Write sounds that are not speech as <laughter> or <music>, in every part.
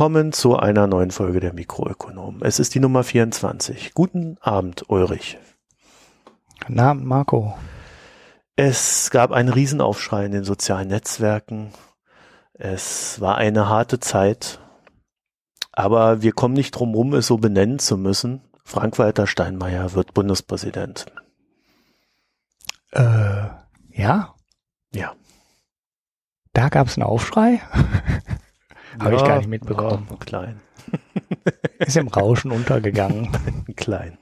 Willkommen zu einer neuen Folge der Mikroökonomen. Es ist die Nummer 24. Guten Abend, Ulrich. Guten Abend, Marco. Es gab einen Riesenaufschrei in den sozialen Netzwerken. Es war eine harte Zeit. Aber wir kommen nicht drum rum, es so benennen zu müssen. Frank-Walter Steinmeier wird Bundespräsident. Äh, ja? Ja. Da gab es einen Aufschrei? <laughs> Habe ich gar nicht mitbekommen. Ja, klein. <laughs> Ist im Rauschen untergegangen. <laughs> klein.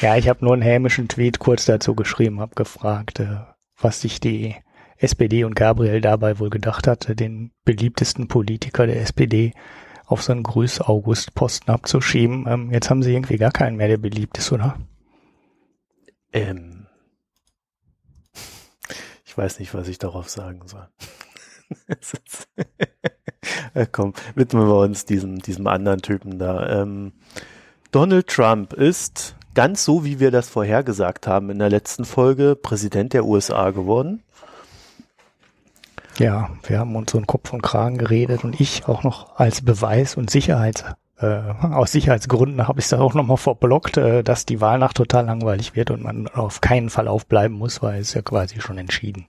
ja, ich habe nur einen hämischen Tweet kurz dazu geschrieben, habe gefragt, äh, was sich die SPD und Gabriel dabei wohl gedacht hatte, den beliebtesten Politiker der SPD auf so einen Grüß-August-Posten abzuschieben. Ähm, jetzt haben sie irgendwie gar keinen mehr, der beliebt ist, oder? Ähm, ich weiß nicht, was ich darauf sagen soll. <laughs> <laughs> Komm, widmen wir uns diesem, diesem anderen Typen da. Ähm, Donald Trump ist ganz so, wie wir das vorhergesagt haben in der letzten Folge, Präsident der USA geworden. Ja, wir haben uns so einen Kopf und Kragen geredet und ich auch noch als Beweis und Sicherheit, äh, aus Sicherheitsgründen habe ich da auch nochmal verblockt, äh, dass die Wahlnacht total langweilig wird und man auf keinen Fall aufbleiben muss, weil es ja quasi schon entschieden.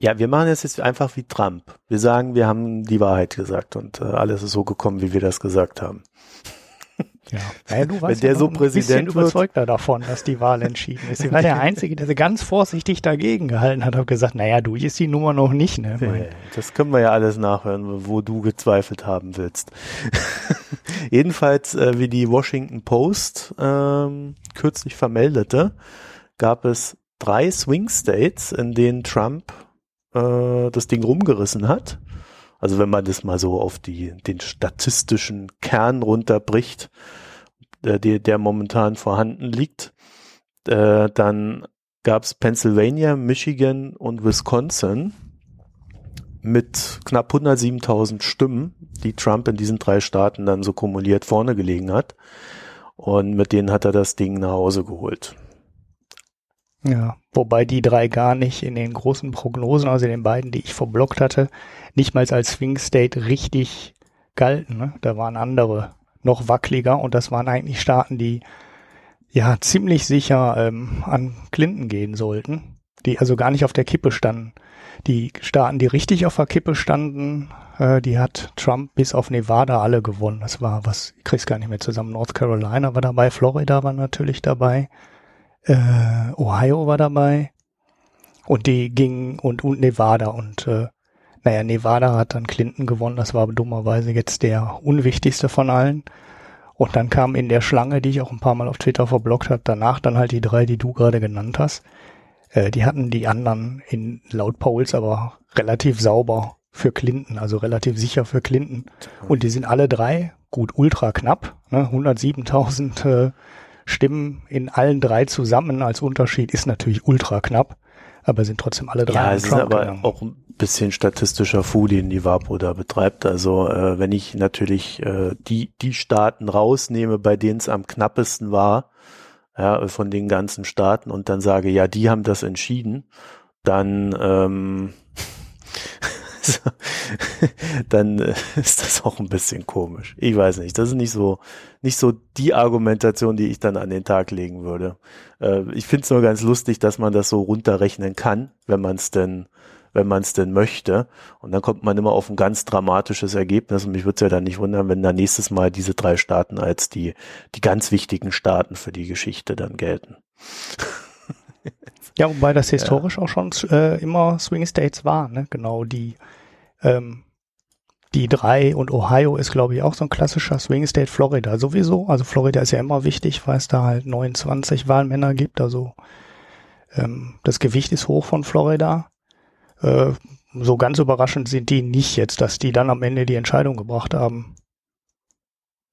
Ja, wir machen es jetzt einfach wie Trump. Wir sagen, wir haben die Wahrheit gesagt und äh, alles ist so gekommen, wie wir das gesagt haben. <laughs> Ja, naja, du warst Wenn der ja so Präsident ein überzeugter davon, dass die Wahl entschieden ist. Ich war der <laughs> Einzige, der sie ganz vorsichtig dagegen gehalten hat, habe gesagt, naja, du ist die Nummer noch nicht. Ne? Nee, das können wir ja alles nachhören, wo du gezweifelt haben willst. <laughs> Jedenfalls, äh, wie die Washington Post ähm, kürzlich vermeldete, gab es drei Swing States, in denen Trump äh, das Ding rumgerissen hat. Also wenn man das mal so auf die, den statistischen Kern runterbricht, äh, der, der momentan vorhanden liegt, äh, dann gab es Pennsylvania, Michigan und Wisconsin mit knapp 107.000 Stimmen, die Trump in diesen drei Staaten dann so kumuliert vorne gelegen hat. Und mit denen hat er das Ding nach Hause geholt. Ja, wobei die drei gar nicht in den großen Prognosen, also in den beiden, die ich verblockt hatte, nicht mal als Swing State richtig galten. Ne? Da waren andere noch wackeliger und das waren eigentlich Staaten, die ja ziemlich sicher ähm, an Clinton gehen sollten, die also gar nicht auf der Kippe standen. Die Staaten, die richtig auf der Kippe standen, äh, die hat Trump bis auf Nevada alle gewonnen. Das war was, ich krieg's gar nicht mehr zusammen. North Carolina war dabei, Florida war natürlich dabei äh, Ohio war dabei und die ging und, und Nevada und äh, naja, Nevada hat dann Clinton gewonnen, das war dummerweise jetzt der unwichtigste von allen. Und dann kam in der Schlange, die ich auch ein paar Mal auf Twitter verblockt hat, danach dann halt die drei, die du gerade genannt hast. Äh, die hatten die anderen in laut Polls aber relativ sauber für Clinton, also relativ sicher für Clinton. Und die sind alle drei gut ultra knapp, ne? 107.000 äh, Stimmen in allen drei zusammen als Unterschied ist natürlich ultra knapp, aber sind trotzdem alle drei. Ja, es ist aber gegangen. auch ein bisschen statistischer Fu, den die WAPO da betreibt. Also äh, wenn ich natürlich äh, die, die Staaten rausnehme, bei denen es am knappesten war, ja, von den ganzen Staaten und dann sage, ja, die haben das entschieden, dann ähm, <laughs> <laughs> dann äh, ist das auch ein bisschen komisch. Ich weiß nicht. Das ist nicht so, nicht so die Argumentation, die ich dann an den Tag legen würde. Äh, ich finde es nur ganz lustig, dass man das so runterrechnen kann, wenn man es denn, wenn man es denn möchte. Und dann kommt man immer auf ein ganz dramatisches Ergebnis. Und mich würde es ja dann nicht wundern, wenn da nächstes Mal diese drei Staaten als die, die ganz wichtigen Staaten für die Geschichte dann gelten. Ja, wobei das historisch ja. auch schon äh, immer Swing States waren, ne? Genau die ähm, die drei und Ohio ist, glaube ich, auch so ein klassischer Swing State. Florida sowieso. Also Florida ist ja immer wichtig, weil es da halt 29 Wahlmänner gibt. Also ähm, das Gewicht ist hoch von Florida. Äh, so ganz überraschend sind die nicht jetzt, dass die dann am Ende die Entscheidung gebracht haben.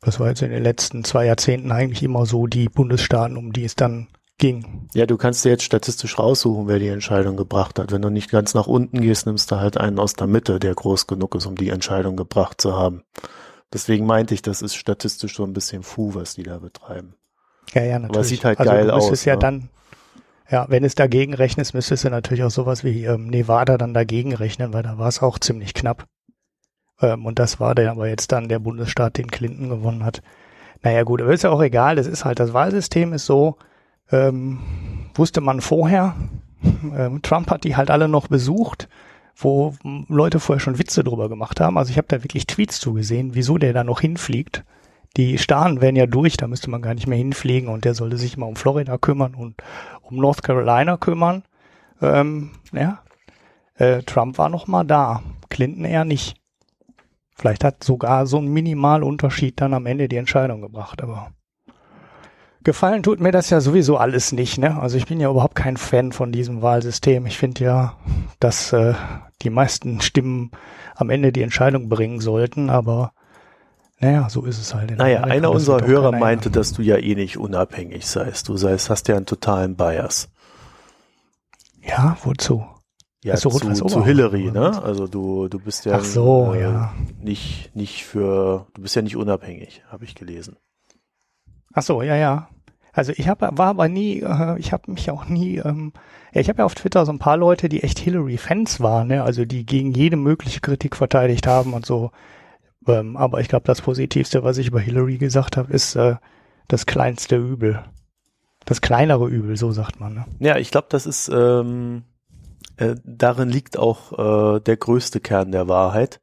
Das war jetzt in den letzten zwei Jahrzehnten eigentlich immer so die Bundesstaaten, um die es dann ging. Ja, du kannst dir jetzt statistisch raussuchen, wer die Entscheidung gebracht hat. Wenn du nicht ganz nach unten gehst, nimmst du halt einen aus der Mitte, der groß genug ist, um die Entscheidung gebracht zu haben. Deswegen meinte ich, das ist statistisch so ein bisschen fu, was die da betreiben. Ja, ja, natürlich. Aber es sieht halt also geil aus. Ja, ne? dann, ja, wenn es dagegen rechnest, müsstest du natürlich auch sowas wie ähm, Nevada dann dagegen rechnen, weil da war es auch ziemlich knapp. Ähm, und das war der aber jetzt dann der Bundesstaat, den Clinton gewonnen hat. Naja gut, aber ist ja auch egal. Das ist halt, das Wahlsystem ist so, ähm, wusste man vorher. Ähm, Trump hat die halt alle noch besucht, wo Leute vorher schon Witze drüber gemacht haben. Also ich habe da wirklich Tweets zugesehen, wieso der da noch hinfliegt. Die Staaten wären ja durch, da müsste man gar nicht mehr hinfliegen und der sollte sich mal um Florida kümmern und um North Carolina kümmern. Ähm, ja, äh, Trump war noch mal da, Clinton eher nicht. Vielleicht hat sogar so ein Minimalunterschied dann am Ende die Entscheidung gebracht, aber gefallen tut mir das ja sowieso alles nicht. Ne? Also ich bin ja überhaupt kein Fan von diesem Wahlsystem. Ich finde ja, dass äh, die meisten Stimmen am Ende die Entscheidung bringen sollten, aber naja, so ist es halt. In naja, einer unserer Hörer meinte, dass du ja eh nicht unabhängig seist. Du seist, hast ja einen totalen Bias. Ja, wozu? Ja, zu, zu Hillary, ne? Also du, du bist ja, so, äh, ja. nicht, nicht für, du bist ja nicht unabhängig, habe ich gelesen. Ach so, ja, ja. Also ich habe war aber nie, äh, ich habe mich auch nie, ähm, ja, ich habe ja auf Twitter so ein paar Leute, die echt Hillary-Fans waren, ne? also die gegen jede mögliche Kritik verteidigt haben und so. Ähm, aber ich glaube, das Positivste, was ich über Hillary gesagt habe, ist äh, das kleinste Übel. Das kleinere Übel, so sagt man. Ne? Ja, ich glaube, das ist ähm, äh, darin liegt auch äh, der größte Kern der Wahrheit,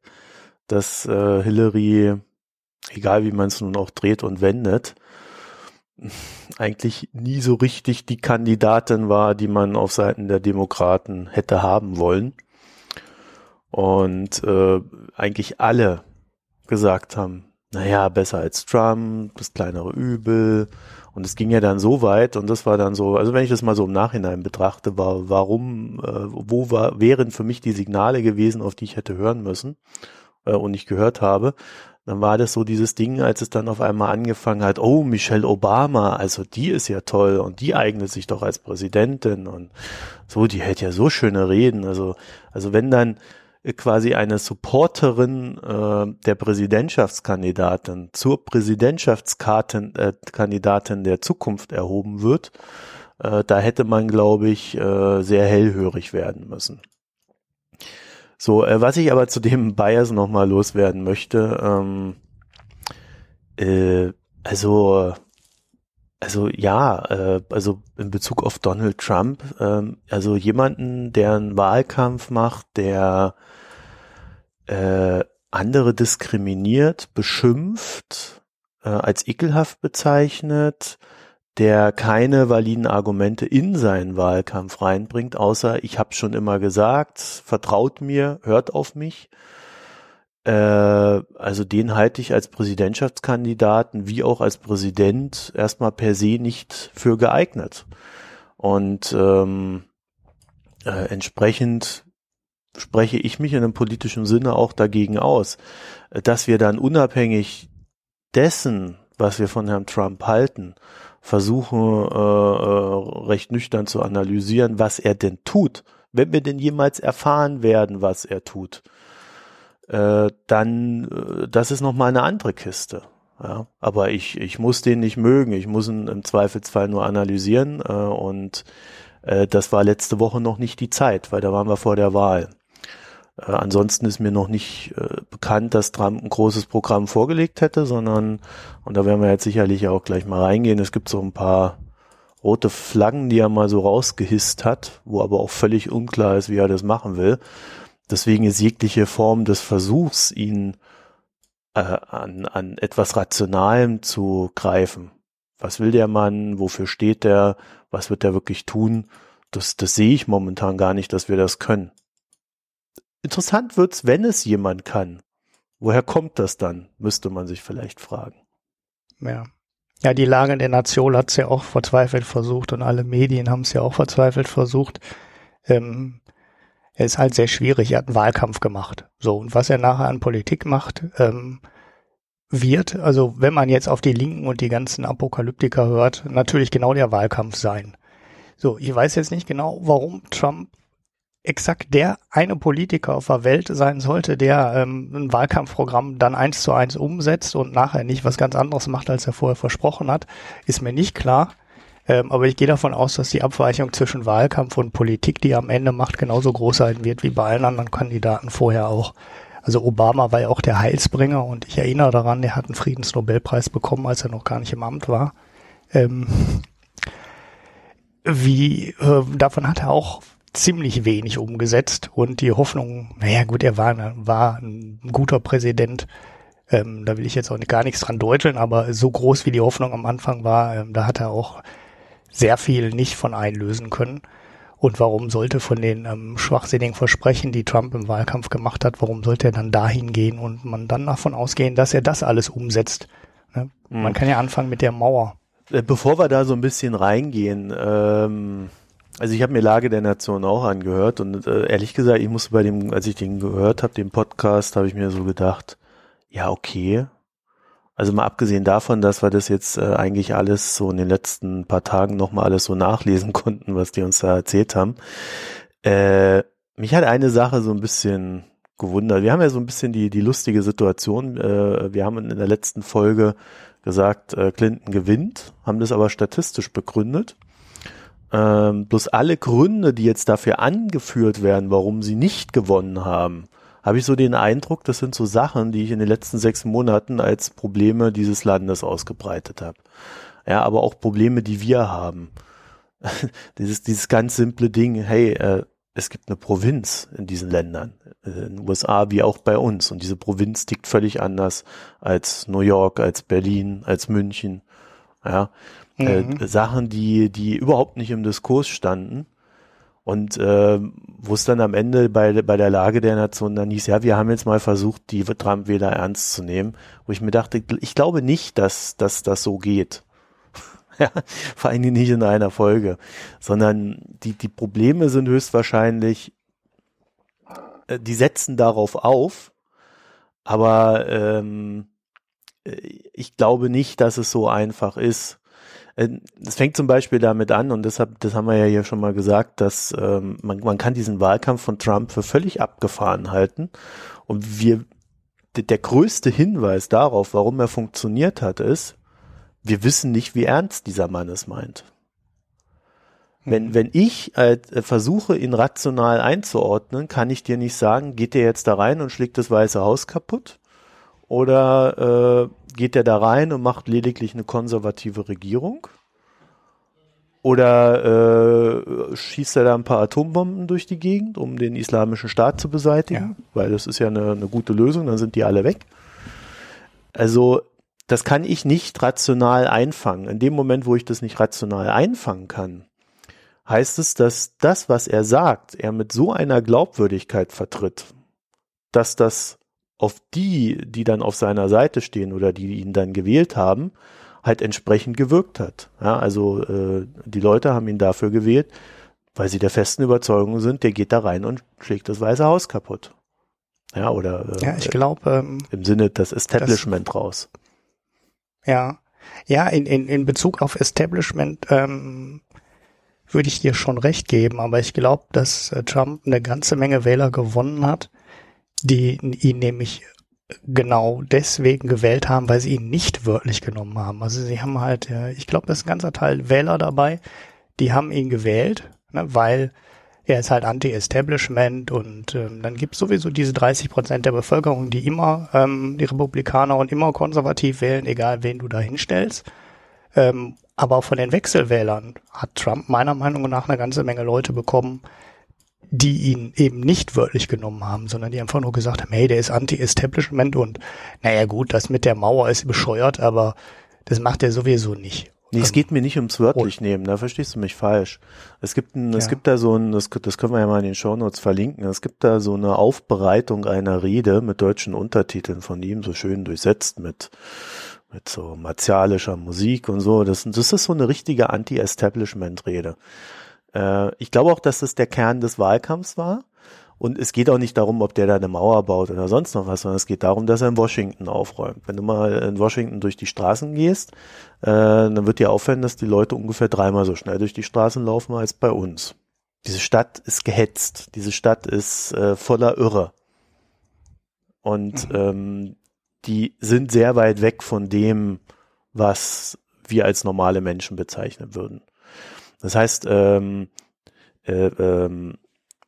dass äh, Hillary, egal wie man es nun auch dreht und wendet, eigentlich nie so richtig die Kandidatin war, die man auf Seiten der Demokraten hätte haben wollen. Und äh, eigentlich alle gesagt haben, naja, besser als Trump, das kleinere Übel, und es ging ja dann so weit, und das war dann so, also wenn ich das mal so im Nachhinein betrachte, war, warum, äh, wo war, wären für mich die Signale gewesen, auf die ich hätte hören müssen äh, und nicht gehört habe, dann war das so dieses Ding, als es dann auf einmal angefangen hat, oh, Michelle Obama, also die ist ja toll und die eignet sich doch als Präsidentin und so, die hält ja so schöne Reden. Also, also wenn dann quasi eine Supporterin äh, der Präsidentschaftskandidatin zur Präsidentschaftskandidatin äh, der Zukunft erhoben wird, äh, da hätte man, glaube ich, äh, sehr hellhörig werden müssen. So, äh, was ich aber zu dem <laughs> Bias nochmal loswerden möchte, ähm, äh, also also ja, äh, also in Bezug auf Donald Trump, ähm, also jemanden, der einen Wahlkampf macht, der äh, andere diskriminiert, beschimpft, äh, als ekelhaft bezeichnet, der keine validen Argumente in seinen Wahlkampf reinbringt, außer ich habe schon immer gesagt, vertraut mir, hört auf mich. Äh, also den halte ich als Präsidentschaftskandidaten wie auch als Präsident erstmal per se nicht für geeignet. Und ähm, äh, entsprechend spreche ich mich in einem politischen Sinne auch dagegen aus, dass wir dann unabhängig dessen, was wir von Herrn Trump halten, versuchen äh, äh, recht nüchtern zu analysieren, was er denn tut. Wenn wir denn jemals erfahren werden, was er tut, äh, dann äh, das ist noch mal eine andere Kiste. Ja, aber ich ich muss den nicht mögen. Ich muss ihn im Zweifelsfall nur analysieren äh, und äh, das war letzte Woche noch nicht die Zeit, weil da waren wir vor der Wahl. Äh, ansonsten ist mir noch nicht äh, bekannt, dass Trump ein großes Programm vorgelegt hätte, sondern, und da werden wir jetzt sicherlich auch gleich mal reingehen, es gibt so ein paar rote Flaggen, die er mal so rausgehisst hat, wo aber auch völlig unklar ist, wie er das machen will. Deswegen ist jegliche Form des Versuchs, ihn äh, an, an etwas Rationalem zu greifen. Was will der Mann? Wofür steht der? Was wird er wirklich tun? Das, das sehe ich momentan gar nicht, dass wir das können. Interessant wird's, wenn es jemand kann. Woher kommt das dann? Müsste man sich vielleicht fragen. Ja. Ja, die Lage der Nation hat's ja auch verzweifelt versucht und alle Medien haben es ja auch verzweifelt versucht. Ähm, er ist halt sehr schwierig. Er hat einen Wahlkampf gemacht. So, und was er nachher an Politik macht, ähm, wird, also wenn man jetzt auf die Linken und die ganzen Apokalyptiker hört, natürlich genau der Wahlkampf sein. So, ich weiß jetzt nicht genau, warum Trump exakt der eine Politiker auf der Welt sein sollte, der ähm, ein Wahlkampfprogramm dann eins zu eins umsetzt und nachher nicht was ganz anderes macht, als er vorher versprochen hat, ist mir nicht klar. Ähm, aber ich gehe davon aus, dass die Abweichung zwischen Wahlkampf und Politik, die er am Ende macht, genauso groß sein wird wie bei allen anderen Kandidaten vorher auch. Also Obama war ja auch der Heilsbringer und ich erinnere daran, er hat einen Friedensnobelpreis bekommen, als er noch gar nicht im Amt war. Ähm, wie äh, davon hat er auch ziemlich wenig umgesetzt und die Hoffnung, naja gut, er war, war ein guter Präsident, ähm, da will ich jetzt auch gar nichts dran deuteln, aber so groß wie die Hoffnung am Anfang war, ähm, da hat er auch sehr viel nicht von einlösen können. Und warum sollte von den ähm, schwachsinnigen Versprechen, die Trump im Wahlkampf gemacht hat, warum sollte er dann dahin gehen und man dann davon ausgehen, dass er das alles umsetzt? Ne? Mhm. Man kann ja anfangen mit der Mauer. Äh, bevor wir da so ein bisschen reingehen, ähm, also ich habe mir Lage der Nation auch angehört und äh, ehrlich gesagt, ich musste bei dem, als ich den gehört habe, den Podcast, habe ich mir so gedacht, ja okay, also mal abgesehen davon, dass wir das jetzt äh, eigentlich alles so in den letzten paar Tagen nochmal alles so nachlesen <laughs> konnten, was die uns da erzählt haben. Äh, mich hat eine Sache so ein bisschen gewundert. Wir haben ja so ein bisschen die, die lustige Situation. Äh, wir haben in der letzten Folge gesagt, äh, Clinton gewinnt, haben das aber statistisch begründet. Ähm, bloß alle Gründe, die jetzt dafür angeführt werden, warum sie nicht gewonnen haben, habe ich so den Eindruck, das sind so Sachen, die ich in den letzten sechs Monaten als Probleme dieses Landes ausgebreitet habe. Ja, aber auch Probleme, die wir haben. <laughs> dieses, dieses ganz simple Ding, hey, äh, es gibt eine Provinz in diesen Ländern, äh, in den USA wie auch bei uns. Und diese Provinz tickt völlig anders als New York, als Berlin, als München. Ja, mhm. äh, Sachen, die, die überhaupt nicht im Diskurs standen. Und äh, wo es dann am Ende bei, bei der Lage der Nation dann hieß, ja, wir haben jetzt mal versucht, die Trump-Wähler ernst zu nehmen, wo ich mir dachte, ich glaube nicht, dass, dass das so geht. <laughs> ja, vor allen Dingen nicht in einer Folge, sondern die, die Probleme sind höchstwahrscheinlich, äh, die setzen darauf auf, aber ähm, äh, ich glaube nicht, dass es so einfach ist. Äh, es fängt zum Beispiel damit an, und deshalb, das haben wir ja hier schon mal gesagt, dass ähm, man, man kann diesen Wahlkampf von Trump für völlig abgefahren halten. Und wir, der größte Hinweis darauf, warum er funktioniert hat, ist, wir wissen nicht, wie ernst dieser Mann es meint. Wenn, mhm. wenn ich äh, versuche, ihn rational einzuordnen, kann ich dir nicht sagen, geht der jetzt da rein und schlägt das Weiße Haus kaputt? Oder äh, geht der da rein und macht lediglich eine konservative Regierung? Oder äh, schießt er da ein paar Atombomben durch die Gegend, um den islamischen Staat zu beseitigen? Ja. Weil das ist ja eine, eine gute Lösung, dann sind die alle weg. Also das kann ich nicht rational einfangen. In dem Moment, wo ich das nicht rational einfangen kann, heißt es, dass das, was er sagt, er mit so einer Glaubwürdigkeit vertritt, dass das auf die, die dann auf seiner Seite stehen oder die ihn dann gewählt haben, halt entsprechend gewirkt hat. Ja, also äh, die Leute haben ihn dafür gewählt, weil sie der festen Überzeugung sind, der geht da rein und schlägt das Weiße Haus kaputt. Ja, oder äh, ja, ich glaube ähm, im Sinne das Establishment das, raus. Ja, ja, in, in, in Bezug auf Establishment ähm, würde ich dir schon recht geben, aber ich glaube, dass äh, Trump eine ganze Menge Wähler gewonnen hat, die ihn nämlich genau deswegen gewählt haben, weil sie ihn nicht wörtlich genommen haben. Also sie haben halt, ich glaube, da ist ein ganzer Teil Wähler dabei, die haben ihn gewählt, ne, weil er ist halt Anti-Establishment und ähm, dann gibt es sowieso diese 30 Prozent der Bevölkerung, die immer ähm, die Republikaner und immer konservativ wählen, egal wen du da hinstellst. Ähm, aber von den Wechselwählern hat Trump meiner Meinung nach eine ganze Menge Leute bekommen, die ihn eben nicht wörtlich genommen haben, sondern die einfach nur gesagt haben, hey, der ist Anti-Establishment und naja gut, das mit der Mauer ist bescheuert, aber das macht er sowieso nicht. Nee, es geht mir nicht ums wörtlich nehmen, da verstehst du mich falsch. Es gibt ein, es gibt da so ein, das, das können wir ja mal in den Shownotes verlinken, es gibt da so eine Aufbereitung einer Rede mit deutschen Untertiteln von ihm, so schön durchsetzt mit, mit so martialischer Musik und so. Das, das ist so eine richtige Anti-Establishment-Rede. Äh, ich glaube auch, dass das der Kern des Wahlkampfs war. Und es geht auch nicht darum, ob der da eine Mauer baut oder sonst noch was, sondern es geht darum, dass er in Washington aufräumt. Wenn du mal in Washington durch die Straßen gehst, äh, dann wird dir auffallen, dass die Leute ungefähr dreimal so schnell durch die Straßen laufen als bei uns. Diese Stadt ist gehetzt, diese Stadt ist äh, voller Irre. Und mhm. ähm, die sind sehr weit weg von dem, was wir als normale Menschen bezeichnen würden. Das heißt, ähm, äh, ähm,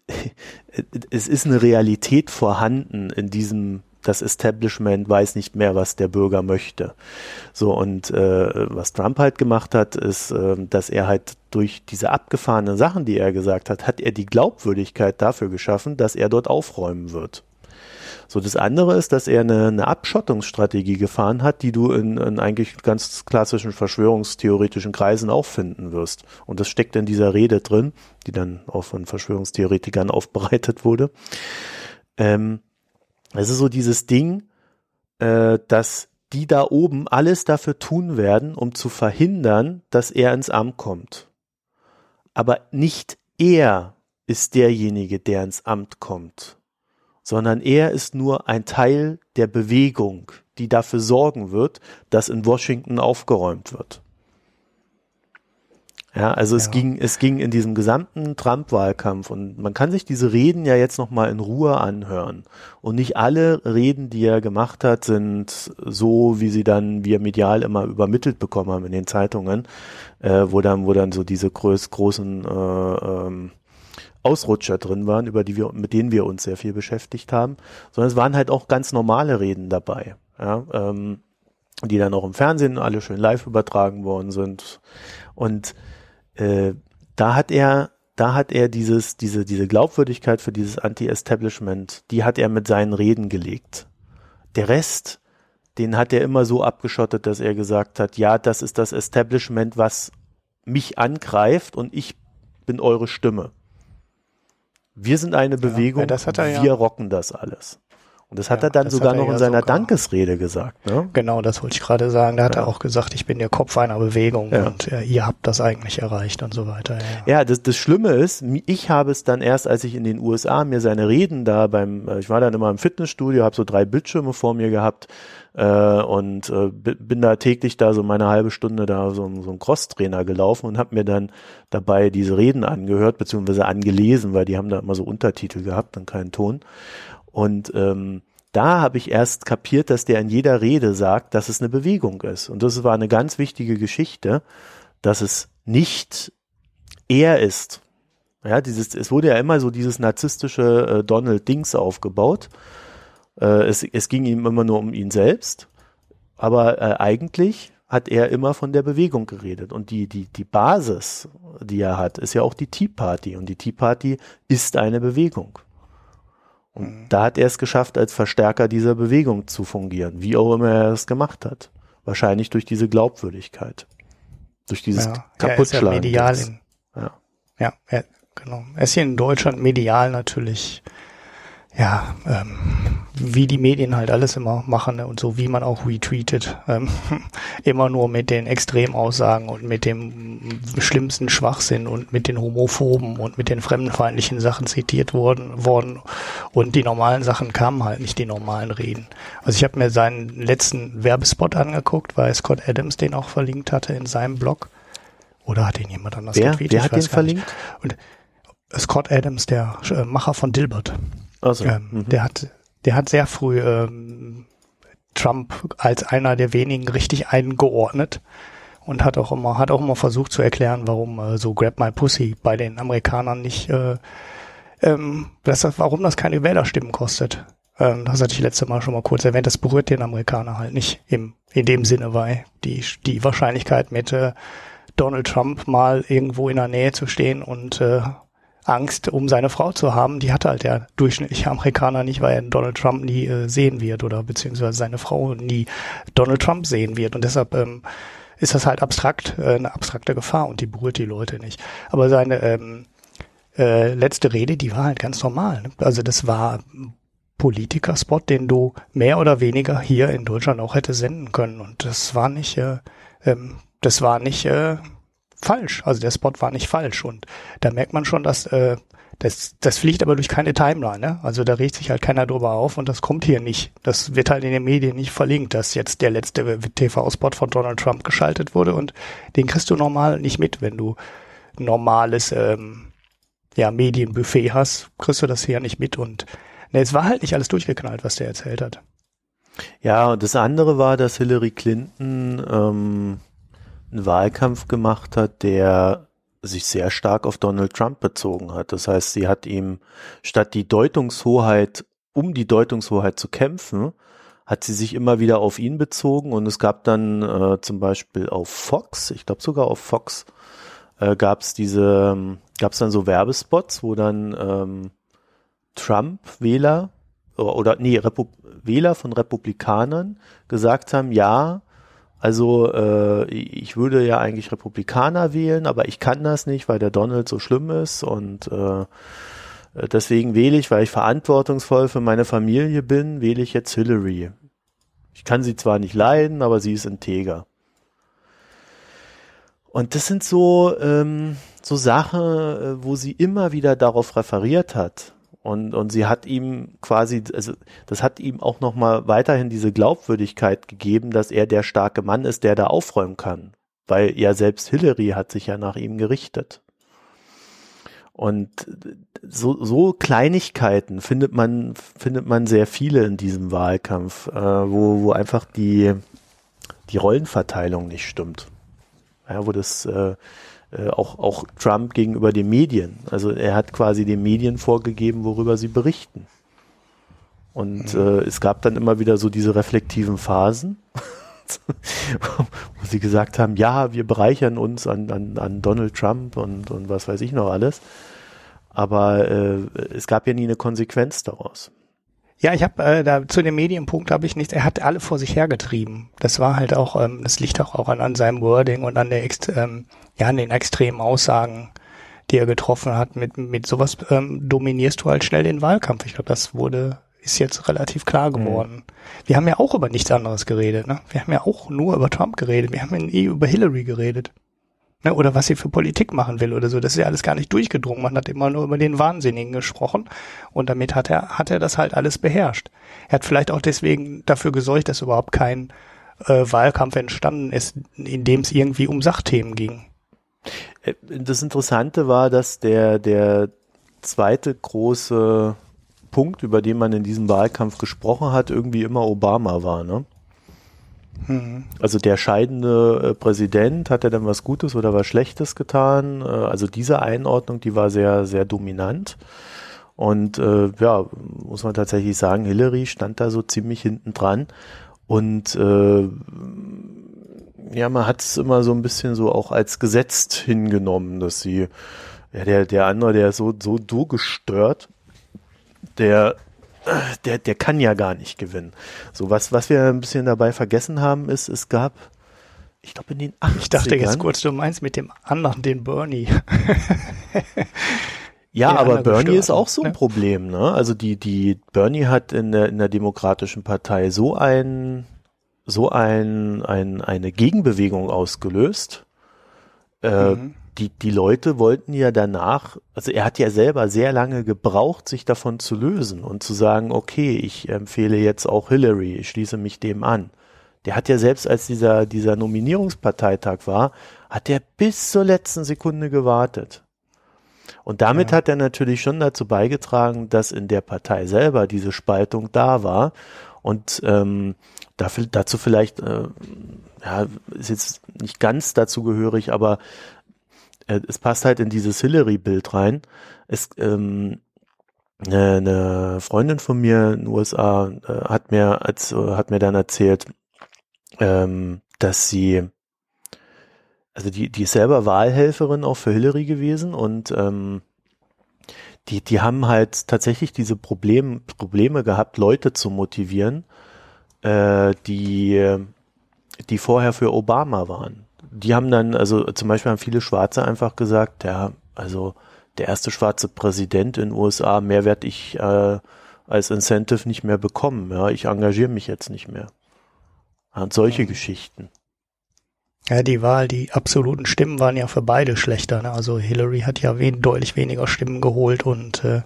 <laughs> es ist eine Realität vorhanden in diesem das Establishment weiß nicht mehr, was der Bürger möchte. So und äh, was Trump halt gemacht hat, ist, äh, dass er halt durch diese abgefahrenen Sachen, die er gesagt hat, hat er die Glaubwürdigkeit dafür geschaffen, dass er dort aufräumen wird. So, das andere ist, dass er eine, eine Abschottungsstrategie gefahren hat, die du in, in eigentlich ganz klassischen verschwörungstheoretischen Kreisen auch finden wirst. Und das steckt in dieser Rede drin, die dann auch von Verschwörungstheoretikern <laughs> aufbereitet wurde. Ähm, es ist so dieses Ding, äh, dass die da oben alles dafür tun werden, um zu verhindern, dass er ins Amt kommt. Aber nicht er ist derjenige, der ins Amt kommt, sondern er ist nur ein Teil der Bewegung, die dafür sorgen wird, dass in Washington aufgeräumt wird. Ja, also es ging, es ging in diesem gesamten Trump-Wahlkampf und man kann sich diese Reden ja jetzt nochmal in Ruhe anhören. Und nicht alle Reden, die er gemacht hat, sind so, wie sie dann wir medial immer übermittelt bekommen haben in den Zeitungen, äh, wo dann, wo dann so diese groß, großen äh, ähm, Ausrutscher drin waren, über die wir, mit denen wir uns sehr viel beschäftigt haben, sondern es waren halt auch ganz normale Reden dabei, ja, ähm, die dann auch im Fernsehen alle schön live übertragen worden sind. Und äh, da hat er, da hat er dieses, diese, diese Glaubwürdigkeit für dieses Anti-Establishment, die hat er mit seinen Reden gelegt. Der Rest, den hat er immer so abgeschottet, dass er gesagt hat, ja, das ist das Establishment, was mich angreift und ich bin eure Stimme. Wir sind eine Bewegung, ja, wir ja. rocken das alles. Und das hat ja, er dann sogar noch in seiner sogar. Dankesrede gesagt. Ne? Genau, das wollte ich gerade sagen. Da hat er auch gesagt, ich bin der Kopf einer Bewegung und äh, ihr habt das eigentlich erreicht und so weiter. Ja, das, das Schlimme ist, ich habe es dann erst, als ich in den USA mir seine Reden da beim, äh, ich war dann immer im Fitnessstudio, habe so drei Bildschirme vor mir gehabt äh, und äh, bin da täglich da so meine halbe Stunde da so, so ein Crosstrainer gelaufen und habe mir dann dabei diese Reden angehört beziehungsweise angelesen, weil die haben da immer so Untertitel gehabt und keinen Ton. Und ähm, da habe ich erst kapiert, dass der in jeder Rede sagt, dass es eine Bewegung ist. Und das war eine ganz wichtige Geschichte, dass es nicht er ist. Ja, dieses, es wurde ja immer so dieses narzisstische äh, Donald Dings aufgebaut. Äh, es, es ging ihm immer nur um ihn selbst, aber äh, eigentlich hat er immer von der Bewegung geredet. Und die, die, die Basis, die er hat, ist ja auch die Tea Party. Und die Tea Party ist eine Bewegung. Und mhm. da hat er es geschafft, als Verstärker dieser Bewegung zu fungieren, wie auch immer er es gemacht hat. Wahrscheinlich durch diese Glaubwürdigkeit. Durch dieses ja, Kaputtschlagen. Er ist ja medial in, ja, ja er, genau. Er ist hier in Deutschland medial natürlich ja, ähm, wie die Medien halt alles immer machen ne? und so wie man auch retweetet. Ähm, <laughs> immer nur mit den Extremaussagen und mit dem schlimmsten Schwachsinn und mit den Homophoben und mit den fremdenfeindlichen Sachen zitiert worden, worden. Und die normalen Sachen kamen halt nicht, die normalen Reden. Also ich habe mir seinen letzten Werbespot angeguckt, weil Scott Adams den auch verlinkt hatte in seinem Blog. Oder hat ihn jemand anders Wer? getweetet? Wer hat den verlinkt? Und Scott Adams, der äh, Macher von Dilbert. Also, ähm, mhm. Der hat, der hat sehr früh ähm, Trump als einer der wenigen richtig eingeordnet und hat auch immer, hat auch immer versucht zu erklären, warum äh, so Grab My Pussy bei den Amerikanern nicht, äh, ähm, das, warum das keine Wählerstimmen kostet. Ähm, das hatte ich letzte Mal schon mal kurz erwähnt. Das berührt den Amerikaner halt nicht im, in dem Sinne, weil die, die Wahrscheinlichkeit mit äh, Donald Trump mal irgendwo in der Nähe zu stehen und äh, Angst, um seine Frau zu haben, die hatte halt der durchschnittliche Amerikaner nicht, weil er Donald Trump nie äh, sehen wird oder beziehungsweise seine Frau nie Donald Trump sehen wird. Und deshalb ähm, ist das halt abstrakt, äh, eine abstrakte Gefahr und die berührt die Leute nicht. Aber seine ähm, äh, letzte Rede, die war halt ganz normal. Ne? Also das war Politikerspot, den du mehr oder weniger hier in Deutschland auch hätte senden können. Und das war nicht, äh, ähm, das war nicht äh, falsch. Also der Spot war nicht falsch. Und da merkt man schon, dass äh, das, das fliegt aber durch keine Timeline. Ne? Also da regt sich halt keiner drüber auf und das kommt hier nicht. Das wird halt in den Medien nicht verlinkt, dass jetzt der letzte TV-Spot von Donald Trump geschaltet wurde und den kriegst du normal nicht mit, wenn du normales ähm, ja, Medienbuffet hast, kriegst du das hier nicht mit und ne, es war halt nicht alles durchgeknallt, was der erzählt hat. Ja, und das andere war, dass Hillary Clinton ähm, einen Wahlkampf gemacht hat, der sich sehr stark auf Donald Trump bezogen hat. Das heißt, sie hat ihm statt die Deutungshoheit, um die Deutungshoheit zu kämpfen, hat sie sich immer wieder auf ihn bezogen und es gab dann äh, zum Beispiel auf Fox, ich glaube sogar auf Fox, äh, gab es diese, gab es dann so Werbespots, wo dann ähm, Trump-Wähler oder, oder nee, Repu Wähler von Republikanern gesagt haben, ja, also äh, ich würde ja eigentlich Republikaner wählen, aber ich kann das nicht, weil der Donald so schlimm ist und äh, deswegen wähle ich, weil ich verantwortungsvoll für meine Familie bin, wähle ich jetzt Hillary. Ich kann sie zwar nicht leiden, aber sie ist integer. Und das sind so, ähm, so Sachen, äh, wo sie immer wieder darauf referiert hat. Und, und sie hat ihm quasi, also das hat ihm auch nochmal weiterhin diese Glaubwürdigkeit gegeben, dass er der starke Mann ist, der da aufräumen kann. Weil ja selbst Hillary hat sich ja nach ihm gerichtet. Und so, so Kleinigkeiten findet man, findet man sehr viele in diesem Wahlkampf, äh, wo, wo einfach die, die Rollenverteilung nicht stimmt. Ja, wo das äh, äh, auch, auch Trump gegenüber den Medien. Also er hat quasi den Medien vorgegeben, worüber sie berichten. Und mhm. äh, es gab dann immer wieder so diese reflektiven Phasen, <laughs> wo sie gesagt haben, ja, wir bereichern uns an, an, an Donald Trump und, und was weiß ich noch alles. Aber äh, es gab ja nie eine Konsequenz daraus. Ja, ich habe äh, da zu dem Medienpunkt habe ich nichts. Er hat alle vor sich hergetrieben. Das war halt auch, ähm, das liegt auch, auch an, an seinem Wording und an der ähm, ja an den extremen Aussagen, die er getroffen hat. Mit mit sowas ähm, dominierst du halt schnell den Wahlkampf. Ich glaube, das wurde ist jetzt relativ klar mhm. geworden. Mhm. Wir haben ja auch über nichts anderes geredet. Ne? Wir haben ja auch nur über Trump geredet. Wir haben ja nie über Hillary geredet ne, oder was sie für Politik machen will oder so. Das ist ja alles gar nicht durchgedrungen. Man hat immer nur über den Wahnsinnigen gesprochen und damit hat er, hat er das halt alles beherrscht. Er hat vielleicht auch deswegen dafür gesorgt, dass überhaupt kein äh, Wahlkampf entstanden ist, in dem es irgendwie um Sachthemen ging. Äh, das Interessante war, dass der, der zweite große Punkt, über den man in diesem Wahlkampf gesprochen hat, irgendwie immer Obama war, ne? Mhm. Also der scheidende äh, Präsident, hat er dann was Gutes oder was Schlechtes getan? Äh, also diese Einordnung, die war sehr, sehr dominant. Und äh, ja, muss man tatsächlich sagen, Hillary stand da so ziemlich hinten dran. Und äh, ja, man hat es immer so ein bisschen so auch als gesetzt hingenommen, dass sie, ja, der, der andere, der ist so, so, so gestört, der der, der kann ja gar nicht gewinnen. So, was, was wir ein bisschen dabei vergessen haben, ist, es gab, ich glaube in den 80ern. Ich dachte jetzt kurz, du meinst mit dem anderen, den Bernie. <laughs> ja, der aber Bernie ist auch so ein ne? Problem, ne? Also die, die, Bernie hat in der, in der Demokratischen Partei so ein, so ein, ein, eine Gegenbewegung ausgelöst, äh, mhm die, die Leute wollten ja danach, also er hat ja selber sehr lange gebraucht, sich davon zu lösen und zu sagen, okay, ich empfehle jetzt auch Hillary, ich schließe mich dem an. Der hat ja selbst, als dieser, dieser Nominierungsparteitag war, hat er bis zur letzten Sekunde gewartet. Und damit ja. hat er natürlich schon dazu beigetragen, dass in der Partei selber diese Spaltung da war. Und ähm, dafür, dazu vielleicht, äh, ja, ist jetzt nicht ganz dazu gehörig, aber äh, es passt halt in dieses Hillary-Bild rein. Es, ähm, eine Freundin von mir in den USA äh, hat mir als äh, hat mir dann erzählt, ähm, dass sie also die die ist selber Wahlhelferin auch für Hillary gewesen und ähm, die die haben halt tatsächlich diese Problem, Probleme gehabt, Leute zu motivieren, äh, die die vorher für Obama waren die haben dann, also zum Beispiel haben viele Schwarze einfach gesagt, ja, also der erste schwarze Präsident in den USA, mehr werde ich äh, als Incentive nicht mehr bekommen. Ja, ich engagiere mich jetzt nicht mehr. Und solche mhm. Geschichten. Ja, die Wahl, die absoluten Stimmen waren ja für beide schlechter. Ne? Also Hillary hat ja wen, deutlich weniger Stimmen geholt und äh,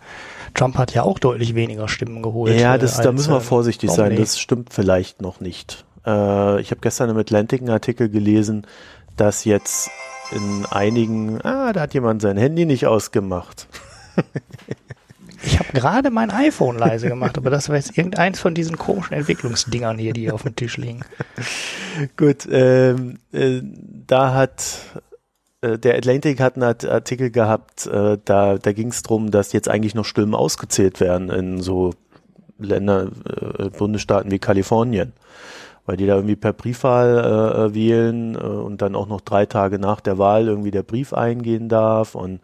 Trump hat ja auch deutlich weniger Stimmen geholt. Ja, das, äh, als, da müssen wir ähm, vorsichtig sein. Das stimmt vielleicht noch nicht. Äh, ich habe gestern im Atlantic einen Artikel gelesen, dass jetzt in einigen, ah, da hat jemand sein Handy nicht ausgemacht. Ich habe gerade mein iPhone leise gemacht, aber das war jetzt irgendeins von diesen komischen Entwicklungsdingern hier, die auf dem Tisch liegen. Gut, ähm, äh, da hat äh, der Atlantic hat einen Artikel gehabt, äh, da, da ging es darum, dass jetzt eigentlich noch Stimmen ausgezählt werden in so Länder, äh, Bundesstaaten wie Kalifornien. Weil die da irgendwie per Briefwahl äh, wählen äh, und dann auch noch drei Tage nach der Wahl irgendwie der Brief eingehen darf und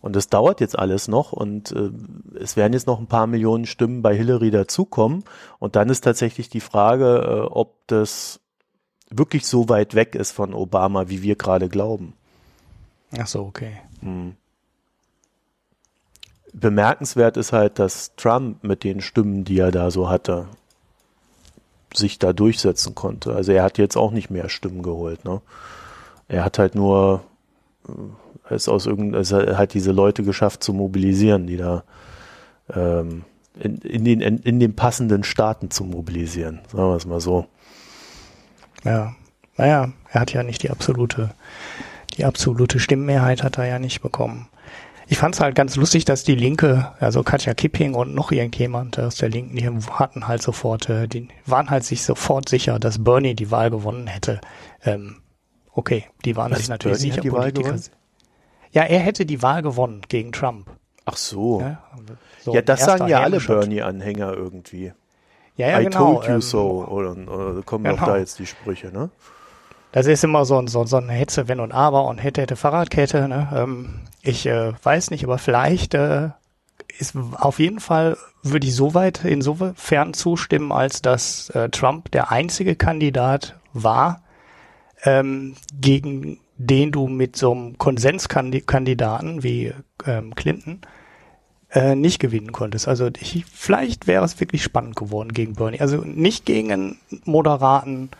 und das dauert jetzt alles noch und äh, es werden jetzt noch ein paar Millionen Stimmen bei Hillary dazukommen. Und dann ist tatsächlich die Frage, äh, ob das wirklich so weit weg ist von Obama, wie wir gerade glauben. Ach so, okay. Hm. Bemerkenswert ist halt, dass Trump mit den Stimmen, die er da so hatte, sich da durchsetzen konnte. Also er hat jetzt auch nicht mehr Stimmen geholt. Ne? Er hat halt nur äh, es aus irgend, es hat diese Leute geschafft zu mobilisieren, die da ähm, in, in, den, in, in den passenden Staaten zu mobilisieren, sagen wir es mal so. Ja, naja, er hat ja nicht die absolute, die absolute Stimmmehrheit hat er ja nicht bekommen. Ich fand es halt ganz lustig, dass die Linke, also Katja Kipping und noch irgendjemand aus der Linken, die hatten halt sofort, äh, die waren halt sich sofort sicher, dass Bernie die Wahl gewonnen hätte. Ähm, okay, die waren Was, sich natürlich Bernie sicher. die Wahl gewonnen? Ja, er hätte die Wahl gewonnen gegen Trump. Ach so. Ja, so ja das sagen ja alle Bernie-Anhänger irgendwie. Ja, ja, I genau. told you ähm, so. Oder, oder kommen genau. auch da jetzt die Sprüche, ne? Das ist immer so, so, so eine Hetze, wenn und aber und hätte, hätte Fahrradkette. Ne? Ähm, ich äh, weiß nicht, aber vielleicht äh, ist auf jeden Fall würde ich soweit insofern zustimmen, als dass äh, Trump der einzige Kandidat war, ähm, gegen den du mit so einem Konsenskandidaten wie ähm, Clinton äh, nicht gewinnen konntest. Also ich, vielleicht wäre es wirklich spannend geworden gegen Bernie. Also nicht gegen einen moderaten,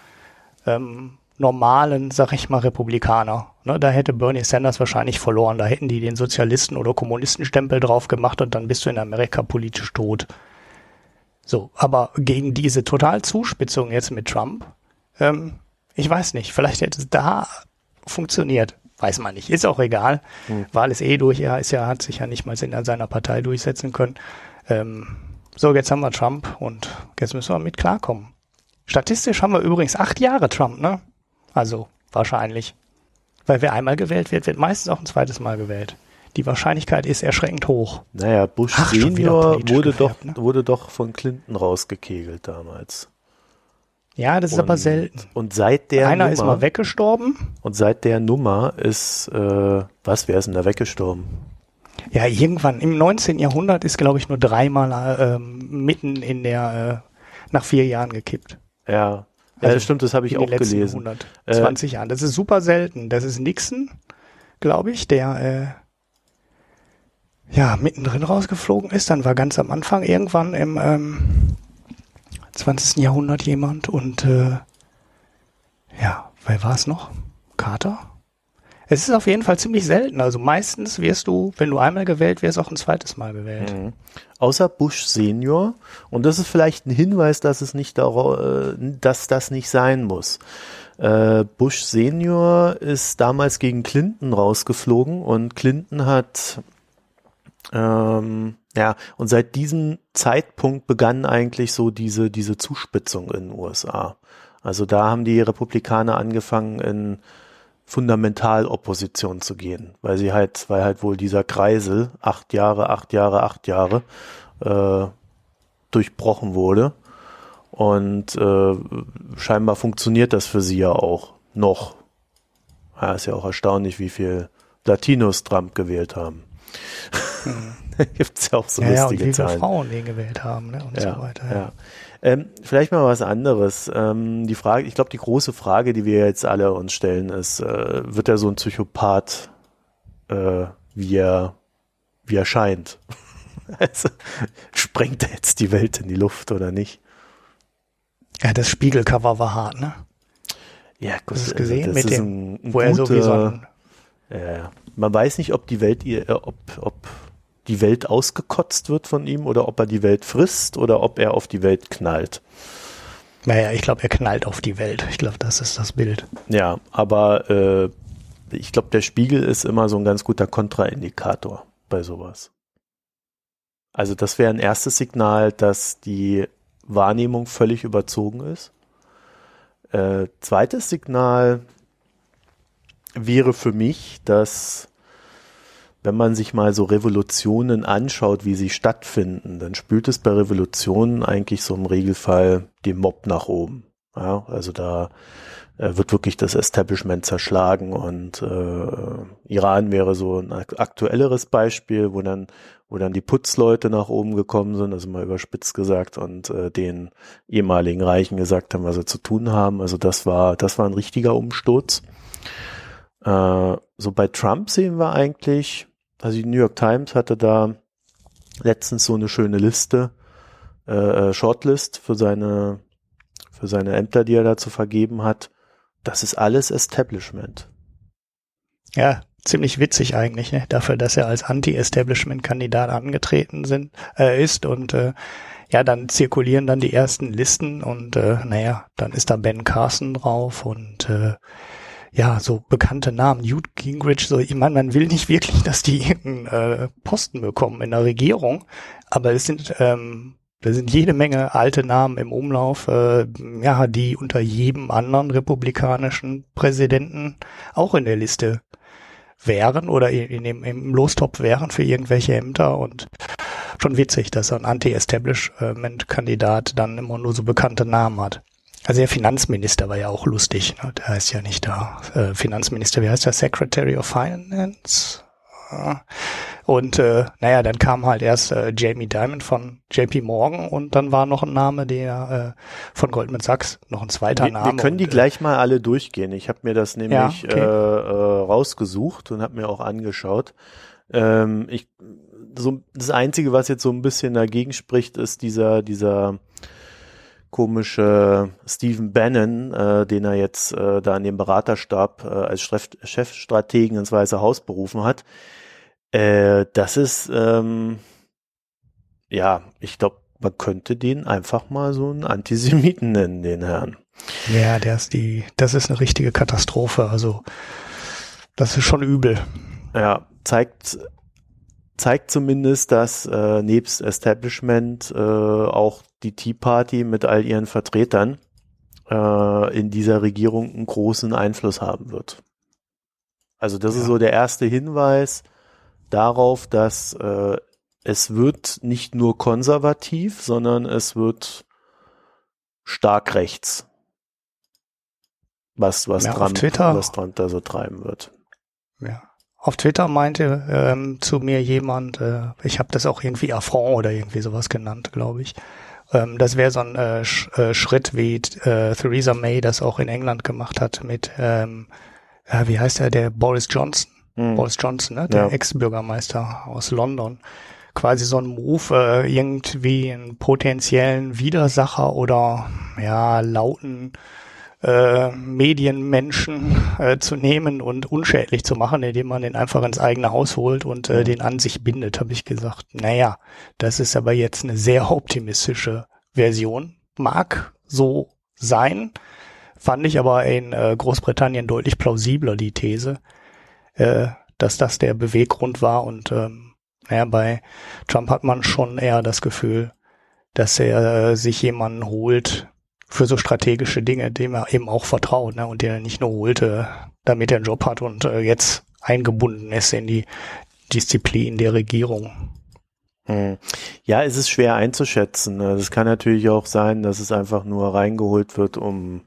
ähm, normalen, sag ich mal, Republikaner. Ne, da hätte Bernie Sanders wahrscheinlich verloren. Da hätten die den Sozialisten- oder Kommunistenstempel drauf gemacht und dann bist du in Amerika politisch tot. So, aber gegen diese Totalzuspitzung jetzt mit Trump, ähm, ich weiß nicht, vielleicht hätte es da funktioniert. Weiß man nicht. Ist auch egal. Hm. Wahl ist eh durch. Er ist ja, hat sich ja nicht mal in seiner Partei durchsetzen können. Ähm, so, jetzt haben wir Trump und jetzt müssen wir mit klarkommen. Statistisch haben wir übrigens acht Jahre Trump, ne? Also wahrscheinlich. Weil wer einmal gewählt wird, wird meistens auch ein zweites Mal gewählt. Die Wahrscheinlichkeit ist erschreckend hoch. Naja, Bush Ach, Senior wurde doch, ne? wurde doch von Clinton rausgekegelt damals. Ja, das ist und, aber selten. Und seit der Einer Nummer, ist mal weggestorben. Und seit der Nummer ist, äh, was, wer ist denn da weggestorben? Ja, irgendwann im 19. Jahrhundert ist, glaube ich, nur dreimal äh, mitten in der, äh, nach vier Jahren gekippt. Ja also das stimmt, das habe ich auch gelesen. 120 äh, Jahren. Das ist super selten. Das ist Nixon, glaube ich, der äh, ja mittendrin rausgeflogen ist. Dann war ganz am Anfang irgendwann im ähm, 20. Jahrhundert jemand und äh, ja, wer war es noch? Carter? Es ist auf jeden Fall ziemlich selten. Also meistens wirst du, wenn du einmal gewählt wirst, auch ein zweites Mal gewählt. Mhm. Außer Bush Senior. Und das ist vielleicht ein Hinweis, dass es nicht, äh, dass das nicht sein muss. Äh, Bush Senior ist damals gegen Clinton rausgeflogen und Clinton hat ähm, ja, und seit diesem Zeitpunkt begann eigentlich so diese, diese Zuspitzung in den USA. Also da haben die Republikaner angefangen, in Fundamentalopposition zu gehen, weil sie halt, weil halt wohl dieser Kreisel acht Jahre, acht Jahre, acht Jahre äh, durchbrochen wurde. Und äh, scheinbar funktioniert das für sie ja auch noch. Ja, ist ja auch erstaunlich, wie viel Latinos Trump gewählt haben. Mhm. <laughs> Gibt es ja auch so ja, lustige ja, und wie Zahlen. viele Frauen den gewählt haben ne? und ja, so weiter. Ja. Ähm, vielleicht mal was anderes. Ähm, die Frage, ich glaube, die große Frage, die wir jetzt alle uns stellen, ist, äh, wird er so ein Psychopath, äh, wie er, wie er scheint? <laughs> also, sprengt er jetzt die Welt in die Luft oder nicht? Ja, das Spiegelcover war hart, ne? Ja, gut, Hast du es gesehen das mit dem, ein, ein wo guter, er so wie so ein ja, man weiß nicht, ob die Welt ihr, ob, ob die Welt ausgekotzt wird von ihm oder ob er die Welt frisst oder ob er auf die Welt knallt. Naja, ich glaube, er knallt auf die Welt. Ich glaube, das ist das Bild. Ja, aber äh, ich glaube, der Spiegel ist immer so ein ganz guter Kontraindikator bei sowas. Also das wäre ein erstes Signal, dass die Wahrnehmung völlig überzogen ist. Äh, zweites Signal, wäre für mich, dass wenn man sich mal so Revolutionen anschaut, wie sie stattfinden, dann spült es bei Revolutionen eigentlich so im Regelfall den Mob nach oben. Ja, also da äh, wird wirklich das Establishment zerschlagen und äh, Iran wäre so ein aktuelleres Beispiel, wo dann wo dann die Putzleute nach oben gekommen sind, also mal überspitzt gesagt, und äh, den ehemaligen Reichen gesagt haben, was sie zu tun haben. Also das war, das war ein richtiger Umsturz. Äh, so bei Trump sehen wir eigentlich, also die New York Times hatte da letztens so eine schöne Liste, äh, äh Shortlist für seine, für seine Ämter, die er da zu vergeben hat. Das ist alles Establishment. Ja, ziemlich witzig eigentlich, ne? dafür, dass er als Anti-Establishment-Kandidat angetreten sind, äh, ist und äh, ja, dann zirkulieren dann die ersten Listen und äh, naja, dann ist da Ben Carson drauf und äh, ja, so bekannte Namen, Newt Gingrich, so, ich meine, man will nicht wirklich, dass die irgendeinen äh, Posten bekommen in der Regierung, aber es sind ähm, da sind jede Menge alte Namen im Umlauf, äh, ja, die unter jedem anderen republikanischen Präsidenten auch in der Liste wären oder in dem, im Lostopf wären für irgendwelche Ämter und schon witzig, dass ein Anti-Establishment-Kandidat dann immer nur so bekannte Namen hat. Also der Finanzminister war ja auch lustig, ne? der heißt ja nicht da äh, Finanzminister, wie heißt der? Secretary of Finance? Und äh, naja, dann kam halt erst äh, Jamie Dimon von JP Morgan und dann war noch ein Name, der äh, von Goldman Sachs, noch ein zweiter wir, Name. Wir können die und, äh, gleich mal alle durchgehen. Ich habe mir das nämlich ja, okay. äh, äh, rausgesucht und habe mir auch angeschaut. Ähm, ich, so, das Einzige, was jetzt so ein bisschen dagegen spricht, ist dieser, dieser komische Stephen Bannon, äh, den er jetzt äh, da in dem Beraterstab äh, als Chefstrategen ins Weiße Haus berufen hat äh, das ist, ähm, ja, ich glaube, man könnte den einfach mal so einen Antisemiten nennen, den Herrn. Ja, der ist die, das ist eine richtige Katastrophe. Also, das ist schon übel. Ja, zeigt, zeigt zumindest, dass äh, nebst Establishment äh, auch die Tea Party mit all ihren Vertretern äh, in dieser Regierung einen großen Einfluss haben wird. Also das ja. ist so der erste Hinweis, darauf, dass äh, es wird nicht nur konservativ, sondern es wird stark rechts. Was, was, ja, dran, was dran da so treiben wird. Ja. Auf Twitter meinte ähm, zu mir jemand, äh, ich habe das auch irgendwie Affront oder irgendwie sowas genannt, glaube ich. Ähm, das wäre so ein äh, Sch äh, Schritt, wie äh, Theresa May das auch in England gemacht hat mit, ähm, äh, wie heißt er, der Boris Johnson mhm. Boris Johnson, ne? der ja. Ex-Bürgermeister aus London, quasi so ein Move, äh, irgendwie einen potenziellen Widersacher oder ja, lauten äh, Medienmenschen äh, zu nehmen und unschädlich zu machen, indem man den einfach ins eigene Haus holt und äh, den an sich bindet, habe ich gesagt. Naja, das ist aber jetzt eine sehr optimistische Version. Mag so sein, fand ich aber in äh, Großbritannien deutlich plausibler, die These äh, dass das der Beweggrund war. Und ähm, naja, bei Trump hat man schon eher das Gefühl, dass er äh, sich jemanden holt für so strategische Dinge, dem er eben auch vertraut, ne? Und der nicht nur holte, damit er einen Job hat und äh, jetzt eingebunden ist in die Disziplin der Regierung. Hm. Ja, es ist schwer einzuschätzen. Also es kann natürlich auch sein, dass es einfach nur reingeholt wird, um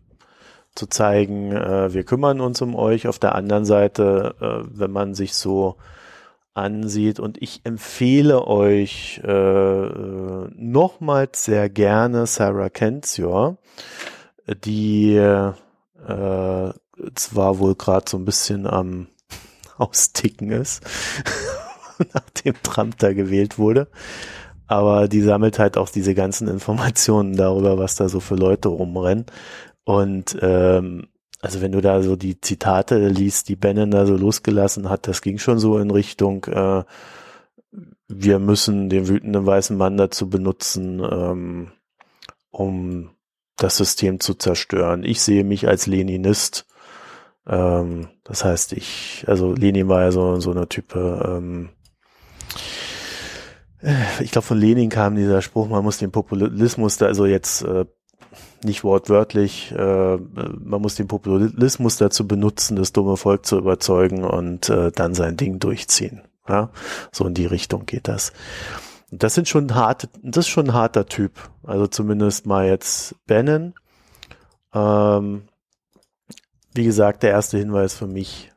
zu zeigen, äh, wir kümmern uns um euch. Auf der anderen Seite, äh, wenn man sich so ansieht und ich empfehle euch äh, äh nochmals sehr gerne Sarah Kenzior, die äh, zwar wohl gerade so ein bisschen am <laughs> Austicken ist, <laughs> nachdem Trump da gewählt wurde, aber die sammelt halt auch diese ganzen Informationen darüber, was da so für Leute rumrennen. Und ähm, also wenn du da so die Zitate liest, die Bannon da so losgelassen hat, das ging schon so in Richtung, äh, wir müssen den wütenden weißen Mann dazu benutzen, ähm, um das System zu zerstören. Ich sehe mich als Leninist. Ähm, das heißt, ich, also Lenin war ja so, so eine Type, ähm, ich glaube von Lenin kam dieser Spruch, man muss den Populismus da also jetzt äh, nicht wortwörtlich, äh, man muss den Populismus dazu benutzen, das dumme Volk zu überzeugen und äh, dann sein Ding durchziehen. Ja, so in die Richtung geht das. Das sind schon harte, das ist schon ein harter Typ. Also zumindest mal jetzt Bannon. Ähm, wie gesagt, der erste Hinweis für mich,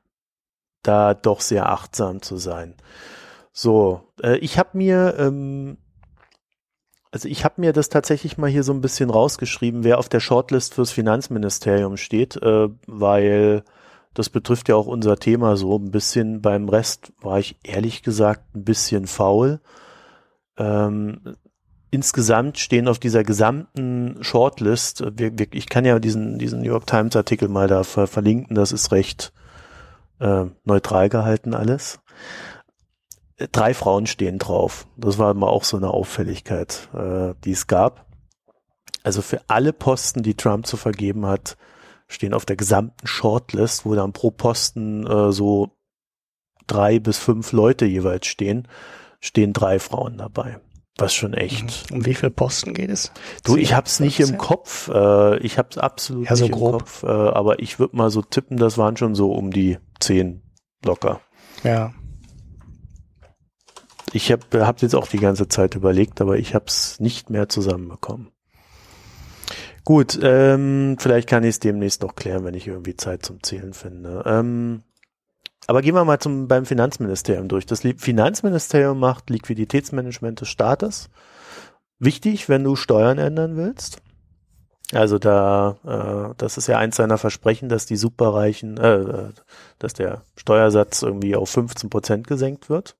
da doch sehr achtsam zu sein. So, äh, ich habe mir ähm, also ich habe mir das tatsächlich mal hier so ein bisschen rausgeschrieben, wer auf der Shortlist fürs Finanzministerium steht, äh, weil das betrifft ja auch unser Thema so ein bisschen. Beim Rest war ich ehrlich gesagt ein bisschen faul. Ähm, insgesamt stehen auf dieser gesamten Shortlist, wir, wir, ich kann ja diesen, diesen New York Times Artikel mal da ver verlinken, das ist recht äh, neutral gehalten alles drei Frauen stehen drauf. Das war mal auch so eine Auffälligkeit, äh, die es gab. Also für alle Posten, die Trump zu vergeben hat, stehen auf der gesamten Shortlist, wo dann pro Posten äh, so drei bis fünf Leute jeweils stehen, stehen drei Frauen dabei. Was schon echt. Mhm. Um wie viele Posten geht es? Du, ich hab's nicht im Kopf. Äh, ich hab's absolut ja, so nicht grob. im Kopf. Äh, aber ich würde mal so tippen, das waren schon so um die zehn locker. Ja. Ich habe hab jetzt auch die ganze Zeit überlegt, aber ich habe es nicht mehr zusammenbekommen. Gut, ähm, vielleicht kann ich es demnächst noch klären, wenn ich irgendwie Zeit zum Zählen finde. Ähm, aber gehen wir mal zum, beim Finanzministerium durch. Das Finanzministerium macht Liquiditätsmanagement des Staates. Wichtig, wenn du Steuern ändern willst. Also da, äh, das ist ja eins seiner Versprechen, dass die Superreichen, äh, dass der Steuersatz irgendwie auf 15 Prozent gesenkt wird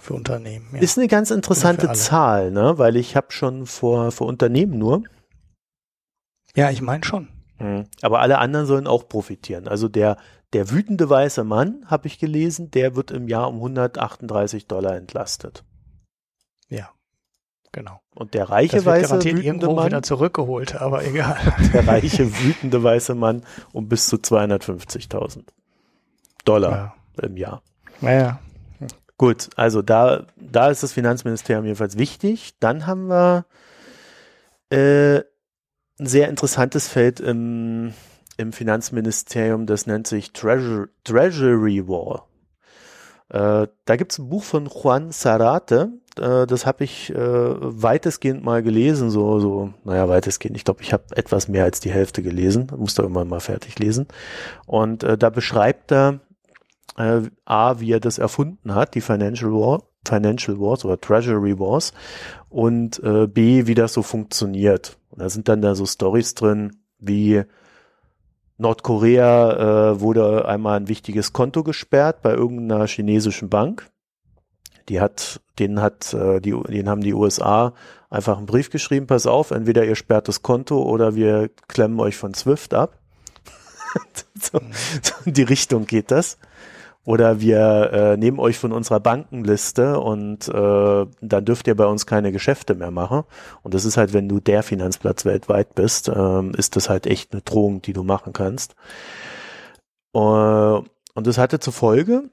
für Unternehmen. Ja. Ist eine ganz interessante Zahl, ne? Weil ich habe schon vor für Unternehmen nur. Ja, ich meine schon. Mhm. Aber alle anderen sollen auch profitieren. Also der der wütende weiße Mann, habe ich gelesen, der wird im Jahr um 138 Dollar entlastet. Ja, genau. Und der reiche das wird weiße wütende irgendwo Mann wieder zurückgeholt, aber <laughs> egal. Der reiche wütende weiße Mann um bis zu 250.000 Dollar ja. im Jahr. Naja, Gut, also da, da ist das Finanzministerium jedenfalls wichtig. Dann haben wir äh, ein sehr interessantes Feld im, im Finanzministerium, das nennt sich Treasure, Treasury Wall. Äh, da gibt es ein Buch von Juan Sarate, äh, das habe ich äh, weitestgehend mal gelesen, so, so, naja, weitestgehend. Ich glaube, ich habe etwas mehr als die Hälfte gelesen, muss da immer mal fertig lesen. Und äh, da beschreibt er, äh, A, wie er das erfunden hat, die Financial War, Financial Wars oder Treasury Wars und äh, B, wie das so funktioniert. Und da sind dann da so Stories drin, wie Nordkorea äh, wurde einmal ein wichtiges Konto gesperrt bei irgendeiner chinesischen Bank. Die hat, denen hat, äh, die, denen haben die USA einfach einen Brief geschrieben, pass auf, entweder ihr sperrt das Konto oder wir klemmen euch von SWIFT ab. <laughs> so, so in die Richtung geht das. Oder wir äh, nehmen euch von unserer Bankenliste und äh, dann dürft ihr bei uns keine Geschäfte mehr machen. Und das ist halt, wenn du der Finanzplatz weltweit bist, äh, ist das halt echt eine Drohung, die du machen kannst. Uh, und das hatte zur Folge,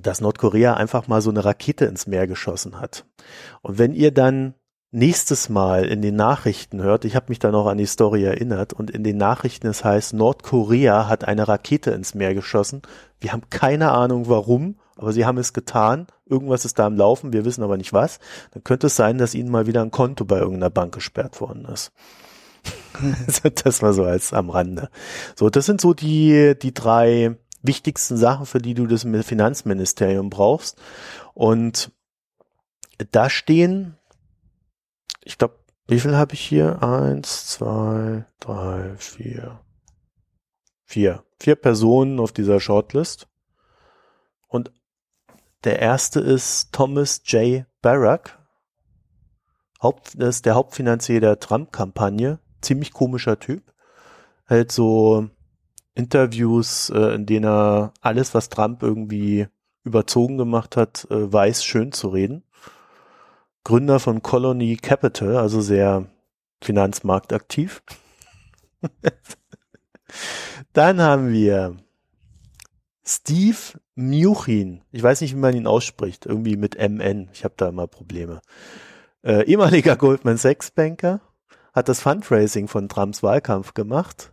dass Nordkorea einfach mal so eine Rakete ins Meer geschossen hat. Und wenn ihr dann nächstes Mal in den Nachrichten hört, ich habe mich da noch an die Story erinnert, und in den Nachrichten es heißt, Nordkorea hat eine Rakete ins Meer geschossen. Wir haben keine Ahnung warum, aber sie haben es getan. Irgendwas ist da am Laufen, wir wissen aber nicht was. Dann könnte es sein, dass ihnen mal wieder ein Konto bei irgendeiner Bank gesperrt worden ist. <laughs> das war so als am Rande. So, das sind so die, die drei wichtigsten Sachen, für die du das Finanzministerium brauchst. Und da stehen ich glaube, wie viel habe ich hier? Eins, zwei, drei, vier. Vier. Vier Personen auf dieser Shortlist. Und der erste ist Thomas J. Barack. Haupt, ist der Hauptfinanzier der Trump-Kampagne. Ziemlich komischer Typ. Hält so Interviews, äh, in denen er alles, was Trump irgendwie überzogen gemacht hat, äh, weiß, schön zu reden. Gründer von Colony Capital, also sehr finanzmarktaktiv. <laughs> Dann haben wir Steve Mnuchin. Ich weiß nicht, wie man ihn ausspricht. Irgendwie mit MN. Ich habe da immer Probleme. Äh, ehemaliger <laughs> Goldman Sachs Banker. hat das Fundraising von Trumps Wahlkampf gemacht,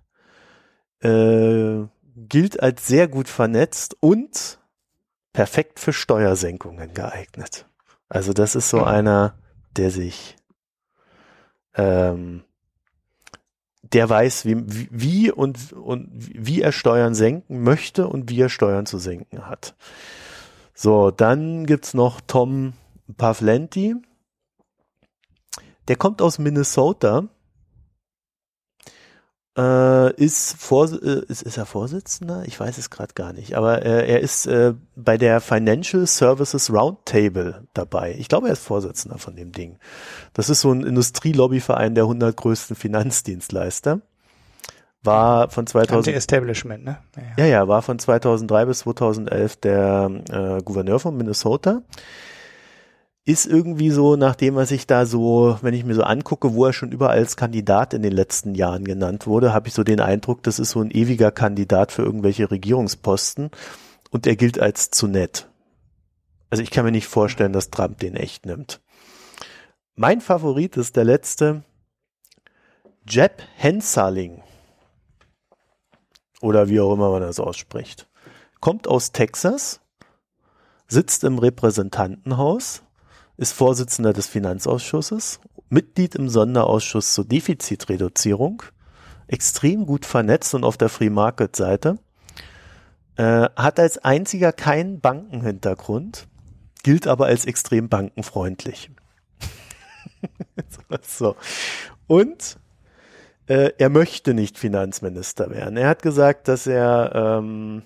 äh, gilt als sehr gut vernetzt und perfekt für Steuersenkungen geeignet. Also das ist so einer, der sich, ähm, der weiß, wie, wie und, und wie er Steuern senken möchte und wie er Steuern zu senken hat. So, dann gibt's noch Tom Pavlenti. Der kommt aus Minnesota äh, ist, vor, äh, ist, ist er Vorsitzender? Ich weiß es gerade gar nicht. Aber äh, er ist äh, bei der Financial Services Roundtable dabei. Ich glaube, er ist Vorsitzender von dem Ding. Das ist so ein Industrielobbyverein der 100 größten Finanzdienstleister. War von 2000 Establishment, ne? Ja, ja, ja, war von 2003 bis 2011 der äh, Gouverneur von Minnesota ist irgendwie so, nach dem, was ich da so, wenn ich mir so angucke, wo er schon überall als Kandidat in den letzten Jahren genannt wurde, habe ich so den Eindruck, das ist so ein ewiger Kandidat für irgendwelche Regierungsposten und er gilt als zu nett. Also ich kann mir nicht vorstellen, dass Trump den echt nimmt. Mein Favorit ist der letzte, Jeb Hensaling. Oder wie auch immer man das ausspricht. Kommt aus Texas, sitzt im Repräsentantenhaus, ist Vorsitzender des Finanzausschusses, Mitglied im Sonderausschuss zur Defizitreduzierung, extrem gut vernetzt und auf der Free Market Seite, äh, hat als einziger keinen Bankenhintergrund, gilt aber als extrem bankenfreundlich. <laughs> so. Und äh, er möchte nicht Finanzminister werden. Er hat gesagt, dass er ähm,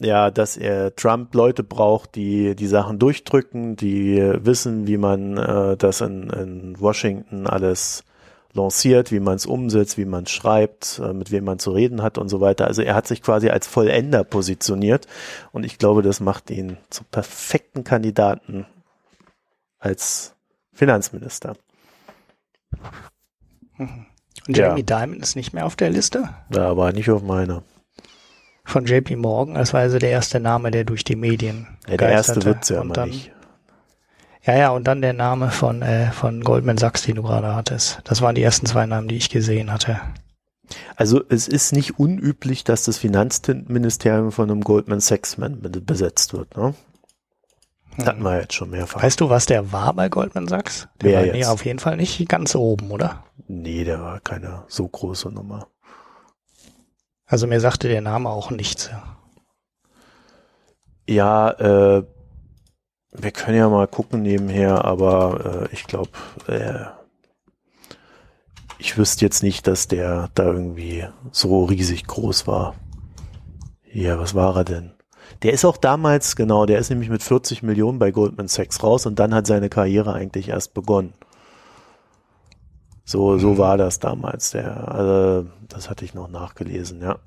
ja, dass er Trump Leute braucht, die die Sachen durchdrücken, die wissen, wie man äh, das in, in Washington alles lanciert, wie man es umsetzt, wie man es schreibt, äh, mit wem man zu reden hat und so weiter. Also er hat sich quasi als Vollender positioniert und ich glaube, das macht ihn zum perfekten Kandidaten als Finanzminister. Und Jamie ja. Dimon ist nicht mehr auf der Liste? Ja, war nicht auf meiner von JP Morgan. Das war also der erste Name, der durch die Medien ja, Der erste wird's ja und dann, nicht. Ja, ja, und dann der Name von, äh, von Goldman Sachs, den du gerade hattest. Das waren die ersten zwei Namen, die ich gesehen hatte. Also es ist nicht unüblich, dass das Finanzministerium von einem Goldman Sachs-Man besetzt wird. Ne? Das hatten wir jetzt schon mehrfach. Weißt du, was der war bei Goldman Sachs? Der Wer war jetzt? Nee, auf jeden Fall nicht ganz oben, oder? Nee, der war keine so große Nummer. Also mir sagte der Name auch nichts. Ja, äh, wir können ja mal gucken nebenher, aber äh, ich glaube, äh, ich wüsste jetzt nicht, dass der da irgendwie so riesig groß war. Ja, was war er denn? Der ist auch damals, genau, der ist nämlich mit 40 Millionen bei Goldman Sachs raus und dann hat seine Karriere eigentlich erst begonnen. So, so war das damals. Der, also, das hatte ich noch nachgelesen, ja.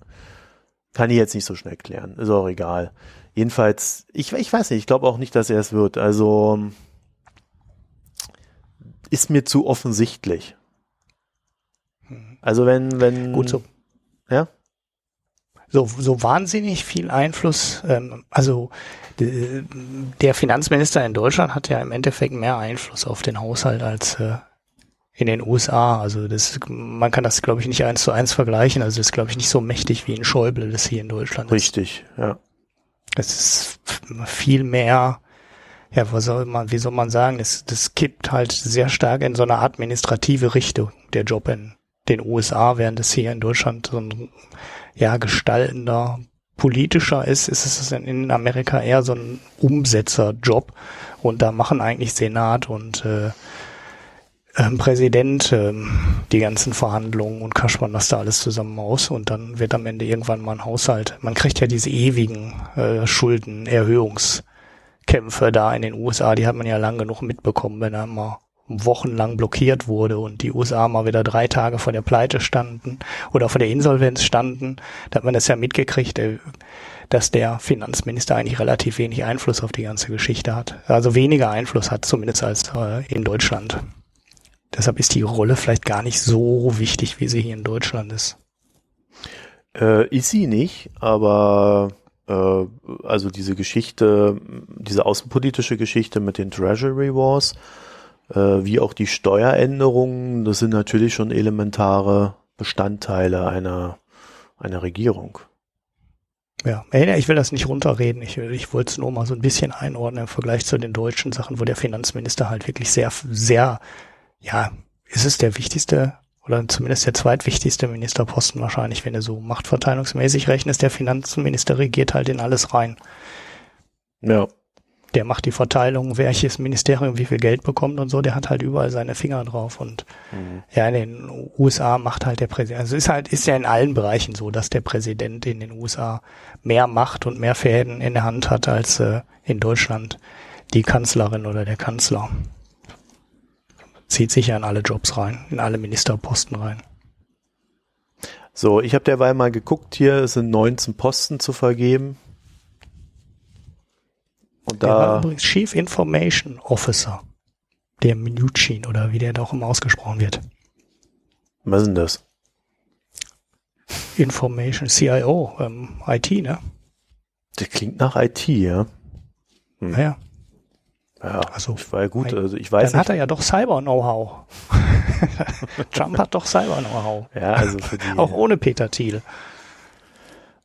Kann ich jetzt nicht so schnell klären. Ist auch egal. Jedenfalls, ich, ich weiß nicht, ich glaube auch nicht, dass er es wird. Also ist mir zu offensichtlich. Also wenn, wenn. Gut so. Ja? So, so wahnsinnig viel Einfluss, ähm, also der Finanzminister in Deutschland hat ja im Endeffekt mehr Einfluss auf den Haushalt als äh, in den USA. Also das, man kann das, glaube ich, nicht eins zu eins vergleichen. Also das ist, glaube ich, nicht so mächtig wie in Schäuble das hier in Deutschland Richtig, ist. ja. Es ist viel mehr, ja, was soll man, wie soll man sagen, das, das kippt halt sehr stark in so eine administrative Richtung, der Job in den USA, während es hier in Deutschland so ein, ja, gestaltender, politischer ist, ist es in Amerika eher so ein Umsetzerjob. Und da machen eigentlich Senat und äh, ähm, Präsident ähm, die ganzen Verhandlungen und kaspern das da alles zusammen aus und dann wird am Ende irgendwann mal ein Haushalt. Man kriegt ja diese ewigen äh, Schuldenerhöhungskämpfe da in den USA, die hat man ja lang genug mitbekommen, wenn er mal wochenlang blockiert wurde und die USA mal wieder drei Tage vor der Pleite standen oder vor der Insolvenz standen, da hat man das ja mitgekriegt, äh, dass der Finanzminister eigentlich relativ wenig Einfluss auf die ganze Geschichte hat. Also weniger Einfluss hat, zumindest als äh, in Deutschland. Deshalb ist die Rolle vielleicht gar nicht so wichtig, wie sie hier in Deutschland ist. Äh, ist sie nicht, aber äh, also diese Geschichte, diese außenpolitische Geschichte mit den Treasury Wars, äh, wie auch die Steueränderungen, das sind natürlich schon elementare Bestandteile einer, einer Regierung. Ja, ich will das nicht runterreden. Ich, ich wollte es nur mal so ein bisschen einordnen im Vergleich zu den deutschen Sachen, wo der Finanzminister halt wirklich sehr, sehr, ja, ist es der wichtigste oder zumindest der zweitwichtigste Ministerposten wahrscheinlich, wenn du so machtverteilungsmäßig rechnest. Der Finanzminister regiert halt in alles rein. Ja. Der macht die Verteilung, welches Ministerium wie viel Geld bekommt und so, der hat halt überall seine Finger drauf. Und mhm. ja, in den USA macht halt der Präsident, also ist halt, ist ja in allen Bereichen so, dass der Präsident in den USA mehr Macht und mehr Fäden in der Hand hat als äh, in Deutschland die Kanzlerin oder der Kanzler zieht sich ja in alle Jobs rein, in alle Ministerposten rein. So, ich habe derweil mal geguckt, hier sind 19 Posten zu vergeben. Und da der war übrigens Chief Information Officer, der Minuchin oder wie der da auch immer ausgesprochen wird. Was ist denn das? Information, CIO, ähm, IT, ne? Der klingt nach IT, ja. Hm. Naja. Ja, also ich war ja gut. Also ich weiß dann nicht. hat er ja doch Cyber-Know-how. <laughs> Trump hat doch Cyber-Know-how. Ja, also für die. Auch ohne Peter Thiel.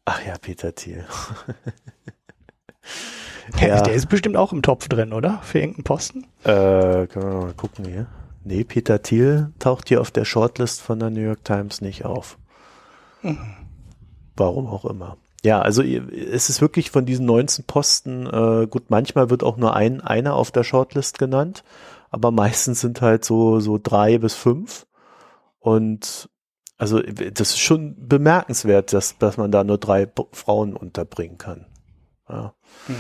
Ach ja, Peter Thiel. <laughs> ja. Der ist bestimmt auch im Topf drin, oder? Für irgendeinen Posten? Äh, können wir mal gucken hier. Nee, Peter Thiel taucht hier auf der Shortlist von der New York Times nicht auf. Mhm. Warum auch immer. Ja, also es ist wirklich von diesen 19 Posten, äh, gut, manchmal wird auch nur ein, einer auf der Shortlist genannt, aber meistens sind halt so, so drei bis fünf. Und also das ist schon bemerkenswert, dass, dass man da nur drei Frauen unterbringen kann. Ja. Hm.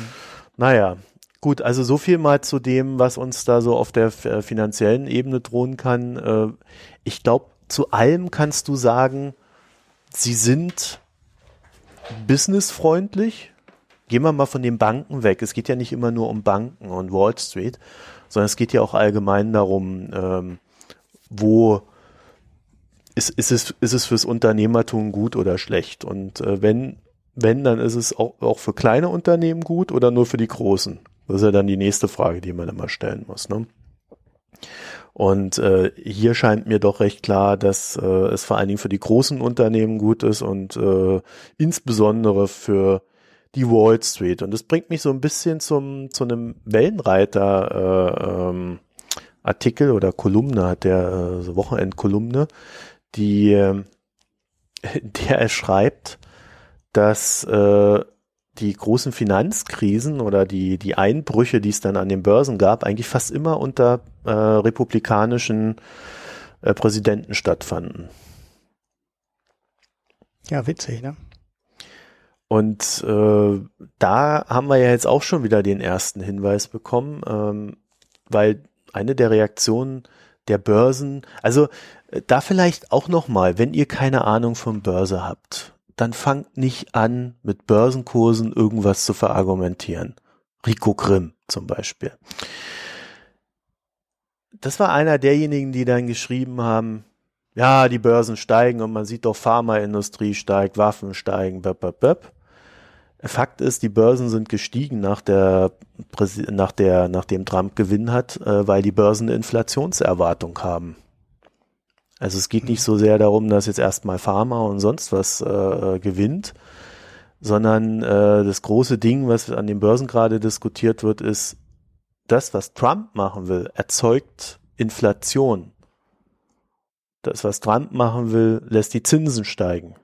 Naja, gut, also so viel mal zu dem, was uns da so auf der finanziellen Ebene drohen kann. Äh, ich glaube, zu allem kannst du sagen, sie sind businessfreundlich. Gehen wir mal von den Banken weg. Es geht ja nicht immer nur um Banken und Wall Street, sondern es geht ja auch allgemein darum, ähm, wo ist, ist, es, ist es fürs Unternehmertum gut oder schlecht? Und äh, wenn, wenn, dann ist es auch, auch für kleine Unternehmen gut oder nur für die großen? Das ist ja dann die nächste Frage, die man immer stellen muss. Ne? Und äh, hier scheint mir doch recht klar, dass äh, es vor allen Dingen für die großen Unternehmen gut ist und äh, insbesondere für die Wall Street. Und das bringt mich so ein bisschen zum zu einem Wellenreiter äh, ähm, Artikel oder Kolumne hat der äh, Wochenendkolumne, die äh, <laughs> der er schreibt, dass äh, die großen Finanzkrisen oder die, die Einbrüche, die es dann an den Börsen gab, eigentlich fast immer unter äh, republikanischen äh, Präsidenten stattfanden. Ja, witzig, ne? Und äh, da haben wir ja jetzt auch schon wieder den ersten Hinweis bekommen, ähm, weil eine der Reaktionen der Börsen, also äh, da vielleicht auch nochmal, wenn ihr keine Ahnung von Börse habt dann fangt nicht an, mit Börsenkursen irgendwas zu verargumentieren. Rico Grimm zum Beispiel. Das war einer derjenigen, die dann geschrieben haben, ja, die Börsen steigen und man sieht doch Pharmaindustrie steigt, Waffen steigen, böp, böp, böp. Fakt ist, die Börsen sind gestiegen nach der, nach der, nachdem Trump Gewinn hat, äh, weil die Börsen eine Inflationserwartung haben. Also es geht nicht so sehr darum, dass jetzt erstmal Pharma und sonst was äh, gewinnt, sondern äh, das große Ding, was an den Börsen gerade diskutiert wird, ist, das, was Trump machen will, erzeugt Inflation. Das, was Trump machen will, lässt die Zinsen steigen.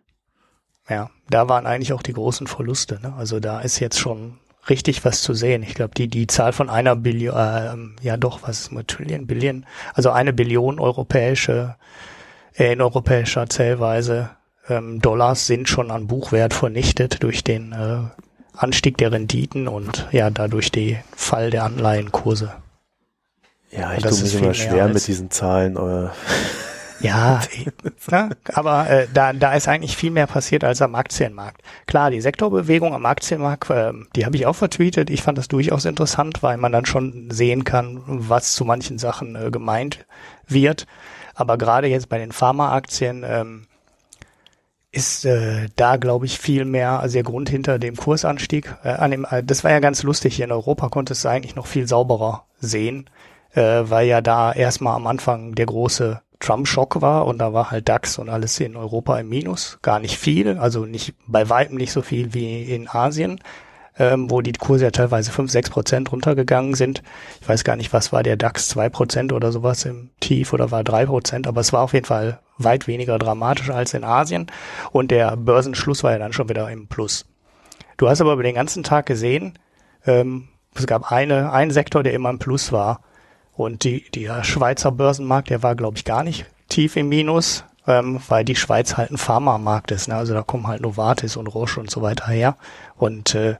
Ja, da waren eigentlich auch die großen Verluste. Ne? Also da ist jetzt schon richtig was zu sehen. Ich glaube, die, die Zahl von einer Billion, äh, ja doch, was ist mit Trillion, Billion, also eine Billion europäische, äh, in europäischer Zählweise ähm, Dollars sind schon an Buchwert vernichtet durch den äh, Anstieg der Renditen und ja, dadurch den Fall der Anleihenkurse. Ja, ich tue mich immer schwer mit diesen Zahlen. Oder ja, <laughs> ne? aber äh, da, da ist eigentlich viel mehr passiert als am Aktienmarkt. Klar, die Sektorbewegung am Aktienmarkt, äh, die habe ich auch vertweetet. Ich fand das durchaus interessant, weil man dann schon sehen kann, was zu manchen Sachen äh, gemeint wird. Aber gerade jetzt bei den Pharmaaktien ähm, ist äh, da, glaube ich, viel mehr, also der Grund hinter dem Kursanstieg. Äh, an dem, äh, das war ja ganz lustig. Hier in Europa konntest du eigentlich noch viel sauberer sehen äh, weil ja da erstmal am Anfang der große Trump-Schock war und da war halt DAX und alles in Europa im Minus. Gar nicht viel, also nicht bei weitem nicht so viel wie in Asien, ähm, wo die Kurse ja teilweise 5, 6 Prozent runtergegangen sind. Ich weiß gar nicht, was war der DAX, 2 Prozent oder sowas im Tief oder war 3 Prozent, aber es war auf jeden Fall weit weniger dramatisch als in Asien und der Börsenschluss war ja dann schon wieder im Plus. Du hast aber über den ganzen Tag gesehen, ähm, es gab eine, einen Sektor, der immer im Plus war. Und die, der Schweizer Börsenmarkt, der war, glaube ich, gar nicht tief im Minus, ähm, weil die Schweiz halt ein Pharmamarkt ist. Ne? Also da kommen halt Novartis und Roche und so weiter her. Und äh,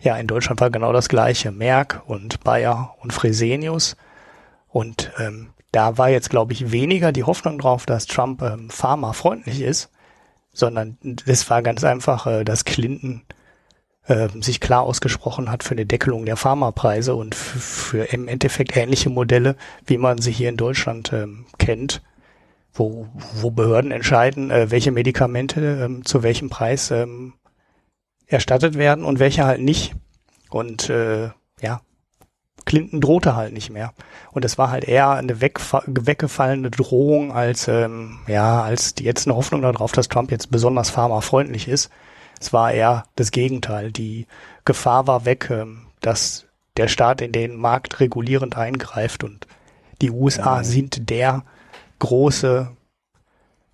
ja, in Deutschland war genau das gleiche. Merck und Bayer und Fresenius. Und ähm, da war jetzt, glaube ich, weniger die Hoffnung drauf, dass Trump ähm, pharmafreundlich ist, sondern das war ganz einfach, äh, dass Clinton äh, sich klar ausgesprochen hat für eine Deckelung der Pharmapreise und für im Endeffekt ähnliche Modelle, wie man sie hier in Deutschland ähm, kennt, wo, wo Behörden entscheiden, äh, welche Medikamente ähm, zu welchem Preis ähm, erstattet werden und welche halt nicht. Und äh, ja, Clinton drohte halt nicht mehr. Und es war halt eher eine weggefallene Drohung als ähm, ja als die jetzt eine Hoffnung darauf, dass Trump jetzt besonders pharmafreundlich ist. Es war eher das Gegenteil. Die Gefahr war weg, ähm, dass der Staat in den Markt regulierend eingreift und die USA ja. sind der große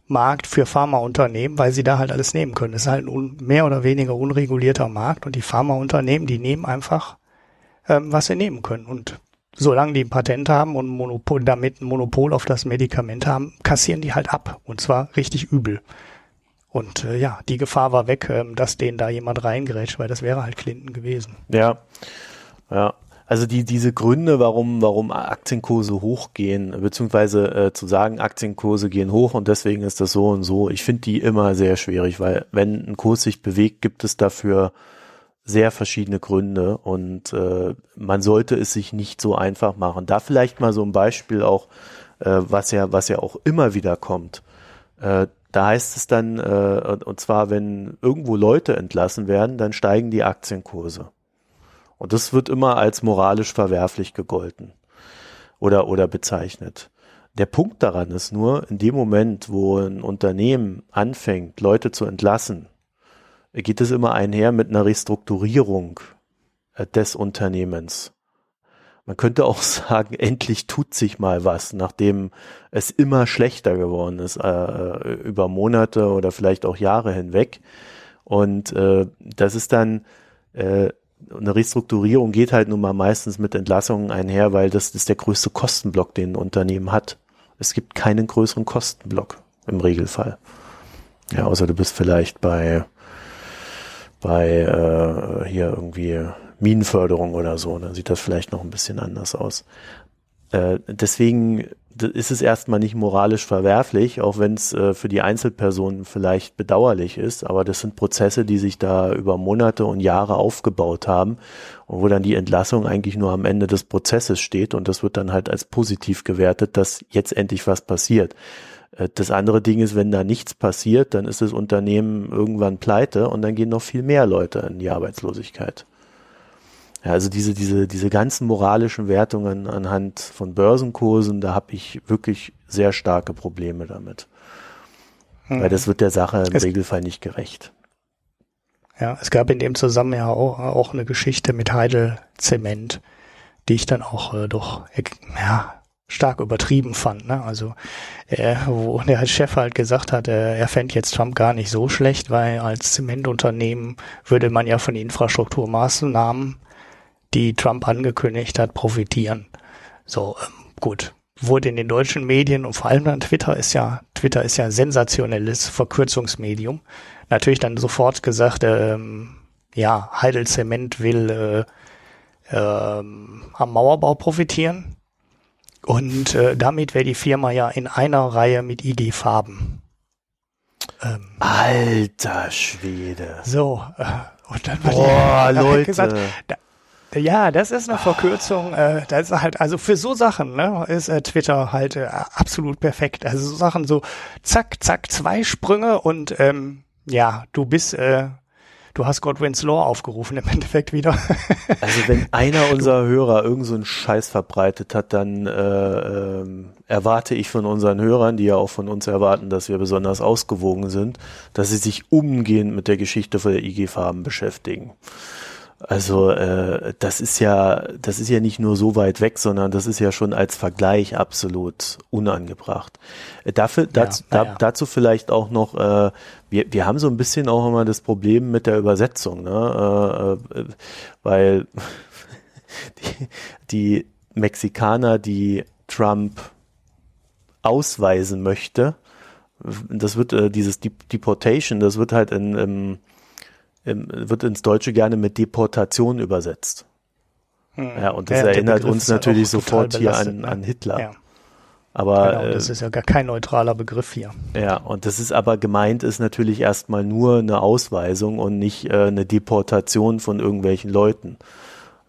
Markt für Pharmaunternehmen, weil sie da halt alles nehmen können. Es ist halt ein mehr oder weniger unregulierter Markt und die Pharmaunternehmen, die nehmen einfach, ähm, was sie nehmen können. Und solange die ein Patent haben und Monopol, damit ein Monopol auf das Medikament haben, kassieren die halt ab. Und zwar richtig übel. Und äh, ja, die Gefahr war weg, ähm, dass denen da jemand reingerätscht, weil das wäre halt Clinton gewesen. Ja, ja. Also die diese Gründe, warum warum Aktienkurse hochgehen, beziehungsweise äh, zu sagen, Aktienkurse gehen hoch und deswegen ist das so und so, ich finde die immer sehr schwierig, weil wenn ein Kurs sich bewegt, gibt es dafür sehr verschiedene Gründe und äh, man sollte es sich nicht so einfach machen. Da vielleicht mal so ein Beispiel auch, äh, was ja was ja auch immer wieder kommt. Äh, da heißt es dann, äh, und zwar, wenn irgendwo Leute entlassen werden, dann steigen die Aktienkurse. Und das wird immer als moralisch verwerflich gegolten oder, oder bezeichnet. Der Punkt daran ist nur, in dem Moment, wo ein Unternehmen anfängt, Leute zu entlassen, geht es immer einher mit einer Restrukturierung äh, des Unternehmens. Man könnte auch <laughs> sagen, endlich tut sich mal was, nachdem es immer schlechter geworden ist, äh, über Monate oder vielleicht auch Jahre hinweg. Und äh, das ist dann äh, eine Restrukturierung geht halt nun mal meistens mit Entlassungen einher, weil das ist der größte Kostenblock, den ein Unternehmen hat. Es gibt keinen größeren Kostenblock im Regelfall. Ja, außer du bist vielleicht bei bei äh, hier irgendwie Minenförderung oder so, dann sieht das vielleicht noch ein bisschen anders aus. Äh, deswegen ist es erstmal nicht moralisch verwerflich, auch wenn es äh, für die Einzelpersonen vielleicht bedauerlich ist, aber das sind Prozesse, die sich da über Monate und Jahre aufgebaut haben und wo dann die Entlassung eigentlich nur am Ende des Prozesses steht und das wird dann halt als positiv gewertet, dass jetzt endlich was passiert. Äh, das andere Ding ist, wenn da nichts passiert, dann ist das Unternehmen irgendwann pleite und dann gehen noch viel mehr Leute in die Arbeitslosigkeit. Ja, also diese, diese, diese ganzen moralischen Wertungen anhand von Börsenkursen, da habe ich wirklich sehr starke Probleme damit. Mhm. Weil das wird der Sache im es, Regelfall nicht gerecht. Ja, es gab in dem Zusammenhang auch, auch eine Geschichte mit Heidel Zement, die ich dann auch äh, doch ja, stark übertrieben fand. Ne? Also äh, wo der Chef halt gesagt hat, äh, er fände jetzt Trump gar nicht so schlecht, weil als Zementunternehmen würde man ja von Infrastrukturmaßnahmen die Trump angekündigt hat, profitieren. So, ähm, gut. Wurde in den deutschen Medien und vor allem dann Twitter ist ja, Twitter ist ja ein sensationelles Verkürzungsmedium. Natürlich dann sofort gesagt, ähm, ja, Heidel Zement will äh, ähm, am Mauerbau profitieren. Und äh, damit wäre die Firma ja in einer Reihe mit IG Farben. Ähm, Alter Schwede. So, äh, und dann war Boah, <laughs> die, Leute. Gesagt, da, ja, das ist eine Verkürzung. Äh, das ist halt, also für so Sachen ne, ist äh, Twitter halt äh, absolut perfekt. Also so Sachen so zack, zack, zwei Sprünge und ähm, ja, du bist, äh, du hast Godwin's Law aufgerufen im Endeffekt wieder. <laughs> Also wenn einer unserer Hörer irgend so einen Scheiß verbreitet hat, dann äh, ähm, erwarte ich von unseren Hörern, die ja auch von uns erwarten, dass wir besonders ausgewogen sind, dass sie sich umgehend mit der Geschichte von der IG Farben beschäftigen. Also äh, das ist ja, das ist ja nicht nur so weit weg, sondern das ist ja schon als Vergleich absolut unangebracht. Äh, dafür, ja, dazu, ja. dazu vielleicht auch noch, äh, wir, wir haben so ein bisschen auch immer das Problem mit der Übersetzung, ne? Äh, äh weil <laughs> die, die Mexikaner, die Trump ausweisen möchte, das wird äh, dieses Deportation, das wird halt in, im wird ins Deutsche gerne mit Deportation übersetzt. Hm. Ja, und das ja, erinnert uns natürlich sofort hier an, ne? an Hitler. Ja. Aber genau, das äh, ist ja gar kein neutraler Begriff hier. Ja, und das ist aber gemeint ist natürlich erstmal nur eine Ausweisung und nicht äh, eine Deportation von irgendwelchen Leuten.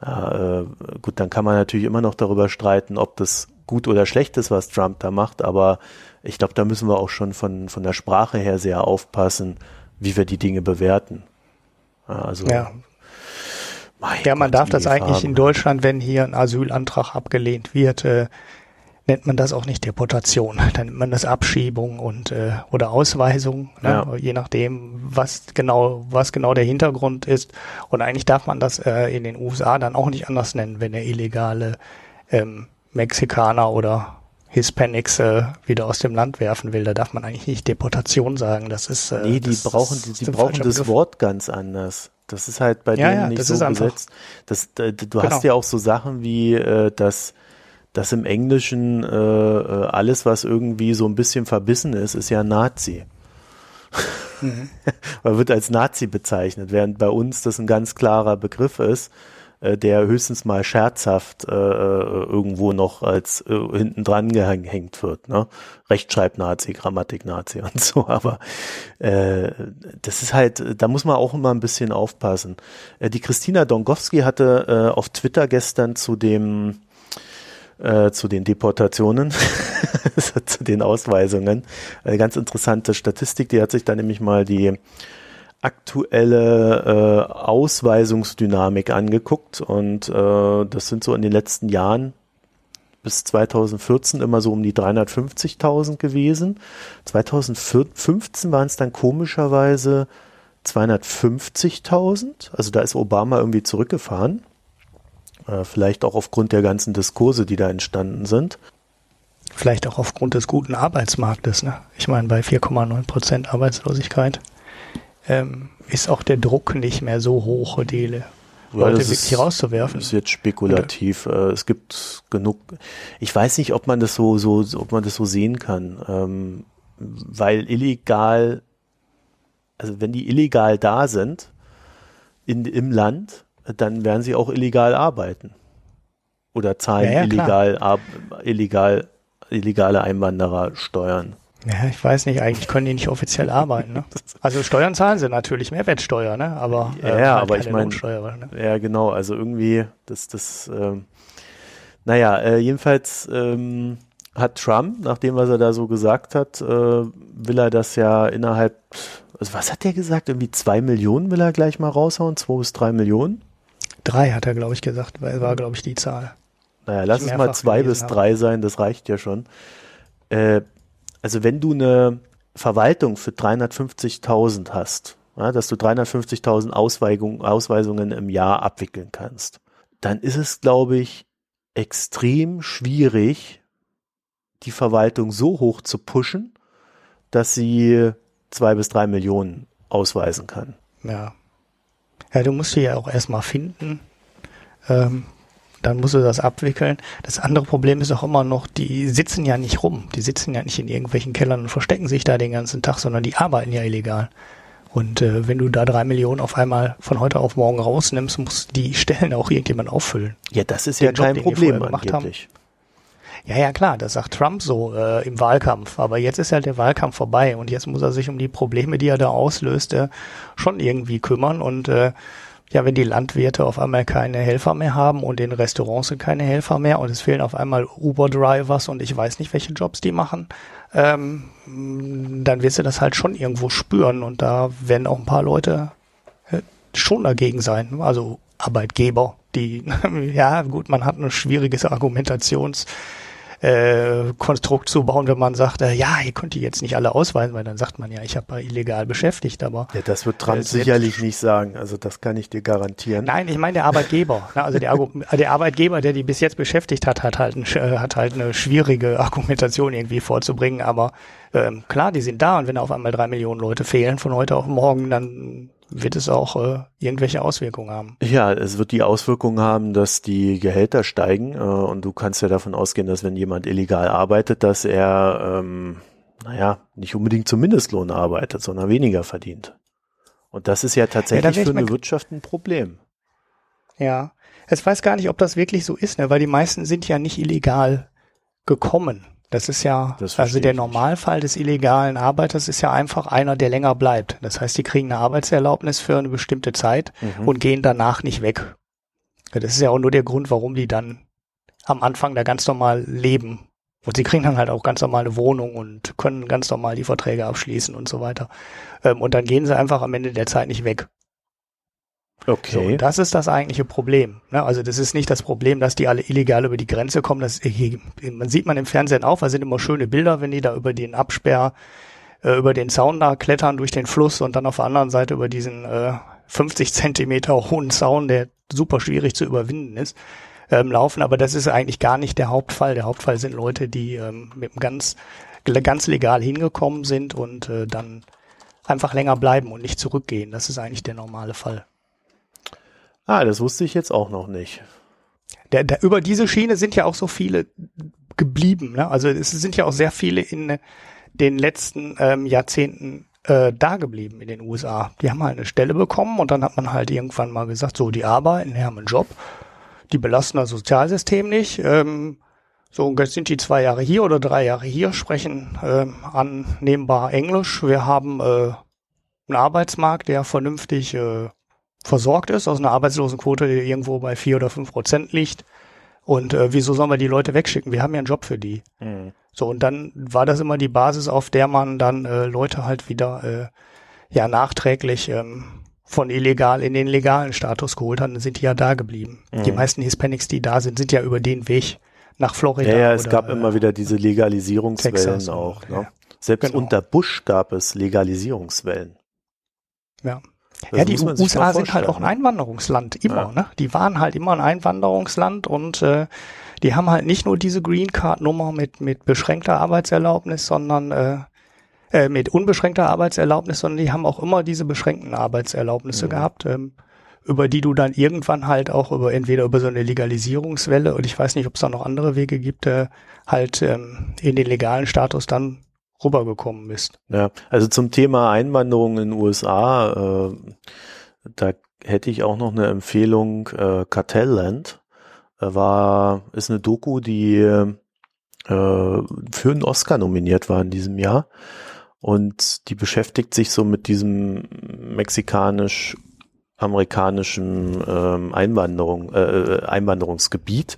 Ja, äh, gut, dann kann man natürlich immer noch darüber streiten, ob das gut oder schlecht ist, was Trump da macht, aber ich glaube, da müssen wir auch schon von, von der Sprache her sehr aufpassen, wie wir die Dinge bewerten. Also ja. ja, man Gott, darf das eigentlich Farben. in Deutschland, wenn hier ein Asylantrag abgelehnt wird, äh, nennt man das auch nicht Deportation. <laughs> Dann nennt man das Abschiebung und äh, oder Ausweisung, ne? ja. je nachdem, was genau, was genau der Hintergrund ist. Und eigentlich darf man das äh, in den USA dann auch nicht anders nennen, wenn er illegale ähm, Mexikaner oder Hispanics äh, wieder aus dem Land werfen will. Da darf man eigentlich nicht Deportation sagen. Das ist äh, nee, die das, brauchen die, die brauchen das. Wort ganz anders. Das ist halt bei ja, denen ja, nicht so gesetzt. Das, äh, du genau. hast ja auch so Sachen wie äh, dass dass im Englischen äh, äh, alles, was irgendwie so ein bisschen verbissen ist, ist ja Nazi. Mhm. <laughs> Man wird als Nazi bezeichnet, während bei uns das ein ganz klarer Begriff ist äh, der höchstens mal scherzhaft äh, äh, irgendwo noch als äh, hinten dran gehängt wird. Ne? Rechtschreibnazi, Grammatik-Nazi <laughs> und so, aber äh, das ist halt, da muss man auch immer ein bisschen aufpassen. Äh, die Christina Dongowski hatte äh, auf Twitter gestern zu dem äh, zu den Deportationen, <laughs> zu den Ausweisungen. Eine ganz interessante Statistik, die hat sich da nämlich mal die aktuelle äh, Ausweisungsdynamik angeguckt und äh, das sind so in den letzten Jahren bis 2014 immer so um die 350.000 gewesen. 2015 waren es dann komischerweise 250.000. Also da ist Obama irgendwie zurückgefahren. Äh, vielleicht auch aufgrund der ganzen Diskurse, die da entstanden sind. Vielleicht auch aufgrund des guten Arbeitsmarktes. Ne? Ich meine, bei 4,9 Prozent Arbeitslosigkeit ähm, ist auch der Druck nicht mehr so hoch, die Leute ja, wirklich ist, rauszuwerfen. Das ist jetzt spekulativ. Oder? Äh, es gibt genug. Ich weiß nicht, ob man das so, so, ob man das so sehen kann, ähm, weil illegal, also wenn die illegal da sind in, im Land, dann werden sie auch illegal arbeiten oder zahlen ja, ja, illegal, ab, illegal, illegale Einwanderer Steuern. Ja, ich weiß nicht, eigentlich können die nicht offiziell arbeiten. Ne? <laughs> Also Steuern zahlen sie natürlich, Mehrwertsteuer, ne? Aber äh, ja, halt aber ich meine, ne? ja genau, also irgendwie, das, das, ähm, naja, äh, jedenfalls ähm, hat Trump, nachdem was er da so gesagt hat, äh, will er das ja innerhalb, also was hat der gesagt? Irgendwie zwei Millionen will er gleich mal raushauen, zwei bis drei Millionen? Drei hat er, glaube ich, gesagt, weil war, glaube ich, die Zahl. Naja, lass es mal zwei bis drei sein, das reicht ja schon. Äh, also wenn du eine Verwaltung für 350.000 hast, ja, dass du 350.000 Ausweisungen, im Jahr abwickeln kannst, dann ist es, glaube ich, extrem schwierig, die Verwaltung so hoch zu pushen, dass sie zwei bis drei Millionen ausweisen kann. Ja. Ja, du musst sie ja auch erstmal finden. Ähm, dann musst du das abwickeln. Das andere Problem ist auch immer noch, die sitzen ja nicht rum. Die sitzen ja nicht in irgendwelchen Kellern und verstecken sich da den ganzen Tag, sondern die arbeiten ja illegal. Und äh, wenn du da drei Millionen auf einmal von heute auf morgen rausnimmst, muss die <laughs> Stellen auch irgendjemand auffüllen. Ja, das ist ja kein Job, Problem angeblich. Haben. Ja, ja, klar, das sagt Trump so äh, im Wahlkampf. Aber jetzt ist halt der Wahlkampf vorbei und jetzt muss er sich um die Probleme, die er da auslöst, äh, schon irgendwie kümmern. Und äh, ja, wenn die Landwirte auf einmal keine Helfer mehr haben und in Restaurants sind keine Helfer mehr und es fehlen auf einmal Uber-Drivers und ich weiß nicht, welche Jobs die machen, ähm, dann wirst du das halt schon irgendwo spüren und da werden auch ein paar Leute äh, schon dagegen sein. Also Arbeitgeber, die, <laughs> ja gut, man hat ein schwieriges Argumentations- äh, Konstrukt zu bauen, wenn man sagt, äh, ja, ihr könnt die jetzt nicht alle ausweisen, weil dann sagt man ja, ich habe illegal beschäftigt, aber ja, das wird Trump äh, sicherlich nicht sagen. Also das kann ich dir garantieren. Nein, ich meine der Arbeitgeber. <laughs> Ne, also der, der, Arbeitgeber, der die bis jetzt beschäftigt hat, hat halt, ein, äh, hat halt eine schwierige <laughs> Argumentation irgendwie vorzubringen. Aber ähm, klar, die sind da und wenn auf einmal drei Millionen Leute fehlen von heute auf morgen, dann wird es auch äh, irgendwelche Auswirkungen haben. Ja, es wird die Auswirkungen haben, dass die Gehälter steigen äh, und du kannst ja davon ausgehen, dass wenn jemand illegal arbeitet, dass er, ähm, naja, nicht unbedingt zum Mindestlohn arbeitet, sondern weniger verdient. Und das ist ja tatsächlich ja, für eine Wirtschaft ein Problem. Ja, ich weiß gar nicht, ob das wirklich so ist, ne? weil die meisten sind ja nicht illegal gekommen. Das ist ja, das also der Normalfall des illegalen Arbeiters ist ja einfach einer, der länger bleibt. Das heißt, die kriegen eine Arbeitserlaubnis für eine bestimmte Zeit mhm. und gehen danach nicht weg. Das ist ja auch nur der Grund, warum die dann am Anfang da ganz normal leben. Und sie kriegen dann halt auch ganz normale Wohnung und können ganz normal die Verträge abschließen und so weiter. Ähm, und dann gehen sie einfach am Ende der Zeit nicht weg. Okay. So, das ist das eigentliche Problem. Ne? Also das ist nicht das Problem, dass die alle illegal über die Grenze kommen. Das, man sieht man im Fernsehen auch, da sind immer schöne Bilder, wenn die da über den Absperr, äh, über den Zaun da klettern durch den Fluss und dann auf der anderen Seite über diesen äh, 50 Zentimeter hohen Zaun, der super schwierig zu überwinden ist, ähm, laufen. Aber das ist eigentlich gar nicht der Hauptfall. Der Hauptfall sind Leute, die ähm, mit ganz, ganz legal hingekommen sind und äh, dann einfach länger bleiben und nicht zurückgehen. Das ist eigentlich der normale Fall. Ah, das wusste ich jetzt auch noch nicht. Der, der, über diese Schiene sind ja auch so viele geblieben. Ne? Also es sind ja auch sehr viele in den letzten ähm, Jahrzehnten äh, da geblieben in den USA. Die haben halt eine Stelle bekommen und dann hat man halt irgendwann mal gesagt, so die arbeiten, die haben einen Job, die belasten das Sozialsystem nicht. Ähm, so, und jetzt sind die zwei Jahre hier oder drei Jahre hier, sprechen ähm, annehmbar Englisch. Wir haben äh, einen Arbeitsmarkt, der vernünftig äh, versorgt ist, aus einer Arbeitslosenquote, die irgendwo bei vier oder fünf Prozent liegt. Und äh, wieso sollen wir die Leute wegschicken? Wir haben ja einen Job für die. Mhm. So, und dann war das immer die Basis, auf der man dann äh, Leute halt wieder äh, ja nachträglich ähm, von illegal in den legalen Status geholt hat, dann sind die ja da geblieben. Mhm. Die meisten Hispanics, die da sind, sind ja über den Weg nach Florida. Ja, ja es oder, gab äh, immer wieder diese Legalisierungswellen Texas auch. Ne? Ja. Selbst genau. unter Bush gab es Legalisierungswellen. Ja. Das ja, die USA sind halt auch ein Einwanderungsland, immer. Ja. Ne? Die waren halt immer ein Einwanderungsland und äh, die haben halt nicht nur diese Green Card Nummer mit mit beschränkter Arbeitserlaubnis, sondern äh, äh, mit unbeschränkter Arbeitserlaubnis, sondern die haben auch immer diese beschränkten Arbeitserlaubnisse mhm. gehabt, ähm, über die du dann irgendwann halt auch über entweder über so eine Legalisierungswelle und ich weiß nicht, ob es da noch andere Wege gibt, äh, halt ähm, in den legalen Status dann rübergekommen bist. Ja, also zum Thema Einwanderung in den USA, äh, da hätte ich auch noch eine Empfehlung, äh, Kartellland äh, war, ist eine Doku, die äh, für einen Oscar nominiert war in diesem Jahr. Und die beschäftigt sich so mit diesem mexikanisch-amerikanischen ähm, Einwanderung, äh, äh Einwanderungsgebiet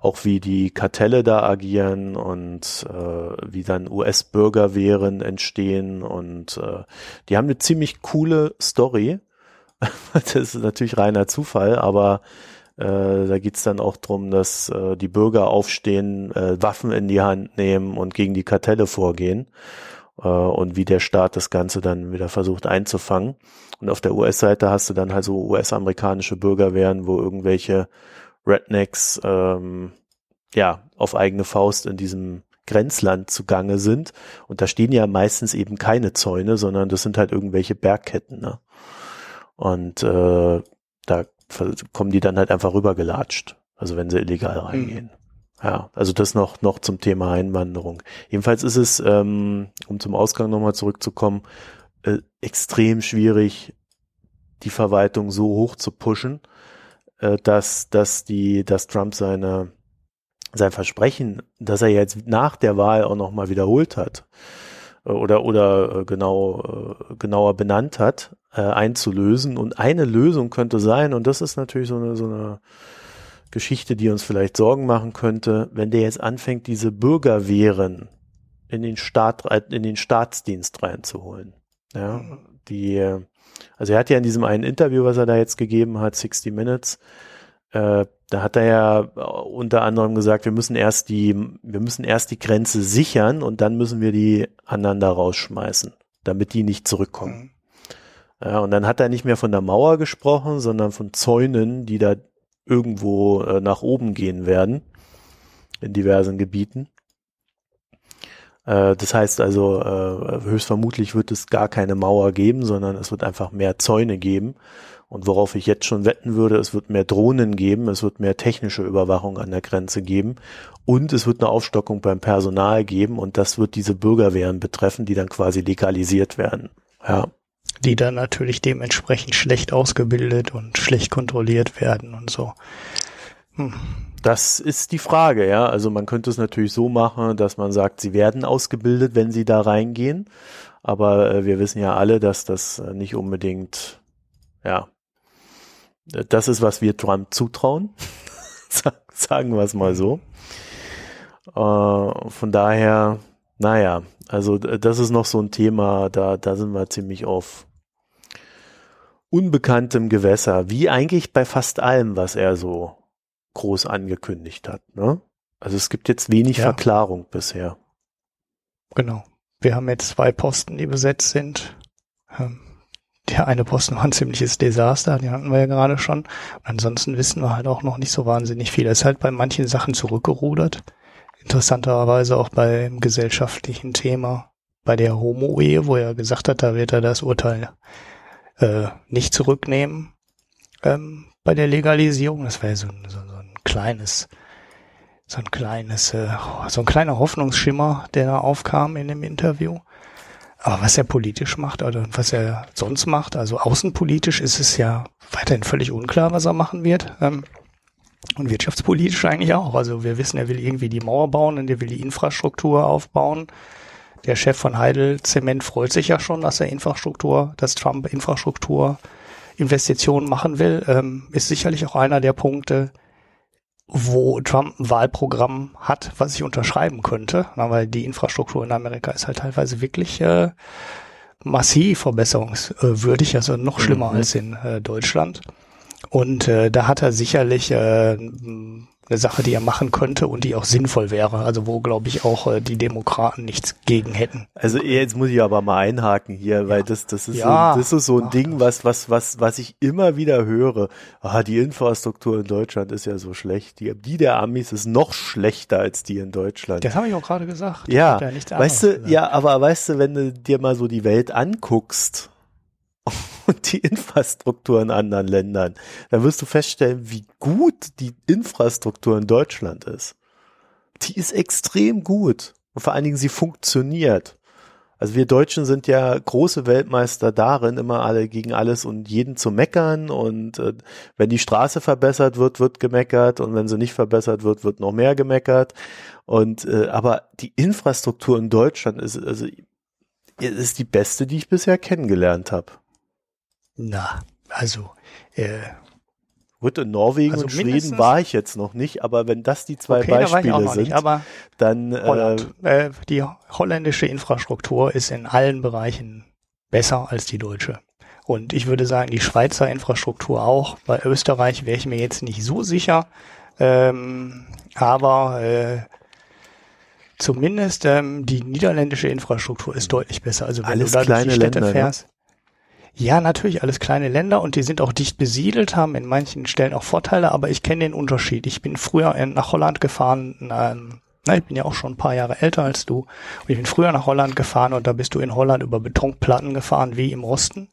auch wie die Kartelle da agieren und äh, wie dann US-Bürgerwehren entstehen und äh, die haben eine ziemlich coole Story. <laughs> das ist natürlich reiner Zufall, aber äh, da geht's dann auch drum, dass äh, die Bürger aufstehen, äh, Waffen in die Hand nehmen und gegen die Kartelle vorgehen äh, und wie der Staat das Ganze dann wieder versucht einzufangen. Und auf der US-Seite hast du dann halt so US-amerikanische Bürgerwehren, wo irgendwelche Rednecks ähm, ja auf eigene Faust in diesem Grenzland zugange sind. Und da stehen ja meistens eben keine Zäune, sondern das sind halt irgendwelche Bergketten. Ne? Und äh, da kommen die dann halt einfach rübergelatscht. Also wenn sie illegal reingehen. Mhm. Ja, also das noch, noch zum Thema Einwanderung. Jedenfalls ist es, ähm, um zum Ausgang nochmal zurückzukommen, äh, extrem schwierig, die Verwaltung so hoch zu pushen, dass, dass die, dass Trump seine, sein Versprechen, dass er jetzt nach der Wahl auch nochmal wiederholt hat äh, oder, oder äh, genau, äh, genauer benannt hat, äh, einzulösen. Und eine Lösung könnte sein, und das ist natürlich so eine, so eine Geschichte, die uns vielleicht Sorgen machen könnte, wenn der jetzt anfängt, diese Bürgerwehren in den Staat, in den Staatsdienst reinzuholen. Ja, die, also er hat ja in diesem einen Interview, was er da jetzt gegeben hat, 60 Minutes, äh, da hat er ja unter anderem gesagt, wir müssen erst die, wir müssen erst die Grenze sichern und dann müssen wir die anderen da rausschmeißen, damit die nicht zurückkommen. Mhm. Ja, und dann hat er nicht mehr von der Mauer gesprochen, sondern von Zäunen, die da irgendwo äh, nach oben gehen werden in diversen Gebieten. Äh, das heißt also, äh, höchstvermutlich wird es gar keine Mauer geben, sondern es wird einfach mehr Zäune geben. Und worauf ich jetzt schon wetten würde, es wird mehr Drohnen geben, es wird mehr technische Überwachung an der Grenze geben und es wird eine Aufstockung beim Personal geben und das wird diese Bürgerwehren betreffen, die dann quasi legalisiert werden. Ja. Die dann natürlich dementsprechend schlecht ausgebildet und schlecht kontrolliert werden und so. Hm. Das ist die Frage, ja. Also man könnte es natürlich so machen, dass man sagt, sie werden ausgebildet, wenn sie da reingehen. Aber äh, wir wissen ja alle, dass das äh, nicht unbedingt, ja, das ist, was wir Trump zutrauen. <laughs> Sagen wir es mal so. Äh, von daher, naja, also das ist noch so ein Thema, da, da sind wir ziemlich auf unbekanntem Gewässer, wie eigentlich bei fast allem, was er so groß angekündigt hat. Ne? Also es gibt jetzt wenig ja. Verklarung bisher. Genau. Wir haben jetzt zwei Posten, die besetzt sind. Ähm, der eine Posten war ein ziemliches Desaster, den hatten wir ja gerade schon. Und ansonsten wissen wir halt auch noch nicht so wahnsinnig viel. Er ist halt bei manchen Sachen zurückgerudert. Interessanterweise auch beim gesellschaftlichen Thema, bei der Homo-Ehe, wo er gesagt hat, da wird er das Urteil äh, nicht zurücknehmen. Ähm, bei der Legalisierung, das wäre so, so, so ein kleines, so ein kleines, äh, so ein kleiner Hoffnungsschimmer, der da aufkam in dem Interview. Aber was er politisch macht oder was er sonst macht, also außenpolitisch ist es ja weiterhin völlig unklar, was er machen wird. Ähm, und wirtschaftspolitisch eigentlich auch. Also wir wissen, er will irgendwie die Mauer bauen und er will die Infrastruktur aufbauen. Der Chef von Heidel Zement freut sich ja schon, dass er Infrastruktur, dass Trump Infrastruktur Investitionen machen will. Ähm, ist sicherlich auch einer der Punkte, wo Trump ein Wahlprogramm hat, was ich unterschreiben könnte, na, weil die Infrastruktur in Amerika ist halt teilweise wirklich äh, massiv verbesserungswürdig, also noch schlimmer mhm. als in äh, Deutschland. Und äh, da hat er sicherlich äh, eine Sache, die er machen könnte und die auch sinnvoll wäre. Also wo, glaube ich, auch äh, die Demokraten nichts gegen hätten. Also jetzt muss ich aber mal einhaken hier, ja. weil das, das ist ja. so, das ist so ein Ach, Ding, was, was, was, was ich immer wieder höre. Ah, die Infrastruktur in Deutschland ist ja so schlecht. Die, die der Amis ist noch schlechter als die in Deutschland. Das habe ich auch gerade gesagt. Ja, ja weißt du, gesagt. ja, aber weißt du, wenn du dir mal so die Welt anguckst, und die Infrastruktur in anderen Ländern, dann wirst du feststellen, wie gut die Infrastruktur in Deutschland ist. Die ist extrem gut. Und vor allen Dingen, sie funktioniert. Also wir Deutschen sind ja große Weltmeister darin, immer alle gegen alles und jeden zu meckern. Und äh, wenn die Straße verbessert wird, wird gemeckert. Und wenn sie nicht verbessert wird, wird noch mehr gemeckert. Und äh, aber die Infrastruktur in Deutschland ist also ist die beste, die ich bisher kennengelernt habe. Na, also äh, Gut, in Norwegen also und Schweden war ich jetzt noch nicht, aber wenn das die zwei okay, Beispiele sind, nicht, aber dann Holland. Äh, äh, die holländische Infrastruktur ist in allen Bereichen besser als die deutsche. Und ich würde sagen, die Schweizer Infrastruktur auch. Bei Österreich wäre ich mir jetzt nicht so sicher. Ähm, aber äh, zumindest ähm, die niederländische Infrastruktur ist deutlich besser. Also wenn Alles du da durch die Städte Länder, ne? fährst. Ne? Ja, natürlich alles kleine Länder und die sind auch dicht besiedelt, haben in manchen Stellen auch Vorteile, aber ich kenne den Unterschied. Ich bin früher in, nach Holland gefahren, ähm, na, ich bin ja auch schon ein paar Jahre älter als du. Und ich bin früher nach Holland gefahren und da bist du in Holland über Betonplatten gefahren wie im Osten.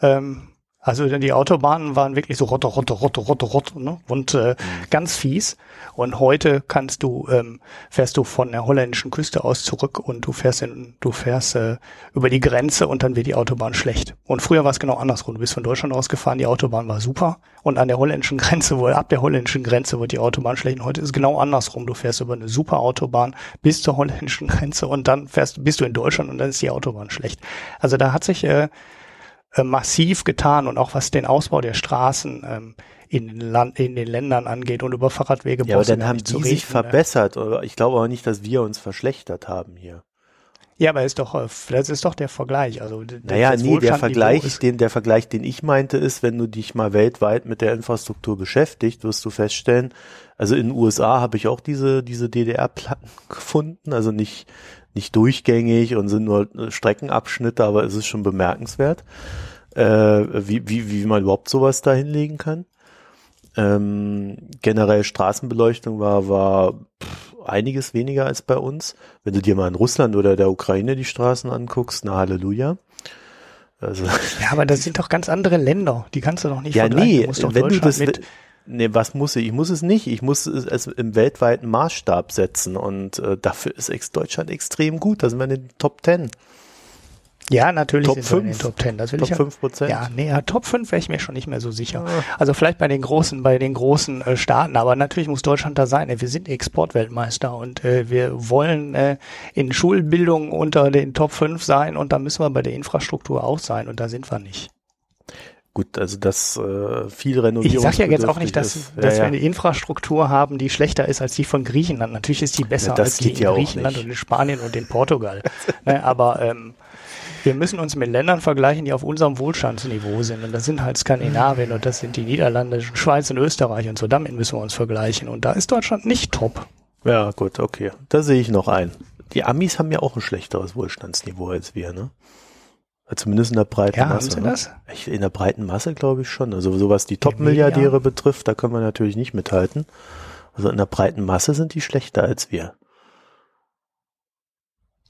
Ähm, also die Autobahnen waren wirklich so rotte, rotte, rotte, rotte, rotte ne? und äh, mhm. ganz fies. Und heute kannst du ähm, fährst du von der holländischen Küste aus zurück und du fährst in, du fährst äh, über die Grenze und dann wird die Autobahn schlecht. Und früher war es genau andersrum. Du bist von Deutschland ausgefahren, die Autobahn war super und an der holländischen <laughs> Grenze, wo ab der holländischen Grenze wird die Autobahn schlecht. Und heute ist es genau andersrum. Du fährst über eine super Autobahn bis zur holländischen <laughs> Grenze und dann fährst bist du in Deutschland und dann ist die Autobahn schlecht. Also da hat sich äh, äh, massiv getan und auch was den Ausbau der Straßen ähm, in, den Land, in den Ländern angeht und über Fahrradwege. Ja, aber dann haben die reden, sich ne? verbessert. Oder ich glaube auch nicht, dass wir uns verschlechtert haben hier. Ja, aber ist doch, äh, das ist doch der Vergleich. Also naja, nee, der Vergleich, den, der Vergleich, den ich meinte, ist, wenn du dich mal weltweit mit der Infrastruktur beschäftigt, wirst du feststellen, also in den USA habe ich auch diese, diese DDR-Platten <laughs> gefunden, also nicht, nicht durchgängig und sind nur Streckenabschnitte, aber es ist schon bemerkenswert, äh, wie, wie, wie man überhaupt sowas da hinlegen kann. Ähm, generell Straßenbeleuchtung war, war pff, einiges weniger als bei uns. Wenn du dir mal in Russland oder der Ukraine die Straßen anguckst, na Halleluja. Also, ja, aber das <laughs> sind doch ganz andere Länder. Die kannst du doch nicht ja, vergleichen. Nee, du wenn du das, mit nee, was muss ich? Ich muss es nicht. Ich muss es im weltweiten Maßstab setzen und äh, dafür ist Deutschland extrem gut. Da sind wir in den Top Ten. Ja, natürlich Top sind 5. in den Top 10. Das will Top ich 5 Prozent. Ja, nee, ja, Top 5 wäre ich mir schon nicht mehr so sicher. Ja. Also vielleicht bei den großen, bei den großen äh, Staaten, aber natürlich muss Deutschland da sein. Wir sind Exportweltmeister und äh, wir wollen äh, in Schulbildung unter den Top 5 sein und da müssen wir bei der Infrastruktur auch sein und da sind wir nicht. Gut, also das äh, viel Renovierung. Ich sage ja jetzt auch nicht, dass, ist. dass ja, wir eine Infrastruktur haben, die schlechter ist als die von Griechenland. Natürlich ist die besser ja, als die in Griechenland und in Spanien und in Portugal. <laughs> ne, aber ähm, wir müssen uns mit Ländern vergleichen, die auf unserem Wohlstandsniveau sind. Und das sind halt Skandinavien und das sind die Niederlande, Schweiz und Österreich und so. Damit müssen wir uns vergleichen. Und da ist Deutschland nicht top. Ja, gut, okay. Da sehe ich noch ein. Die Amis haben ja auch ein schlechteres Wohlstandsniveau als wir, ne? Zumindest in der breiten ja, Masse. Haben ne? das? In der breiten Masse glaube ich schon. Also so was die Top-Milliardäre betrifft, da können wir natürlich nicht mithalten. Also in der breiten Masse sind die schlechter als wir.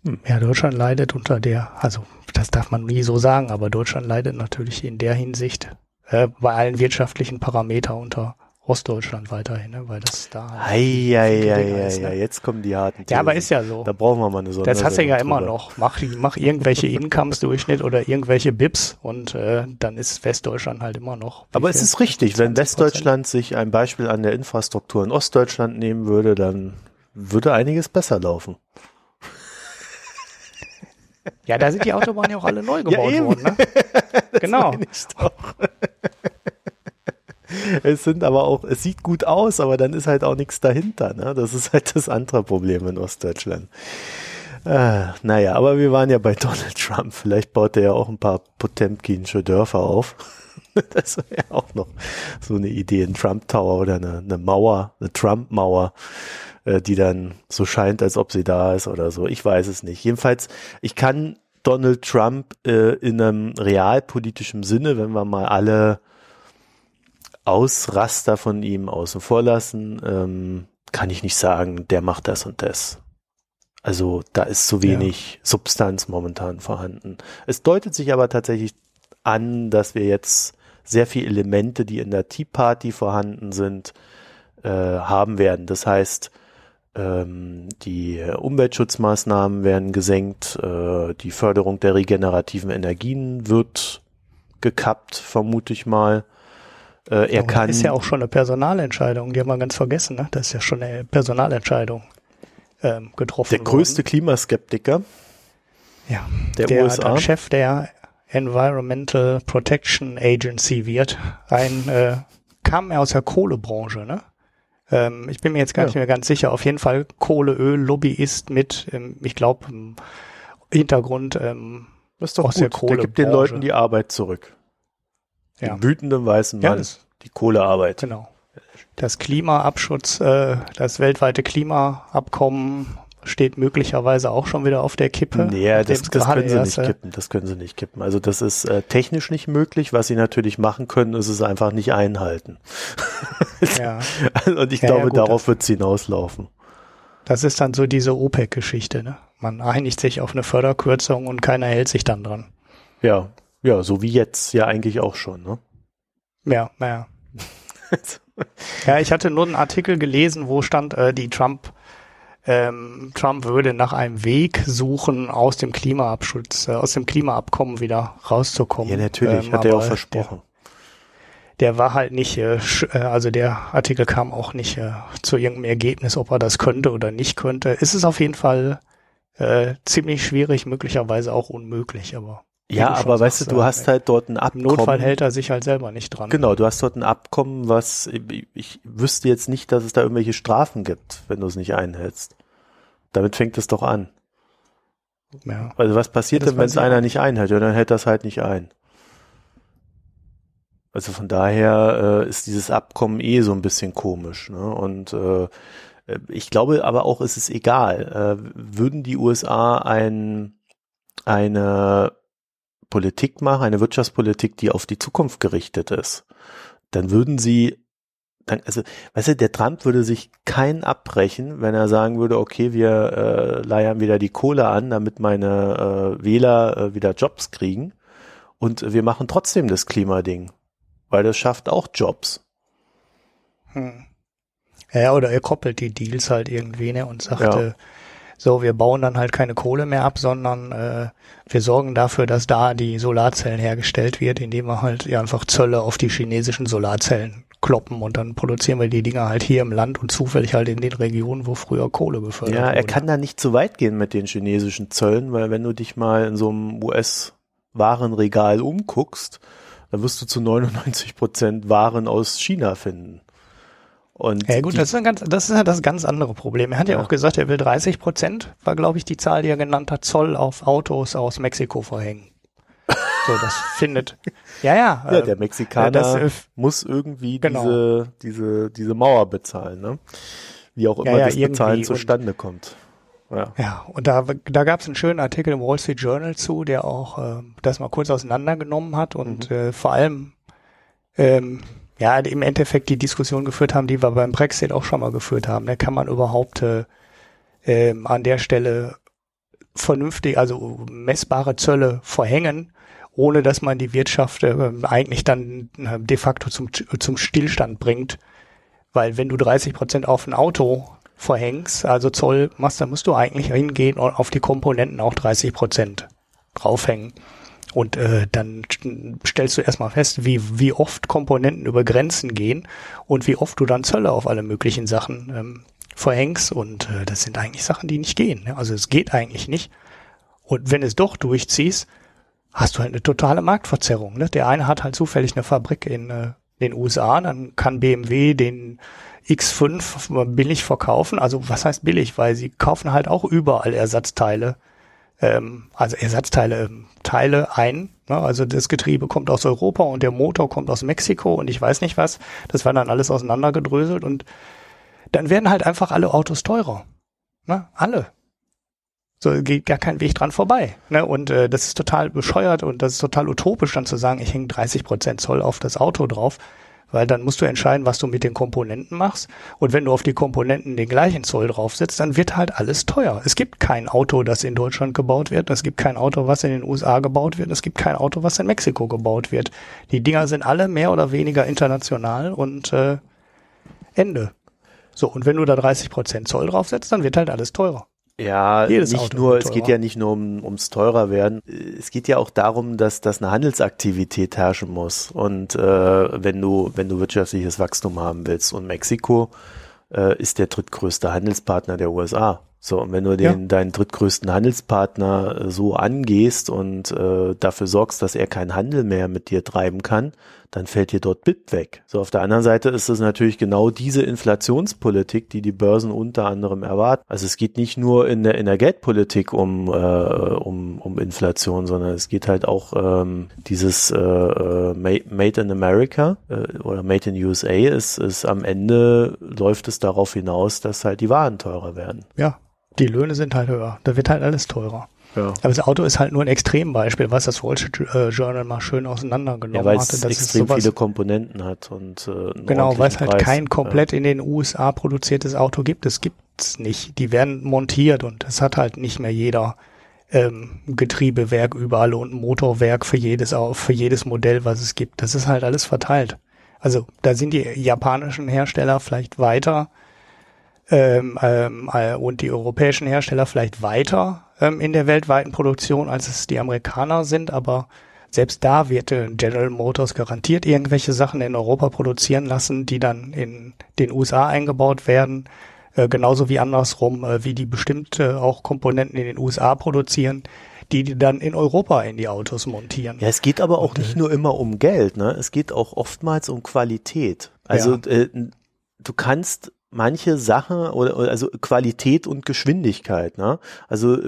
Hm. Ja, Deutschland leidet unter der, also das darf man nie so sagen, aber Deutschland leidet natürlich in der Hinsicht äh, bei allen wirtschaftlichen Parametern unter Ostdeutschland weiterhin, ne? weil das da. Ei, ei, ei, ist, ne? jetzt kommen die harten. Thesen. Ja, aber ist ja so. Da brauchen wir mal eine Sondersendung. Das hast du ja immer noch. Mach, mach irgendwelche Incomes-Durchschnitt oder irgendwelche BIPs und äh, dann ist Westdeutschland halt immer noch. Aber es ist richtig, wenn Westdeutschland sich ein Beispiel an der Infrastruktur in Ostdeutschland nehmen würde, dann würde einiges besser laufen. Ja, da sind die Autobahnen ja auch alle neu gebaut <laughs> ja, worden. Ne? <laughs> genau. Es sind aber auch, es sieht gut aus, aber dann ist halt auch nichts dahinter. Ne? Das ist halt das andere Problem in Ostdeutschland. Äh, naja, aber wir waren ja bei <laughs> Donald Trump. Vielleicht baut er ja auch ein paar Potemkinsche Dörfer auf. <laughs> das wäre ja auch noch so eine Idee, ein Trump Tower oder eine, eine Mauer, eine Trump-Mauer äh, die dann so scheint, als ob sie da ist oder so. Ich weiß es nicht. Jedenfalls, ich kann Donald Trump äh, in einem realpolitischen Sinne, wenn wir mal alle Ausraster von ihm außen vor lassen, ähm, kann ich nicht sagen, der macht das und das. Also da ist zu wenig ja. Substanz momentan vorhanden. Es deutet sich aber tatsächlich an, dass wir jetzt sehr viele Elemente, die in der Tea Party vorhanden sind, äh, haben werden. Das heißt, ähm, die Umweltschutzmaßnahmen werden gesenkt, äh, die Förderung der regenerativen Energien wird gekappt, vermute ich mal. Äh, er kann. Das ist ja auch schon eine Personalentscheidung, die haben wir ganz vergessen, ne? Das ist ja schon eine Personalentscheidung ähm, getroffen. Der größte worden. Klimaskeptiker. Ja, der, der USA. Chef der Environmental Protection Agency wird. Ein äh, kam er aus der Kohlebranche, ne? Ähm, ich bin mir jetzt gar ja. nicht mehr ganz sicher. Auf jeden Fall Kohle, Öl, Lobbyist mit, ähm, ich glaube, Hintergrund ähm, das ist doch aus gut. der Kohle. Der gibt den Leuten die Arbeit zurück. Ja. Den wütenden weißen Mann. Ja, die Kohlearbeit. Genau. Das Klimaabschutz, äh, das weltweite Klimaabkommen steht möglicherweise auch schon wieder auf der Kippe. Nee, das, das können sie nicht kippen. Das können sie nicht kippen. Also das ist äh, technisch nicht möglich. Was sie natürlich machen können, ist es einfach nicht einhalten. <laughs> Ja. Und ich ja, glaube, ja, darauf wird es hinauslaufen. Das ist dann so diese OPEC-Geschichte. Ne? Man einigt sich auf eine Förderkürzung und keiner hält sich dann dran. Ja, ja, so wie jetzt ja eigentlich auch schon. Ne? Ja, naja. <laughs> ja, ich hatte nur einen Artikel gelesen, wo stand, äh, die Trump ähm, Trump würde nach einem Weg suchen, aus dem Klimaabschutz, äh, aus dem Klimaabkommen wieder rauszukommen. Ja, natürlich, ähm, hat er auch versprochen. Der, der war halt nicht, äh, äh, also der Artikel kam auch nicht äh, zu irgendeinem Ergebnis, ob er das könnte oder nicht könnte. Es ist auf jeden Fall äh, ziemlich schwierig, möglicherweise auch unmöglich, aber ja, aber weißt du, du hast halt dort ein Abkommen. Im Notfall hält er sich halt selber nicht dran. Genau, du hast dort ein Abkommen, was ich wüsste jetzt nicht, dass es da irgendwelche Strafen gibt, wenn du es nicht einhältst. Damit fängt es doch an. Ja. Also was passiert ja, denn, wenn es einer nicht einhält? Ja, dann hält das halt nicht ein. Also von daher äh, ist dieses Abkommen eh so ein bisschen komisch. Ne? Und äh, ich glaube aber auch, es ist egal. Äh, würden die USA ein, eine Politik machen, eine Wirtschaftspolitik, die auf die Zukunft gerichtet ist, dann würden sie dann, also, weißt du, der Trump würde sich keinen abbrechen, wenn er sagen würde, okay, wir äh, leiern wieder die Kohle an, damit meine äh, Wähler äh, wieder Jobs kriegen. Und wir machen trotzdem das Klimading, weil das schafft auch Jobs. Hm. Ja, oder er koppelt die Deals halt irgendwie, ne, und sagt, ja. So, wir bauen dann halt keine Kohle mehr ab, sondern äh, wir sorgen dafür, dass da die Solarzellen hergestellt wird, indem wir halt ja, einfach Zölle auf die chinesischen Solarzellen kloppen und dann produzieren wir die Dinger halt hier im Land und zufällig halt in den Regionen, wo früher Kohle gefördert wurde. Ja, er kann da nicht zu weit gehen mit den chinesischen Zöllen, weil wenn du dich mal in so einem US-Warenregal umguckst, dann wirst du zu 99 Prozent Waren aus China finden. Und ja gut, das ist, ein ganz, das ist ja das ganz andere Problem. Er hat ja, ja auch gesagt, er will 30 Prozent, war glaube ich die Zahl, die er genannt hat, Zoll auf Autos aus Mexiko verhängen. <laughs> So, das findet. Ja, ja. Ja, der ähm, Mexikaner äh, das, äh, muss irgendwie genau. diese, diese, diese Mauer bezahlen, ne? Wie auch immer ja, ja, das Bezahlen zustande kommt. Ja. ja, und da, da gab es einen schönen Artikel im Wall Street Journal zu, der auch äh, das mal kurz auseinandergenommen hat und mhm. äh, vor allem ähm, ja im Endeffekt die Diskussion geführt haben, die wir beim Brexit auch schon mal geführt haben. Da kann man überhaupt äh, äh, an der Stelle vernünftig, also messbare Zölle verhängen, ohne dass man die Wirtschaft äh, eigentlich dann äh, de facto zum, zum Stillstand bringt. Weil wenn du 30 Prozent auf ein Auto verhängst, also Zoll machst, dann musst du eigentlich hingehen und auf die Komponenten auch 30 Prozent draufhängen. Und äh, dann stellst du erstmal fest, wie, wie oft Komponenten über Grenzen gehen und wie oft du dann Zölle auf alle möglichen Sachen ähm, verhängst. Und äh, das sind eigentlich Sachen, die nicht gehen. Ne? Also es geht eigentlich nicht. Und wenn es doch durchziehst, hast du halt eine totale Marktverzerrung. Ne? Der eine hat halt zufällig eine Fabrik in äh, den USA, dann kann BMW den X5 billig verkaufen. Also was heißt billig? Weil sie kaufen halt auch überall Ersatzteile, ähm, also Ersatzteile, ähm, Teile ein. Ne? Also das Getriebe kommt aus Europa und der Motor kommt aus Mexiko und ich weiß nicht was. Das war dann alles auseinandergedröselt und dann werden halt einfach alle Autos teurer. Ne? Alle. So geht gar kein Weg dran vorbei. Ne? Und äh, das ist total bescheuert und das ist total utopisch, dann zu sagen, ich hänge 30 Prozent Zoll auf das Auto drauf, weil dann musst du entscheiden, was du mit den Komponenten machst. Und wenn du auf die Komponenten den gleichen Zoll draufsetzt, dann wird halt alles teuer. Es gibt kein Auto, das in Deutschland gebaut wird. Es gibt kein Auto, was in den USA gebaut wird. Es gibt kein Auto, was in Mexiko gebaut wird. Die Dinger sind alle mehr oder weniger international und äh, Ende. So, und wenn du da 30 Prozent Zoll draufsetzt, dann wird halt alles teurer. Ja, Jedes nicht Auto nur, es geht ja nicht nur um, ums teurer werden. Es geht ja auch darum, dass, dass eine Handelsaktivität herrschen muss. Und äh, wenn du, wenn du wirtschaftliches Wachstum haben willst und Mexiko äh, ist der drittgrößte Handelspartner der USA. So, und wenn du den, ja. deinen drittgrößten Handelspartner äh, so angehst und äh, dafür sorgst, dass er keinen Handel mehr mit dir treiben kann, dann fällt dir dort BIP weg. So, auf der anderen Seite ist es natürlich genau diese Inflationspolitik, die die Börsen unter anderem erwarten. Also es geht nicht nur in der, in der Geldpolitik um, äh, um, um Inflation, sondern es geht halt auch ähm, dieses äh, äh Made in America äh, oder Made in USA ist, ist am Ende läuft es darauf hinaus, dass halt die Waren teurer werden. Ja, die Löhne sind halt höher. Da wird halt alles teurer. Ja. Aber das Auto ist halt nur ein Extrembeispiel, was das Wall Street äh, Journal mal schön auseinandergenommen ja, weil hatte. Dass extrem es viele Komponenten hat und äh, genau, weil es halt Preis, kein komplett ja. in den USA produziertes Auto gibt. Es gibt's nicht. Die werden montiert und es hat halt nicht mehr jeder ähm, Getriebewerk überall und ein Motorwerk für jedes für jedes Modell, was es gibt. Das ist halt alles verteilt. Also da sind die japanischen Hersteller vielleicht weiter ähm, ähm, äh, und die europäischen Hersteller vielleicht weiter ähm, in der weltweiten Produktion, als es die Amerikaner sind, aber selbst da wird äh, General Motors garantiert irgendwelche Sachen in Europa produzieren lassen, die dann in den USA eingebaut werden, äh, genauso wie andersrum, äh, wie die bestimmt äh, auch Komponenten in den USA produzieren, die die dann in Europa in die Autos montieren. Ja, es geht aber auch Und, nicht nur immer um Geld, ne? Es geht auch oftmals um Qualität. Also ja. äh, du kannst manche Sachen oder, oder also Qualität und Geschwindigkeit. Ne? Also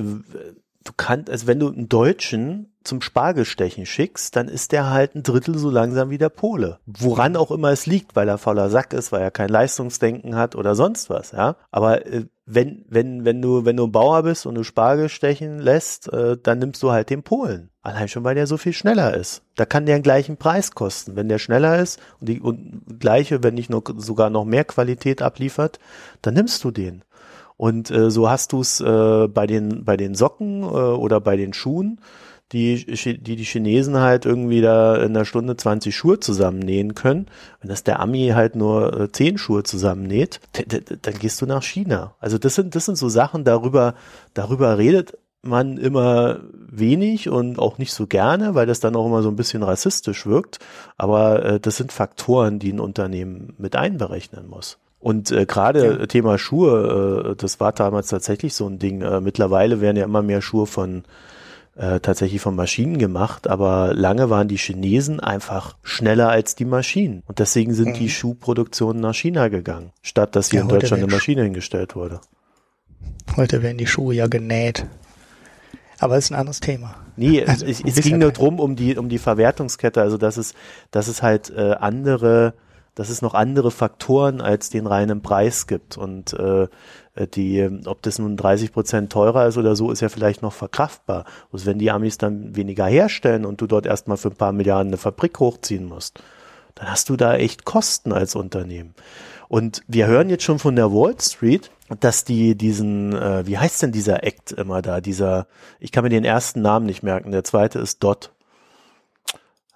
du kannst, also wenn du einen Deutschen zum Spargelstechen schickst, dann ist der halt ein Drittel so langsam wie der Pole. Woran auch immer es liegt, weil er fauler Sack ist, weil er kein Leistungsdenken hat oder sonst was, ja. Aber äh, wenn, wenn, wenn du, wenn du ein Bauer bist und du Spargel stechen lässt, äh, dann nimmst du halt den Polen. Allein schon, weil der so viel schneller ist. Da kann der einen gleichen Preis kosten. Wenn der schneller ist und die und gleiche, wenn nicht nur sogar noch mehr Qualität abliefert, dann nimmst du den. Und äh, so hast du es äh, bei den bei den Socken äh, oder bei den Schuhen die, die die Chinesen halt irgendwie da in einer Stunde 20 Schuhe zusammennähen können, wenn das der Ami halt nur äh, 10 Schuhe zusammennäht, dann gehst du nach China. Also das sind, das sind so Sachen, darüber, darüber redet man immer wenig und auch nicht so gerne, weil das dann auch immer so ein bisschen rassistisch wirkt. Aber äh, das sind Faktoren, die ein Unternehmen mit einberechnen muss. Und äh, gerade ja. Thema Schuhe, äh, das war damals tatsächlich so ein Ding. Äh, mittlerweile werden ja immer mehr Schuhe von äh, tatsächlich von Maschinen gemacht, aber lange waren die Chinesen einfach schneller als die Maschinen. Und deswegen sind mhm. die Schuhproduktionen nach China gegangen, statt dass hier ja, in Deutschland eine Maschine hingestellt wurde. Heute werden die Schuhe ja genäht. Aber es ist ein anderes Thema. Nee, also, es, es ging nur drum um die, um die Verwertungskette, also dass es, dass es halt äh, andere dass es noch andere Faktoren als den reinen Preis gibt. Und äh, die, ob das nun 30 Prozent teurer ist oder so, ist ja vielleicht noch verkraftbar. Also wenn die Amis dann weniger herstellen und du dort erstmal für ein paar Milliarden eine Fabrik hochziehen musst, dann hast du da echt Kosten als Unternehmen. Und wir hören jetzt schon von der Wall Street, dass die diesen, äh, wie heißt denn dieser Act immer da, dieser, ich kann mir den ersten Namen nicht merken, der zweite ist Dot.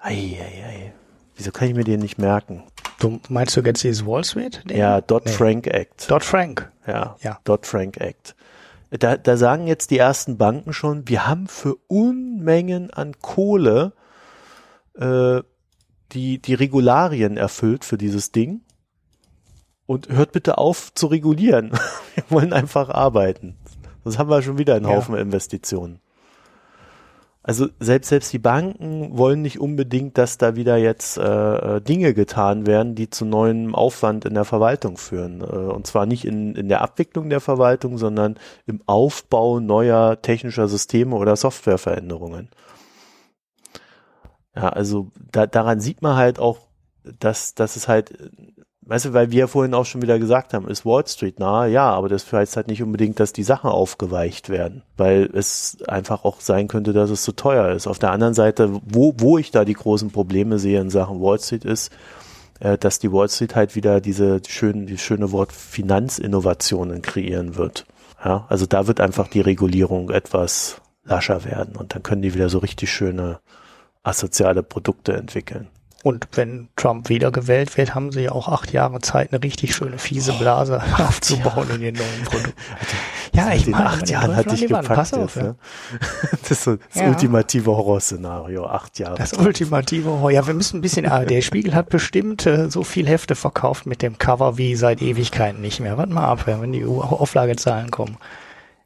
Eieiei. Wieso kann ich mir den nicht merken? Du meinst du jetzt dieses Wall Street? Den? Ja, Dodd-Frank nee. Act. Dodd-Frank. Ja, ja. Dodd-Frank Act. Da, da sagen jetzt die ersten Banken schon, wir haben für Unmengen an Kohle äh, die, die Regularien erfüllt für dieses Ding. Und hört bitte auf zu regulieren. <laughs> wir wollen einfach arbeiten. Sonst haben wir schon wieder einen Haufen ja. Investitionen. Also selbst selbst die Banken wollen nicht unbedingt, dass da wieder jetzt äh, äh, Dinge getan werden, die zu neuem Aufwand in der Verwaltung führen. Äh, und zwar nicht in, in der Abwicklung der Verwaltung, sondern im Aufbau neuer technischer Systeme oder Softwareveränderungen. Ja, also da, daran sieht man halt auch, dass, dass es halt weißt du, weil wir vorhin auch schon wieder gesagt haben, ist Wall Street nahe, ja, aber das heißt halt nicht unbedingt, dass die Sachen aufgeweicht werden, weil es einfach auch sein könnte, dass es zu teuer ist. Auf der anderen Seite, wo, wo ich da die großen Probleme sehe in Sachen Wall Street ist, äh, dass die Wall Street halt wieder diese schönen, die schöne Wort Finanzinnovationen kreieren wird. Ja, also da wird einfach die Regulierung etwas lascher werden und dann können die wieder so richtig schöne asoziale Produkte entwickeln. Und wenn Trump wiedergewählt wird, haben sie ja auch acht Jahre Zeit, eine richtig schöne fiese Blase oh, aufzubauen in ihren neuen Produkt. <laughs> ja, ich meine, acht Jahren hatte ich gepackt Pass auf, jetzt, ne? <laughs> Das ist so das ja. ultimative Horrorszenario, acht Jahre. Das ultimative Horror. Ja, wir müssen ein bisschen, ah, der Spiegel hat bestimmt äh, so viel Hefte verkauft mit dem Cover wie seit Ewigkeiten nicht mehr. Warte mal ab, wenn die Auflagezahlen kommen.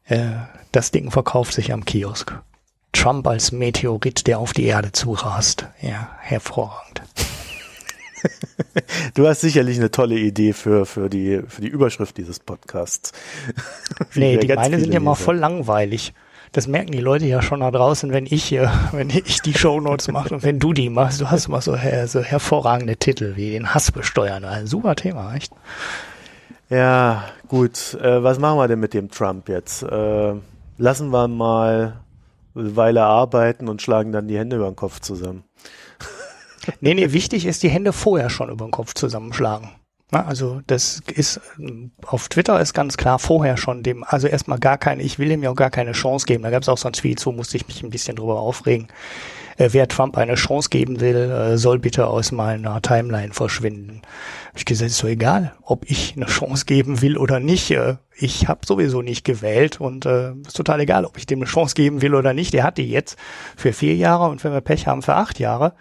Äh, das Ding verkauft sich am Kiosk. Trump als Meteorit, der auf die Erde zurast. Ja, hervorragend. <laughs> Du hast sicherlich eine tolle Idee für, für, die, für die Überschrift dieses Podcasts. <laughs> nee, die meine sind ja mal voll langweilig. Das merken die Leute ja schon da draußen, wenn ich hier, <laughs> wenn ich die Shownotes mache und wenn du die machst. Du hast mal so, so hervorragende Titel wie den Hass besteuern. Ein super Thema, echt. Ja, gut. Äh, was machen wir denn mit dem Trump jetzt? Äh, lassen wir mal Weile arbeiten und schlagen dann die Hände über den Kopf zusammen. nee, nee, wichtig ist die Hände vorher schon über den Kopf zusammenschlagen. Also das ist auf Twitter ist ganz klar vorher schon dem, also erstmal gar keine, ich will ihm ja auch gar keine Chance geben. Da gab es auch so ein Tweet, so musste ich mich ein bisschen drüber aufregen. Äh, wer Trump eine Chance geben will, äh, soll bitte aus meiner Timeline verschwinden. Hab ich gesagt, ist so egal, ob ich eine Chance geben will oder nicht. Äh, ich habe sowieso nicht gewählt und äh, ist total egal, ob ich dem eine Chance geben will oder nicht. Der hat die jetzt für vier Jahre und wenn wir Pech haben für acht Jahre.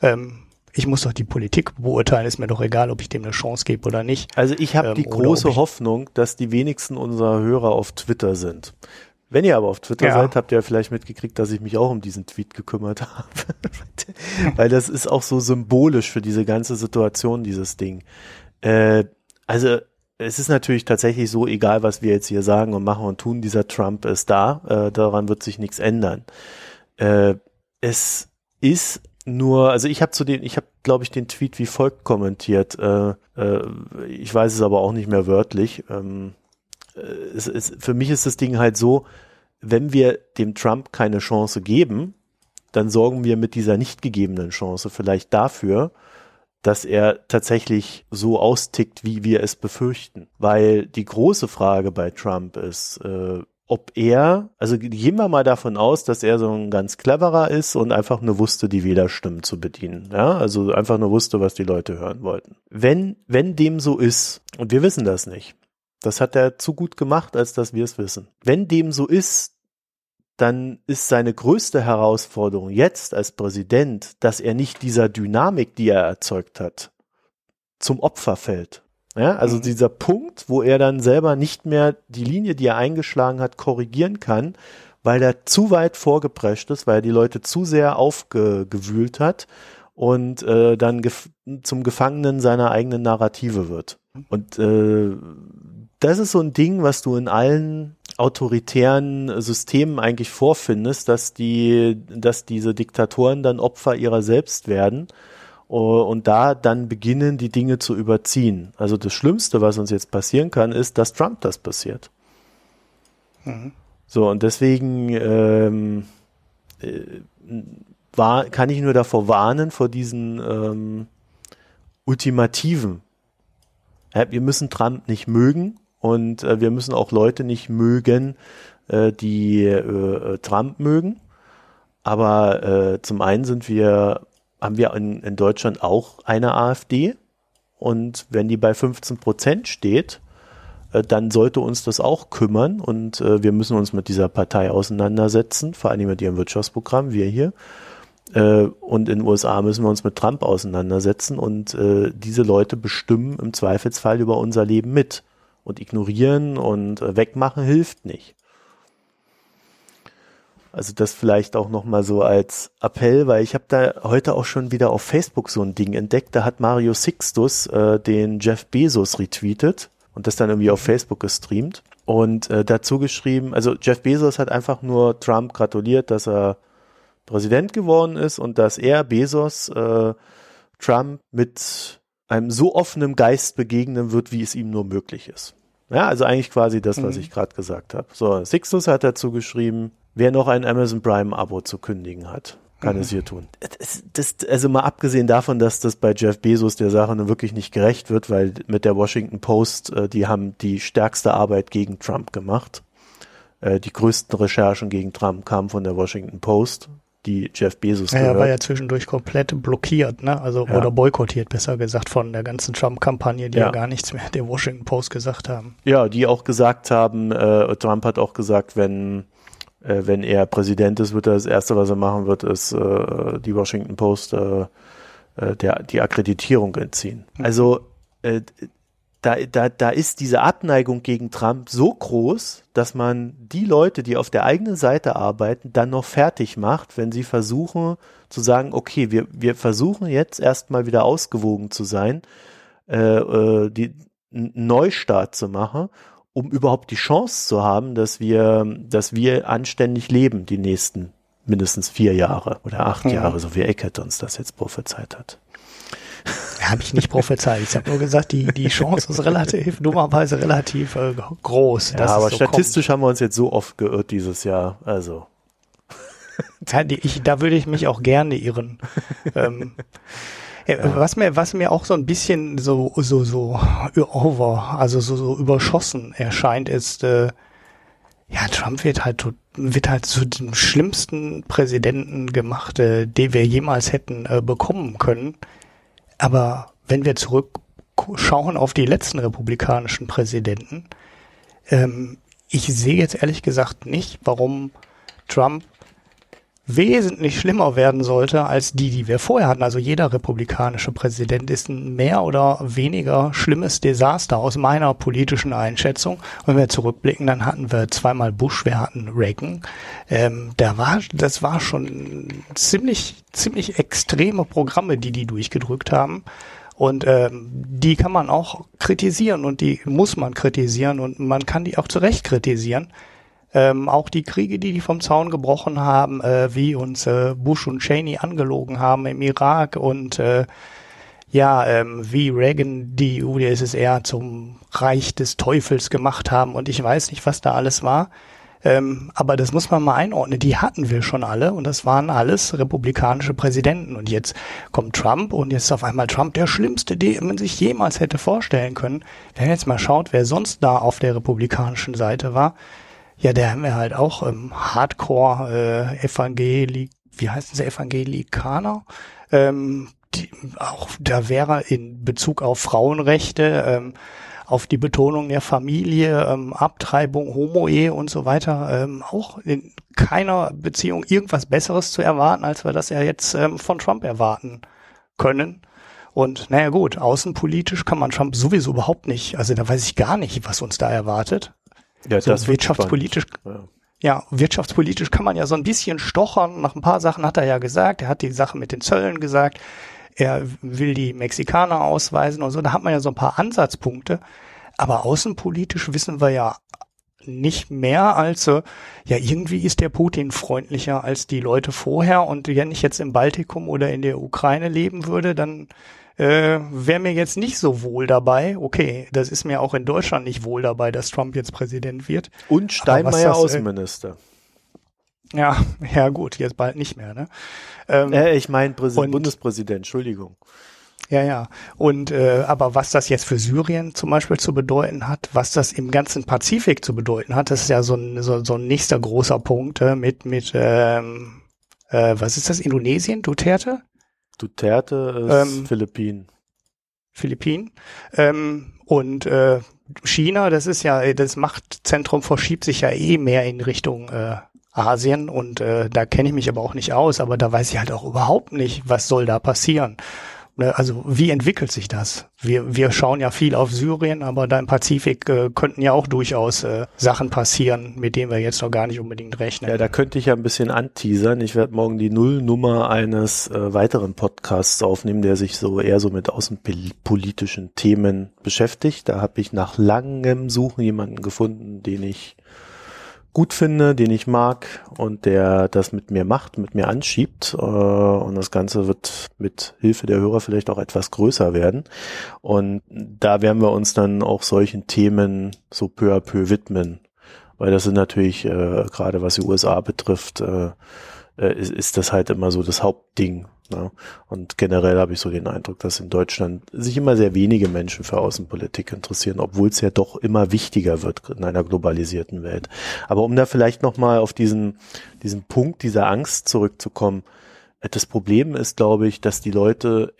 Ähm, ich muss doch die Politik beurteilen, ist mir doch egal, ob ich dem eine Chance gebe oder nicht. Also ich habe ähm, die große Hoffnung, dass die wenigsten unserer Hörer auf Twitter sind. Wenn ihr aber auf Twitter ja. seid, habt ihr ja vielleicht mitgekriegt, dass ich mich auch um diesen Tweet gekümmert <laughs> habe. Weil das ist auch so symbolisch für diese ganze Situation, dieses Ding. Äh, also es ist natürlich tatsächlich so, egal was wir jetzt hier sagen und machen und tun, dieser Trump ist da, äh, daran wird sich nichts ändern. Äh, es ist nur, also ich habe zu den, ich habe, glaube ich, den Tweet wie folgt kommentiert. Äh, äh, ich weiß es aber auch nicht mehr wörtlich. Ähm, äh, es, es, für mich ist das Ding halt so, wenn wir dem Trump keine Chance geben, dann sorgen wir mit dieser nicht gegebenen Chance vielleicht dafür, dass er tatsächlich so austickt, wie wir es befürchten. Weil die große Frage bei Trump ist, äh, ob er, also gehen wir mal davon aus, dass er so ein ganz cleverer ist und einfach nur wusste, die Wählerstimmen zu bedienen. Ja, also einfach nur wusste, was die Leute hören wollten. Wenn, wenn dem so ist, und wir wissen das nicht, das hat er zu gut gemacht, als dass wir es wissen. Wenn dem so ist, dann ist seine größte Herausforderung jetzt als Präsident, dass er nicht dieser Dynamik, die er erzeugt hat, zum Opfer fällt. Ja, also mhm. dieser Punkt, wo er dann selber nicht mehr die Linie, die er eingeschlagen hat, korrigieren kann, weil er zu weit vorgeprescht ist, weil er die Leute zu sehr aufgewühlt hat und äh, dann gef zum Gefangenen seiner eigenen Narrative wird. Und äh, das ist so ein Ding, was du in allen autoritären Systemen eigentlich vorfindest, dass die, dass diese Diktatoren dann Opfer ihrer selbst werden und da dann beginnen, die Dinge zu überziehen. Also das Schlimmste, was uns jetzt passieren kann, ist, dass Trump das passiert. Mhm. So, und deswegen ähm, äh, war, kann ich nur davor warnen, vor diesen ähm, Ultimativen. Ja, wir müssen Trump nicht mögen und äh, wir müssen auch Leute nicht mögen, äh, die äh, Trump mögen. Aber äh, zum einen sind wir haben wir in, in Deutschland auch eine AfD. Und wenn die bei 15 Prozent steht, äh, dann sollte uns das auch kümmern und äh, wir müssen uns mit dieser Partei auseinandersetzen, vor allem mit ihrem Wirtschaftsprogramm, wir hier. Äh, und in den USA müssen wir uns mit Trump auseinandersetzen und äh, diese Leute bestimmen im Zweifelsfall über unser Leben mit. Und ignorieren und äh, wegmachen hilft nicht. Also das vielleicht auch nochmal so als Appell, weil ich habe da heute auch schon wieder auf Facebook so ein Ding entdeckt. Da hat Mario Sixtus äh, den Jeff Bezos retweetet und das dann irgendwie auf Facebook gestreamt und äh, dazu geschrieben, also Jeff Bezos hat einfach nur Trump gratuliert, dass er Präsident geworden ist und dass er Bezos äh, Trump mit einem so offenen Geist begegnen wird, wie es ihm nur möglich ist. Ja, also eigentlich quasi das, was mhm. ich gerade gesagt habe. So, Sixtus hat dazu geschrieben, wer noch ein Amazon Prime-Abo zu kündigen hat, kann mhm. es hier tun. Das, das, also mal abgesehen davon, dass das bei Jeff Bezos der Sache nun wirklich nicht gerecht wird, weil mit der Washington Post, äh, die haben die stärkste Arbeit gegen Trump gemacht. Äh, die größten Recherchen gegen Trump kamen von der Washington Post die Jeff Bezos ja, Er war ja zwischendurch komplett blockiert, ne? Also ja. oder boykottiert, besser gesagt, von der ganzen Trump-Kampagne, die ja. ja. gar nichts mehr der Washington Post gesagt haben. Ja, die auch gesagt haben, äh, Trump hat auch gesagt, wenn äh, wenn er Präsident ist, wird er das Erste, was er machen wird, ist äh, die Washington Post äh, äh, der, die Akkreditierung entziehen. Mhm. Also äh, da, da, da ist diese Abneigung gegen Trump so groß, dass man die Leute, die auf der eigenen Seite arbeiten, dann noch fertig macht, wenn sie versuchen zu sagen, okay, wir, wir versuchen jetzt erstmal wieder ausgewogen zu sein, äh, äh, die, einen Neustart zu machen um überhaupt die Chance zu haben, dass wir, dass wir anständig leben die nächsten mindestens vier Jahre oder acht ja. Jahre, so wie Eckert uns das jetzt prophezeit hat. Habe ich nicht prophezeit. Ich habe nur gesagt, die, die Chance ist relativ, <laughs> dummerweise relativ äh, groß. Ja, aber so statistisch kommt. haben wir uns jetzt so oft geirrt dieses Jahr. Also. Ja, die, ich, da würde ich mich auch gerne irren. ähm, ja. Was mir, was mir auch so ein bisschen so, so, so over, also so, so überschossen erscheint, ist, äh, ja, Trump wird halt, wird halt zu dem schlimmsten Präsidenten gemacht, äh, den wir jemals hätten äh, bekommen können. Aber wenn wir zurückschauen auf die letzten republikanischen Präsidenten, ähm, ich sehe jetzt ehrlich gesagt nicht, warum Trump wesentlich schlimmer werden sollte als die, die wir vorher hatten. Also jeder republikanische Präsident ist ein mehr oder weniger schlimmes Desaster aus meiner politischen Einschätzung. Wenn wir zurückblicken, dann hatten wir zweimal Bush, wir hatten Reagan. Ähm, da war, das war schon ziemlich, ziemlich extreme Programme, die die durchgedrückt haben. Und ähm, die kann man auch kritisieren und die muss man kritisieren und man kann die auch zu Recht kritisieren. Ähm, auch die Kriege, die die vom Zaun gebrochen haben, äh, wie uns äh, Bush und Cheney angelogen haben im Irak und äh, ja, ähm, wie Reagan die UdSSR zum Reich des Teufels gemacht haben und ich weiß nicht, was da alles war. Ähm, aber das muss man mal einordnen. Die hatten wir schon alle und das waren alles republikanische Präsidenten. Und jetzt kommt Trump und jetzt ist auf einmal Trump der schlimmste, den man sich jemals hätte vorstellen können. Wenn man jetzt mal schaut, wer sonst da auf der republikanischen Seite war, ja, der haben wir halt auch ähm, Hardcore äh, Evangelik, wie heißen sie, Evangelikaner. Ähm, die, auch da wäre in Bezug auf Frauenrechte ähm, auf die Betonung der Familie, ähm, Abtreibung, Homo-Ehe und so weiter ähm, auch in keiner Beziehung irgendwas Besseres zu erwarten, als wir das ja jetzt ähm, von Trump erwarten können. Und naja gut, außenpolitisch kann man Trump sowieso überhaupt nicht, also da weiß ich gar nicht, was uns da erwartet. Ja, so das wirtschaftspolitisch. Ja. ja, wirtschaftspolitisch kann man ja so ein bisschen stochern. Nach ein paar Sachen hat er ja gesagt. Er hat die Sache mit den Zöllen gesagt er will die Mexikaner ausweisen und so, da hat man ja so ein paar Ansatzpunkte. Aber außenpolitisch wissen wir ja nicht mehr als, ja, irgendwie ist der Putin freundlicher als die Leute vorher und wenn ich jetzt im Baltikum oder in der Ukraine leben würde, dann äh, wäre mir jetzt nicht so wohl dabei. Okay, das ist mir auch in Deutschland nicht wohl dabei, dass Trump jetzt Präsident wird. Und Steinmeier das, äh, Außenminister. Ja, <laughs> ja gut, jetzt bald nicht mehr. Ne? Ähm, äh, ich meine Bundespräsident, Entschuldigung. Ja, ja. Und äh, aber was das jetzt für Syrien zum Beispiel zu bedeuten hat, was das im ganzen Pazifik zu bedeuten hat, das ist ja so ein, so, so ein nächster großer Punkt äh, mit, mit ähm, äh, was ist das, Indonesien, Duterte? Duterte ist ähm, Philippinen. Philippinen. Ähm, und äh, China, das ist ja, das Machtzentrum verschiebt sich ja eh mehr in Richtung äh, Asien und äh, da kenne ich mich aber auch nicht aus, aber da weiß ich halt auch überhaupt nicht, was soll da passieren. Ne, also wie entwickelt sich das? Wir, wir schauen ja viel auf Syrien, aber da im Pazifik äh, könnten ja auch durchaus äh, Sachen passieren, mit denen wir jetzt noch gar nicht unbedingt rechnen. Ja, da könnte ich ja ein bisschen anteasern. Ich werde morgen die Nullnummer eines äh, weiteren Podcasts aufnehmen, der sich so eher so mit außenpolitischen Themen beschäftigt. Da habe ich nach langem Suchen jemanden gefunden, den ich gut finde, den ich mag und der das mit mir macht, mit mir anschiebt. Äh, und das Ganze wird mit Hilfe der Hörer vielleicht auch etwas größer werden. Und da werden wir uns dann auch solchen Themen so peu à peu widmen. Weil das sind natürlich, äh, gerade was die USA betrifft, äh, äh, ist, ist das halt immer so das Hauptding, Ne? Und generell habe ich so den Eindruck, dass in Deutschland sich immer sehr wenige Menschen für Außenpolitik interessieren, obwohl es ja doch immer wichtiger wird in einer globalisierten Welt. Aber um da vielleicht nochmal auf diesen, diesen Punkt dieser Angst zurückzukommen, äh, das Problem ist, glaube ich, dass die Leute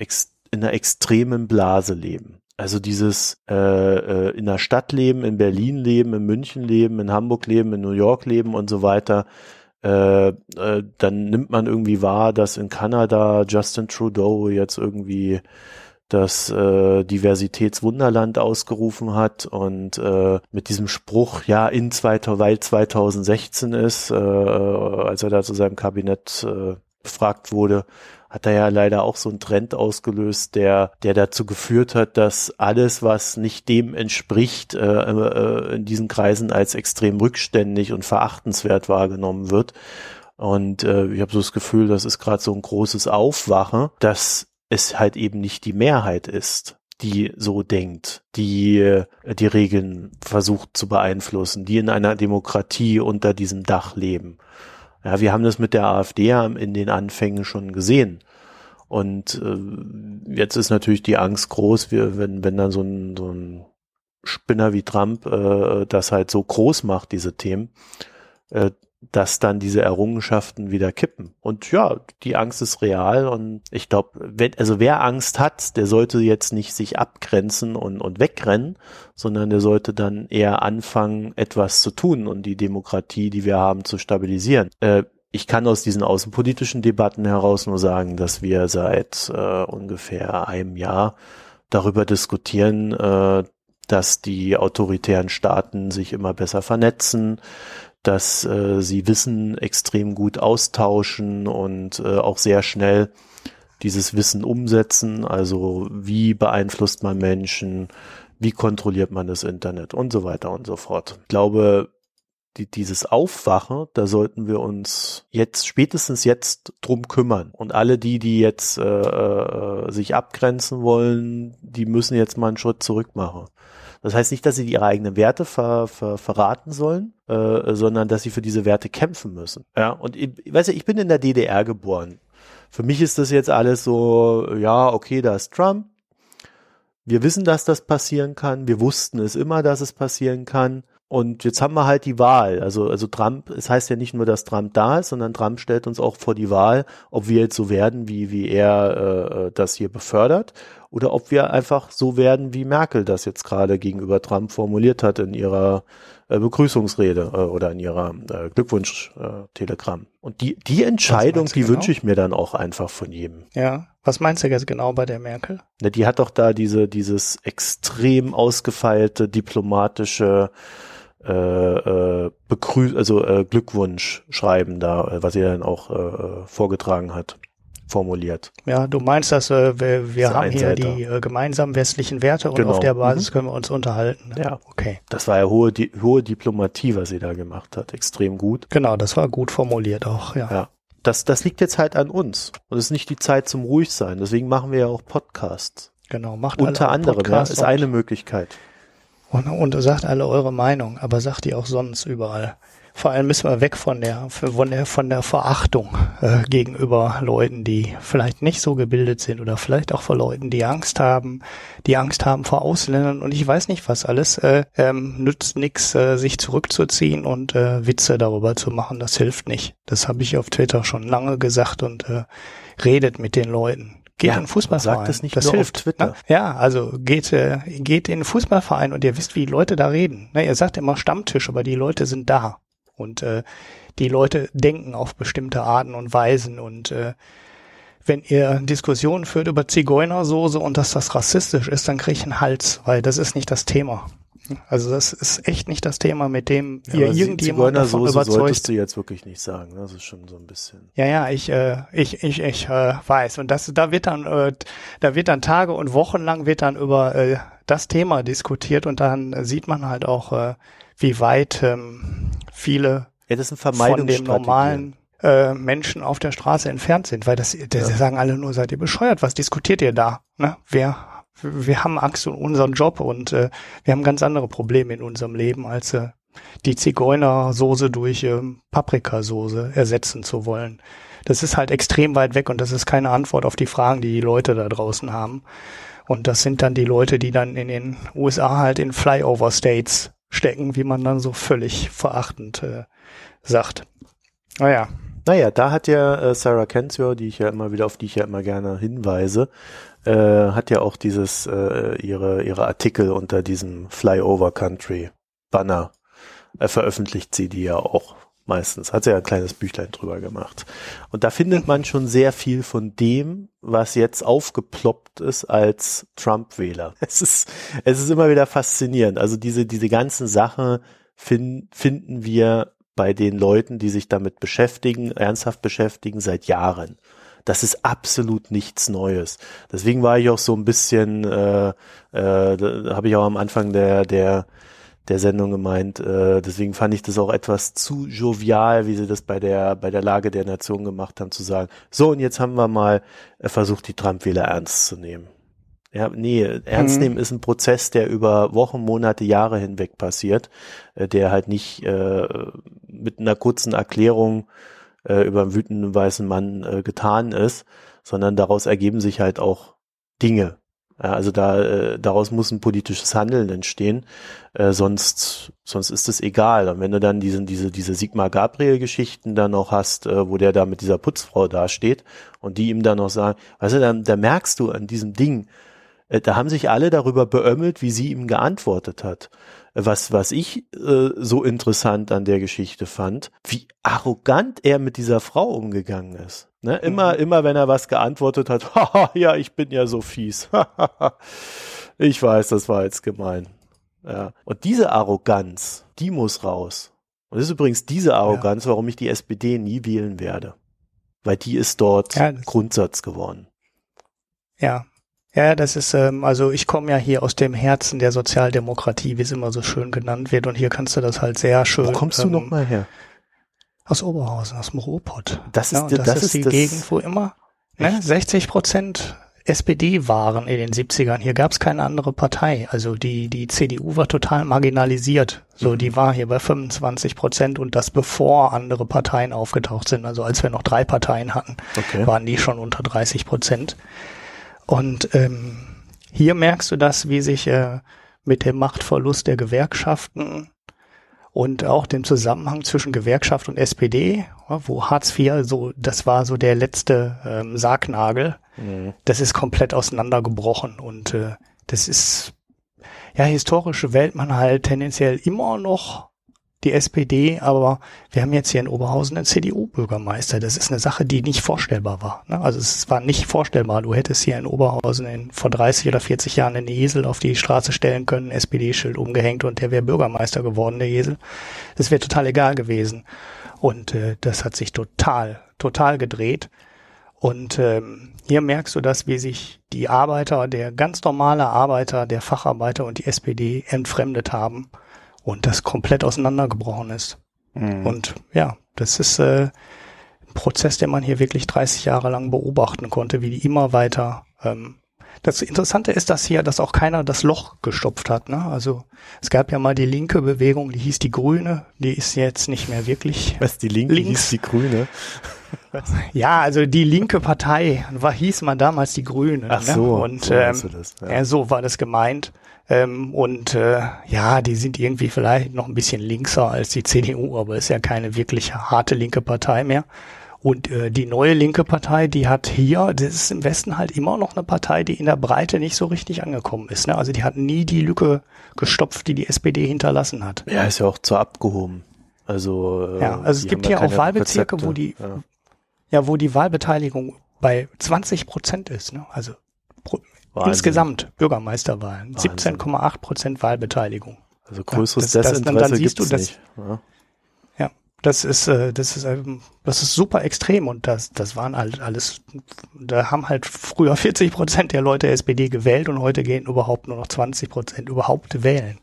in einer extremen Blase leben. Also dieses äh, äh, in der Stadt leben, in Berlin leben, in München leben, in Hamburg leben, in New York leben und so weiter äh, äh, dann nimmt man irgendwie wahr, dass in Kanada Justin Trudeau jetzt irgendwie das äh, Diversitätswunderland ausgerufen hat und äh, mit diesem Spruch, ja, in 2000, weil 2016 ist, äh, als er da zu seinem Kabinett äh, befragt wurde, hat er ja leider auch so einen Trend ausgelöst, der, der dazu geführt hat, dass alles, was nicht dem entspricht, äh, äh, in diesen Kreisen als extrem rückständig und verachtenswert wahrgenommen wird. Und äh, ich habe so das Gefühl, das ist gerade so ein großes Aufwachen, dass es halt eben nicht die Mehrheit ist, die so denkt, die äh, die Regeln versucht zu beeinflussen, die in einer Demokratie unter diesem Dach leben. Ja, wir haben das mit der AfD in den Anfängen schon gesehen. Und äh, jetzt ist natürlich die Angst groß, wie, wenn, wenn dann so ein, so ein Spinner wie Trump äh, das halt so groß macht, diese Themen, äh, dass dann diese Errungenschaften wieder kippen. Und ja, die Angst ist real und ich glaube, also wer Angst hat, der sollte jetzt nicht sich abgrenzen und, und wegrennen, sondern der sollte dann eher anfangen, etwas zu tun und die Demokratie, die wir haben, zu stabilisieren. Äh, ich kann aus diesen außenpolitischen Debatten heraus nur sagen, dass wir seit äh, ungefähr einem Jahr darüber diskutieren, äh, dass die autoritären Staaten sich immer besser vernetzen, dass äh, sie Wissen extrem gut austauschen und äh, auch sehr schnell dieses Wissen umsetzen, also wie beeinflusst man Menschen, wie kontrolliert man das Internet und so weiter und so fort. Ich glaube, die, dieses Aufwachen, da sollten wir uns jetzt, spätestens jetzt drum kümmern. Und alle die, die jetzt äh, äh, sich abgrenzen wollen, die müssen jetzt mal einen Schritt zurück machen. Das heißt nicht, dass sie ihre eigenen Werte ver, ver, verraten sollen, äh, sondern dass sie für diese Werte kämpfen müssen. Ja, und ich, weißt du, ich bin in der DDR geboren. Für mich ist das jetzt alles so, ja, okay, da ist Trump. Wir wissen, dass das passieren kann. Wir wussten es immer, dass es passieren kann. Und jetzt haben wir halt die Wahl. Also, also Trump, es heißt ja nicht nur, dass Trump da ist, sondern Trump stellt uns auch vor die Wahl, ob wir jetzt so werden, wie, wie er äh, das hier befördert, oder ob wir einfach so werden, wie Merkel das jetzt gerade gegenüber Trump formuliert hat in ihrer äh, Begrüßungsrede äh, oder in ihrer äh, Glückwunsch-Telegramm. Und die, die Entscheidung, die genau? wünsche ich mir dann auch einfach von jedem. Ja, was meinst du jetzt genau bei der Merkel? Na, die hat doch da diese, dieses extrem ausgefeilte diplomatische äh, äh, begrü also äh, Glückwunsch schreiben da, äh, was er dann auch äh, vorgetragen hat, formuliert. Ja, du meinst, dass äh, wir, wir haben hier die äh, gemeinsamen westlichen Werte und genau. auf der Basis mhm. können wir uns unterhalten. Ne? Ja, okay. Das war ja hohe, die, hohe Diplomatie, was sie da gemacht hat, extrem gut. Genau, das war gut formuliert auch, ja. Ja. Das, das liegt jetzt halt an uns. Und es ist nicht die Zeit zum ruhig sein. Deswegen machen wir ja auch Podcasts. Genau, macht Unter anderem, ja, ist eine Möglichkeit. Und, und sagt alle eure Meinung, aber sagt die auch sonst überall. Vor allem müssen wir weg von der, von der, von der Verachtung äh, gegenüber Leuten, die vielleicht nicht so gebildet sind oder vielleicht auch vor Leuten, die Angst haben, die Angst haben vor Ausländern und ich weiß nicht was alles. Äh, ähm, nützt nichts, äh, sich zurückzuziehen und äh, Witze darüber zu machen. Das hilft nicht. Das habe ich auf Twitter schon lange gesagt und äh, redet mit den Leuten. Geht ja, in Fußballverein. Sagt das nicht das nur hilft. auf Twitter. Ne? Ja, also geht, äh, geht in den Fußballverein und ihr wisst, wie Leute da reden. Ne, ihr sagt immer Stammtisch, aber die Leute sind da. Und äh, die Leute denken auf bestimmte Arten und Weisen. Und äh, wenn ihr Diskussionen führt über Zigeunersoße und dass das rassistisch ist, dann kriege ich einen Hals, weil das ist nicht das Thema. Also das ist echt nicht das Thema, mit dem ja, ihr irgendjemand davon überzeugt. solltest du jetzt wirklich nicht sagen. Das ist schon so ein bisschen. Ja, ja, ich, äh, ich, ich, ich äh, weiß. Und das, da wird dann, äh, da wird dann Tage und Wochen lang wird dann über äh, das Thema diskutiert und dann sieht man halt auch, äh, wie weit ähm, viele ja, das sind von dem normalen äh, Menschen auf der Straße entfernt sind, weil das, das ja. sagen alle nur, seid ihr bescheuert, was diskutiert ihr da? Ne? Wer wir haben Angst um unseren Job und äh, wir haben ganz andere Probleme in unserem Leben, als äh, die Zigeunersoße durch äh, Paprikasoße ersetzen zu wollen. Das ist halt extrem weit weg und das ist keine Antwort auf die Fragen, die die Leute da draußen haben. Und das sind dann die Leute, die dann in den USA halt in Flyover States stecken, wie man dann so völlig verachtend äh, sagt. Naja. Naja, da hat ja äh, Sarah Kensio, die ich ja immer wieder, auf die ich ja immer gerne hinweise, äh, hat ja auch dieses äh, ihre ihre Artikel unter diesem Flyover Country Banner äh, veröffentlicht sie die ja auch meistens. Hat sie ja ein kleines Büchlein drüber gemacht. Und da findet man schon sehr viel von dem, was jetzt aufgeploppt ist als Trump-Wähler. <laughs> Es ist, es ist immer wieder faszinierend. Also diese, diese ganzen Sachen fin finden wir bei den Leuten, die sich damit beschäftigen, ernsthaft beschäftigen, seit Jahren. Das ist absolut nichts Neues. Deswegen war ich auch so ein bisschen, äh, äh, habe ich auch am Anfang der, der, der Sendung gemeint, äh, deswegen fand ich das auch etwas zu jovial, wie sie das bei der, bei der Lage der Nation gemacht haben, zu sagen, so und jetzt haben wir mal äh, versucht, die Trump-Wähler ernst zu nehmen. Ja, nee, ernst mhm. nehmen ist ein Prozess, der über Wochen, Monate, Jahre hinweg passiert, äh, der halt nicht äh, mit einer kurzen Erklärung äh, über einen wütenden weißen Mann äh, getan ist, sondern daraus ergeben sich halt auch Dinge. Ja, also da äh, daraus muss ein politisches Handeln entstehen, äh, sonst sonst ist es egal. Und wenn du dann diesen diese diese Sigmar Gabriel Geschichten dann noch hast, äh, wo der da mit dieser Putzfrau dasteht und die ihm dann noch sagen, weißt du, da, da merkst du an diesem Ding, da haben sich alle darüber beömmelt, wie sie ihm geantwortet hat was, was ich äh, so interessant an der Geschichte fand, wie arrogant er mit dieser Frau umgegangen ist. Ne? Immer, mhm. immer wenn er was geantwortet hat, <laughs> haha, ja, ich bin ja so fies. <laughs> ich weiß, das war jetzt gemein. Ja. Und diese Arroganz, die muss raus. Und das ist übrigens diese Arroganz, ja. warum ich die SPD nie wählen werde. Weil die ist dort ja, Grundsatz geworden. Ja. Ja, das ist, ähm, also ich komme ja hier aus dem Herzen der Sozialdemokratie, wie es immer so schön genannt wird. Und hier kannst du das halt sehr schön. Wo kommst du ähm, noch mal her? Aus Oberhausen, aus dem Ruhrpott. Das ist, ja, das, das, das ist, ist die das, Gegend, wo immer ne, 60 Prozent SPD waren in den 70ern. Hier gab es keine andere Partei. Also die, die CDU war total marginalisiert. So, Mhm. die war hier bei 25 Prozent und das bevor andere Parteien aufgetaucht sind. Also als wir noch drei Parteien hatten, Okay. waren die schon unter 30 Prozent. Und ähm, hier merkst du das, wie sich äh, mit dem Machtverlust der Gewerkschaften und auch dem Zusammenhang zwischen Gewerkschaft und SPD, wo Hartz IV so, das war so der letzte ähm, Sargnagel, Mhm. das ist komplett auseinandergebrochen und äh, das ist, ja, historisch wählt man halt tendenziell immer noch die SPD, aber wir haben jetzt hier in Oberhausen einen CDU-Bürgermeister. Das ist eine Sache, die nicht vorstellbar war. Ne? Also es war nicht vorstellbar. Du hättest hier in Oberhausen in, vor 30 oder 40 Jahren einen Esel auf die Straße stellen können, SPD-Schild umgehängt und der wäre Bürgermeister geworden, der Esel. Das wäre total egal gewesen. Und äh, das hat sich total, total gedreht. Und ähm, hier merkst du das, wie sich die Arbeiter, der ganz normale Arbeiter, der Facharbeiter und die SPD entfremdet haben und das komplett auseinandergebrochen ist. Mhm. Und ja, das ist äh, ein Prozess, den man hier wirklich 30 Jahre lang beobachten konnte, wie die immer weiter. Ähm, das Interessante ist, dass hier, dass auch keiner das Loch gestopft hat. Ne? Also es gab ja mal die linke Bewegung, die hieß die Grüne, die ist jetzt nicht mehr wirklich. Was die Linke Links. hieß die Grüne. Ja, also die linke Partei war hieß man damals die Grüne. Ach so, ne? und so ähm, das, ja. ja. so war das gemeint. Ähm, und äh, ja, die sind irgendwie vielleicht noch ein bisschen linkser als die CDU, aber ist ja keine wirklich harte linke Partei mehr. Und äh, die neue linke Partei, die hat hier, das ist im Westen halt immer noch eine Partei, die in der Breite nicht so richtig angekommen ist. Ne? Also die hat nie die Lücke gestopft, die die SPD hinterlassen hat. Ja, ist ja auch zu abgehoben. Also, äh, Ja, also es gibt hier auch Wahlbezirke, Rezepte. wo die, Ja. ja, wo die Wahlbeteiligung bei 20 Prozent ist. Ne? Also pro, Wahnsinn. insgesamt Bürgermeisterwahlen, Wahnsinn. 17,8 Prozent Wahlbeteiligung. Also größeres das- das- dann- Desinteresse dann siehst gibt's das- nicht. Ja. Ja, das ist, äh, das ist, ähm, das ist super extrem und das, das waren halt alles, da haben halt früher <laughs> 40 Prozent der Leute SPD gewählt und heute gehen überhaupt nur noch 20 Prozent überhaupt wählen.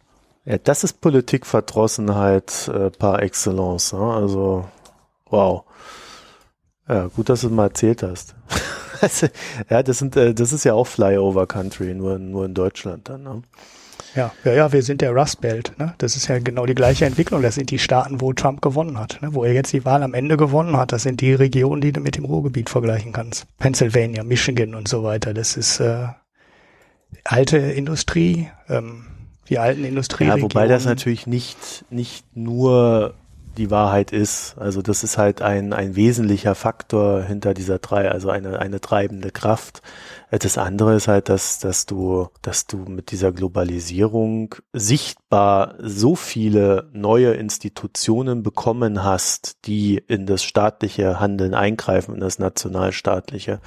Ja, das ist Politikverdrossenheit äh, par excellence. Ne? Also, wow. Ja, gut, dass du es mal erzählt hast. <laughs> Also, ja, das sind, äh, das ist ja auch Flyover Country, nur, nur in Deutschland dann. Ne? Ja, ja, ja, wir sind der Rust Belt. Ne? Das ist ja genau die gleiche Entwicklung. Das sind die Staaten, wo Trump gewonnen hat, ne? wo er jetzt die Wahl am Ende gewonnen hat. Das sind die Regionen, die du mit dem Ruhrgebiet vergleichen kannst. Pennsylvania, Michigan und so weiter. Das ist äh, alte Industrie, ähm, die alten Industrie. Ja, wobei das natürlich nicht, nicht nur die Wahrheit ist. Also das ist halt ein, ein wesentlicher Faktor hinter dieser drei, also eine, eine treibende Kraft. Das andere ist halt, dass, dass du, dass du mit dieser Globalisierung sichtbar so viele neue Institutionen bekommen hast, die in das staatliche Handeln eingreifen, in das nationalstaatliche,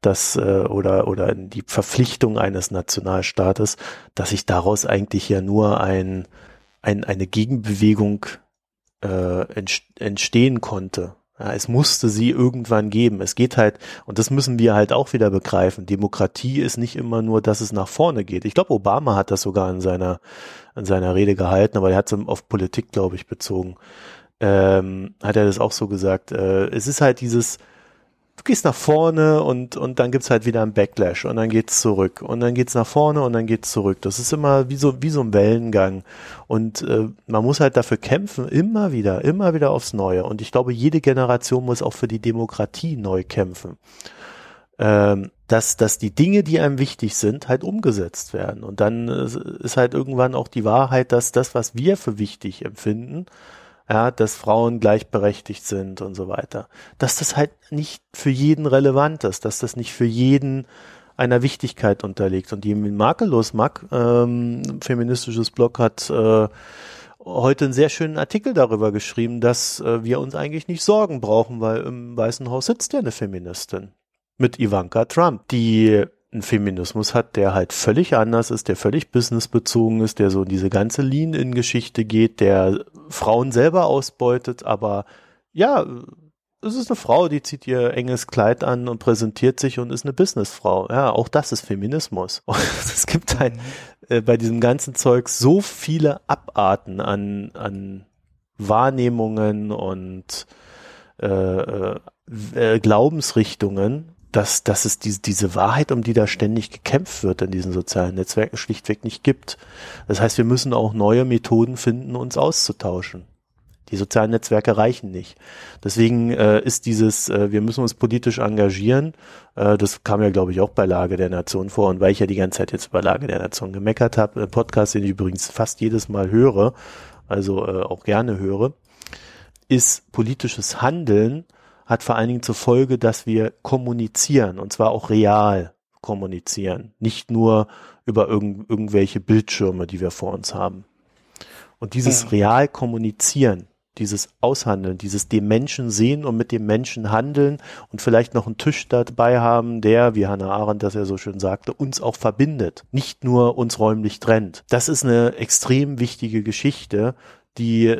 das, äh, oder, oder in die Verpflichtung eines Nationalstaates, dass sich daraus eigentlich ja nur ein, ein, eine Gegenbewegung äh, entst entstehen konnte. Ja, es musste sie irgendwann geben. Es geht halt, und das müssen wir halt auch wieder begreifen. Demokratie ist nicht immer nur, dass es nach vorne geht. Ich glaube, Obama hat das sogar in seiner, in seiner Rede gehalten, aber er hat es auf Politik, glaube ich, bezogen. Ähm, hat er das auch so gesagt. Äh, es ist halt dieses, du gehst nach vorne und, und dann gibt's halt wieder einen Backlash und dann geht's zurück und dann geht's nach vorne und dann geht's zurück. Das ist immer wie so, wie so ein Wellengang. Und äh, man muss halt dafür kämpfen, immer wieder, immer wieder aufs Neue. Und ich glaube, jede Generation muss auch für die Demokratie neu kämpfen. Ähm, dass, dass die Dinge, die einem wichtig sind, halt umgesetzt werden. Und dann äh, ist halt irgendwann auch die Wahrheit, dass das, was wir für wichtig empfinden, ja, dass Frauen gleichberechtigt sind und so weiter, dass das halt nicht für jeden relevant ist, dass das nicht für jeden einer Wichtigkeit unterliegt. Und die makellos mag, ähm, feministisches Blog hat äh, heute einen sehr schönen Artikel darüber geschrieben, dass äh, wir uns eigentlich nicht Sorgen brauchen, weil im Weißen Haus sitzt ja eine Feministin mit Ivanka Trump, die einen Feminismus hat, der halt völlig anders ist, der völlig businessbezogen ist, der so diese ganze Lean-In-Geschichte geht, der Frauen selber ausbeutet, aber ja, es ist eine Frau, die zieht ihr enges Kleid an und präsentiert sich und ist eine Businessfrau. Ja, auch das ist Feminismus. Und <laughs> es gibt halt äh, bei diesem ganzen Zeug so viele Abarten an, an Wahrnehmungen und äh, äh, äh Glaubensrichtungen, dass, dass es die, diese Wahrheit, um die da ständig gekämpft wird in diesen sozialen Netzwerken, schlichtweg nicht gibt. Das heißt, wir müssen auch neue Methoden finden, uns auszutauschen. Die sozialen Netzwerke reichen nicht. Deswegen äh, ist dieses, äh, wir müssen uns politisch engagieren, äh, das kam ja, glaube ich, auch bei Lage der Nation vor. Und weil ich ja die ganze Zeit jetzt bei Lage der Nation gemeckert habe, Podcast, den ich übrigens fast jedes Mal höre, also äh, auch gerne höre, ist politisches Handeln hat vor allen Dingen zur Folge, dass wir kommunizieren und zwar auch real kommunizieren, nicht nur über irgend, irgendwelche Bildschirme, die wir vor uns haben. Und dieses mhm. real kommunizieren, dieses Aushandeln, dieses dem Menschen sehen und mit dem Menschen handeln und vielleicht noch einen Tisch dabei haben, der, wie Hannah Arendt das ja so schön sagte, uns auch verbindet, nicht nur uns räumlich trennt. Das ist eine extrem wichtige Geschichte, die,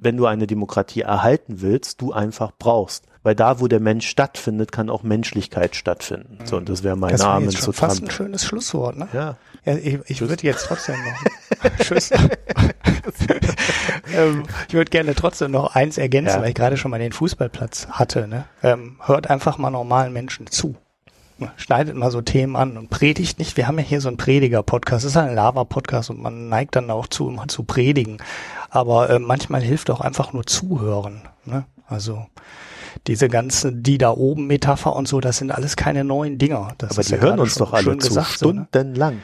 wenn du eine Demokratie erhalten willst, du einfach brauchst weil da, wo der Mensch stattfindet, kann auch Menschlichkeit stattfinden. So, und das wäre mein Name zu fast Trump. ein schönes Schlusswort, ne? Ja. ja ich ich würde jetzt trotzdem noch, <laughs> Tschüss. <laughs> ähm, ich würde gerne trotzdem noch eins ergänzen, ja. weil ich gerade schon mal den Fußballplatz hatte, ne? Ähm, hört einfach mal normalen Menschen zu schneidet mal so Themen an und predigt nicht. Wir haben ja hier so einen Prediger-Podcast. Das ist ein Lava-Podcast und man neigt dann auch zu, mal zu predigen. Aber äh, manchmal hilft auch einfach nur zuhören. Ne? Also diese ganzen die da oben Metapher und so, das sind alles keine neuen Dinger. Das Aber die ja hören uns doch alle zu, gesagt, stundenlang.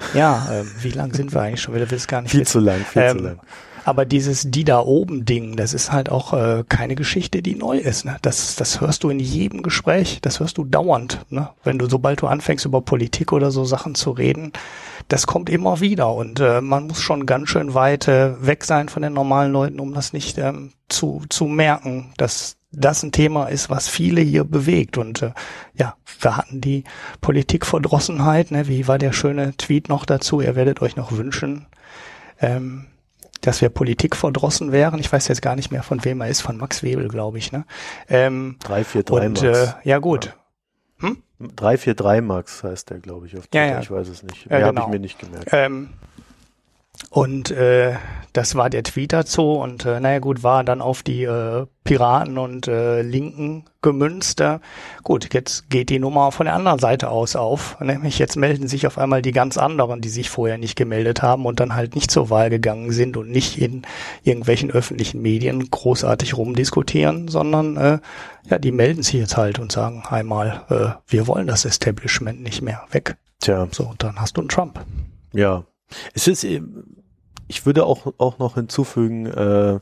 So, ne? Ja, äh, wie lang sind wir eigentlich schon wieder? Will es gar nicht Viel wissen. zu lang, viel ähm, zu lang. Aber dieses die da oben Ding, das ist halt auch äh, keine Geschichte, die neu ist. Ne? Das, das hörst du in jedem Gespräch, das hörst du dauernd. Ne? Wenn du, sobald du anfängst über Politik oder so Sachen zu reden, das kommt immer wieder. Und äh, man muss schon ganz schön weit äh, weg sein von den normalen Leuten, um das nicht ähm, zu, zu merken, dass das ein Thema ist, was viele hier bewegt. Und äh, ja, wir hatten die Politikverdrossenheit. Ne? Wie war der schöne Tweet noch dazu? Ihr werdet euch noch wünschen, ähm, dass wir politikverdrossen wären. Ich weiß jetzt gar nicht mehr, von wem er ist, von Max Webel, glaube ich. Ne? Ähm, 343 und, Max. Äh, ja gut. Ja. Hm? 343 Max heißt der, glaube ich, auf Twitter. Ja, ja. Ich weiß es nicht. Mehr ja, genau. habe ich mir nicht gemerkt. Ähm, und äh, das war der Tweet dazu und äh, naja gut, war dann auf die äh, Piraten und äh, Linken gemünzt. Äh, gut, jetzt geht die Nummer von der anderen Seite aus auf. Nämlich jetzt melden sich auf einmal die ganz anderen, die sich vorher nicht gemeldet haben und dann halt nicht zur Wahl gegangen sind und nicht in irgendwelchen öffentlichen Medien großartig rumdiskutieren, sondern äh, ja, die melden sich jetzt halt und sagen einmal, äh, wir wollen das Establishment nicht mehr weg. Tja. So, und dann hast du einen Trump. Ja, es ist, ich würde auch, auch noch hinzufügen, äh,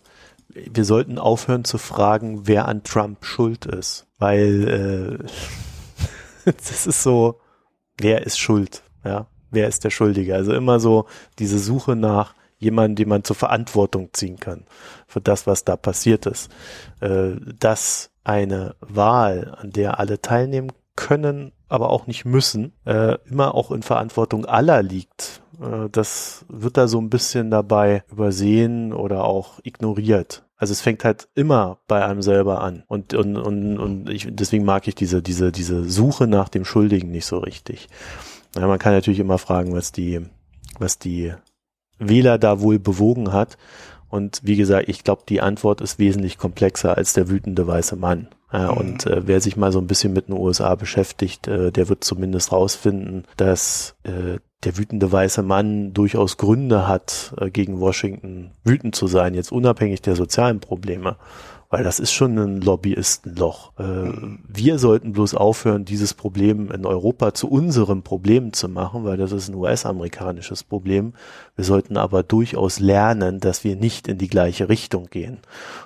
wir sollten aufhören zu fragen, wer an Trump schuld ist, weil äh, <laughs> das ist so, wer ist schuld, ja, wer ist der Schuldige? Also immer so diese Suche nach jemandem, den man zur Verantwortung ziehen kann für das, was da passiert ist. Äh, dass eine Wahl, an der alle teilnehmen können, aber auch nicht müssen, äh, immer auch in Verantwortung aller liegt. Äh, das wird da so ein bisschen dabei übersehen oder auch ignoriert. Also es fängt halt immer bei einem selber an. Und, und, und, und ich, deswegen mag ich diese, diese, diese Suche nach dem Schuldigen nicht so richtig. Ja, man kann natürlich immer fragen, was die, was die Wähler da wohl bewogen hat. Und wie gesagt, ich glaube, die Antwort ist wesentlich komplexer als der wütende weiße Mann. Ja, mhm. Und äh, wer sich mal so ein bisschen mit den USA beschäftigt, äh, der wird zumindest rausfinden, dass äh, der wütende weiße Mann durchaus Gründe hat, äh, gegen Washington wütend zu sein, jetzt unabhängig der sozialen Probleme. Weil das ist schon ein Lobbyistenloch. Äh, mhm. Wir sollten bloß aufhören, dieses Problem in Europa zu unserem Problem zu machen, weil das ist ein US-amerikanisches Problem. Wir sollten aber durchaus lernen, dass wir nicht in die gleiche Richtung gehen.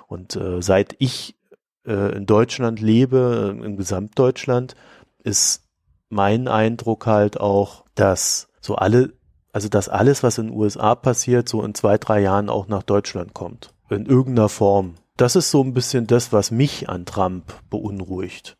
Und äh, seit ich äh, in Deutschland lebe, in Gesamtdeutschland, ist mein Eindruck halt auch, dass so alle, also dass alles, was in den USA passiert, so in zwei, drei Jahren auch nach Deutschland kommt. In irgendeiner Form. Das ist so ein bisschen das, was mich an Trump beunruhigt.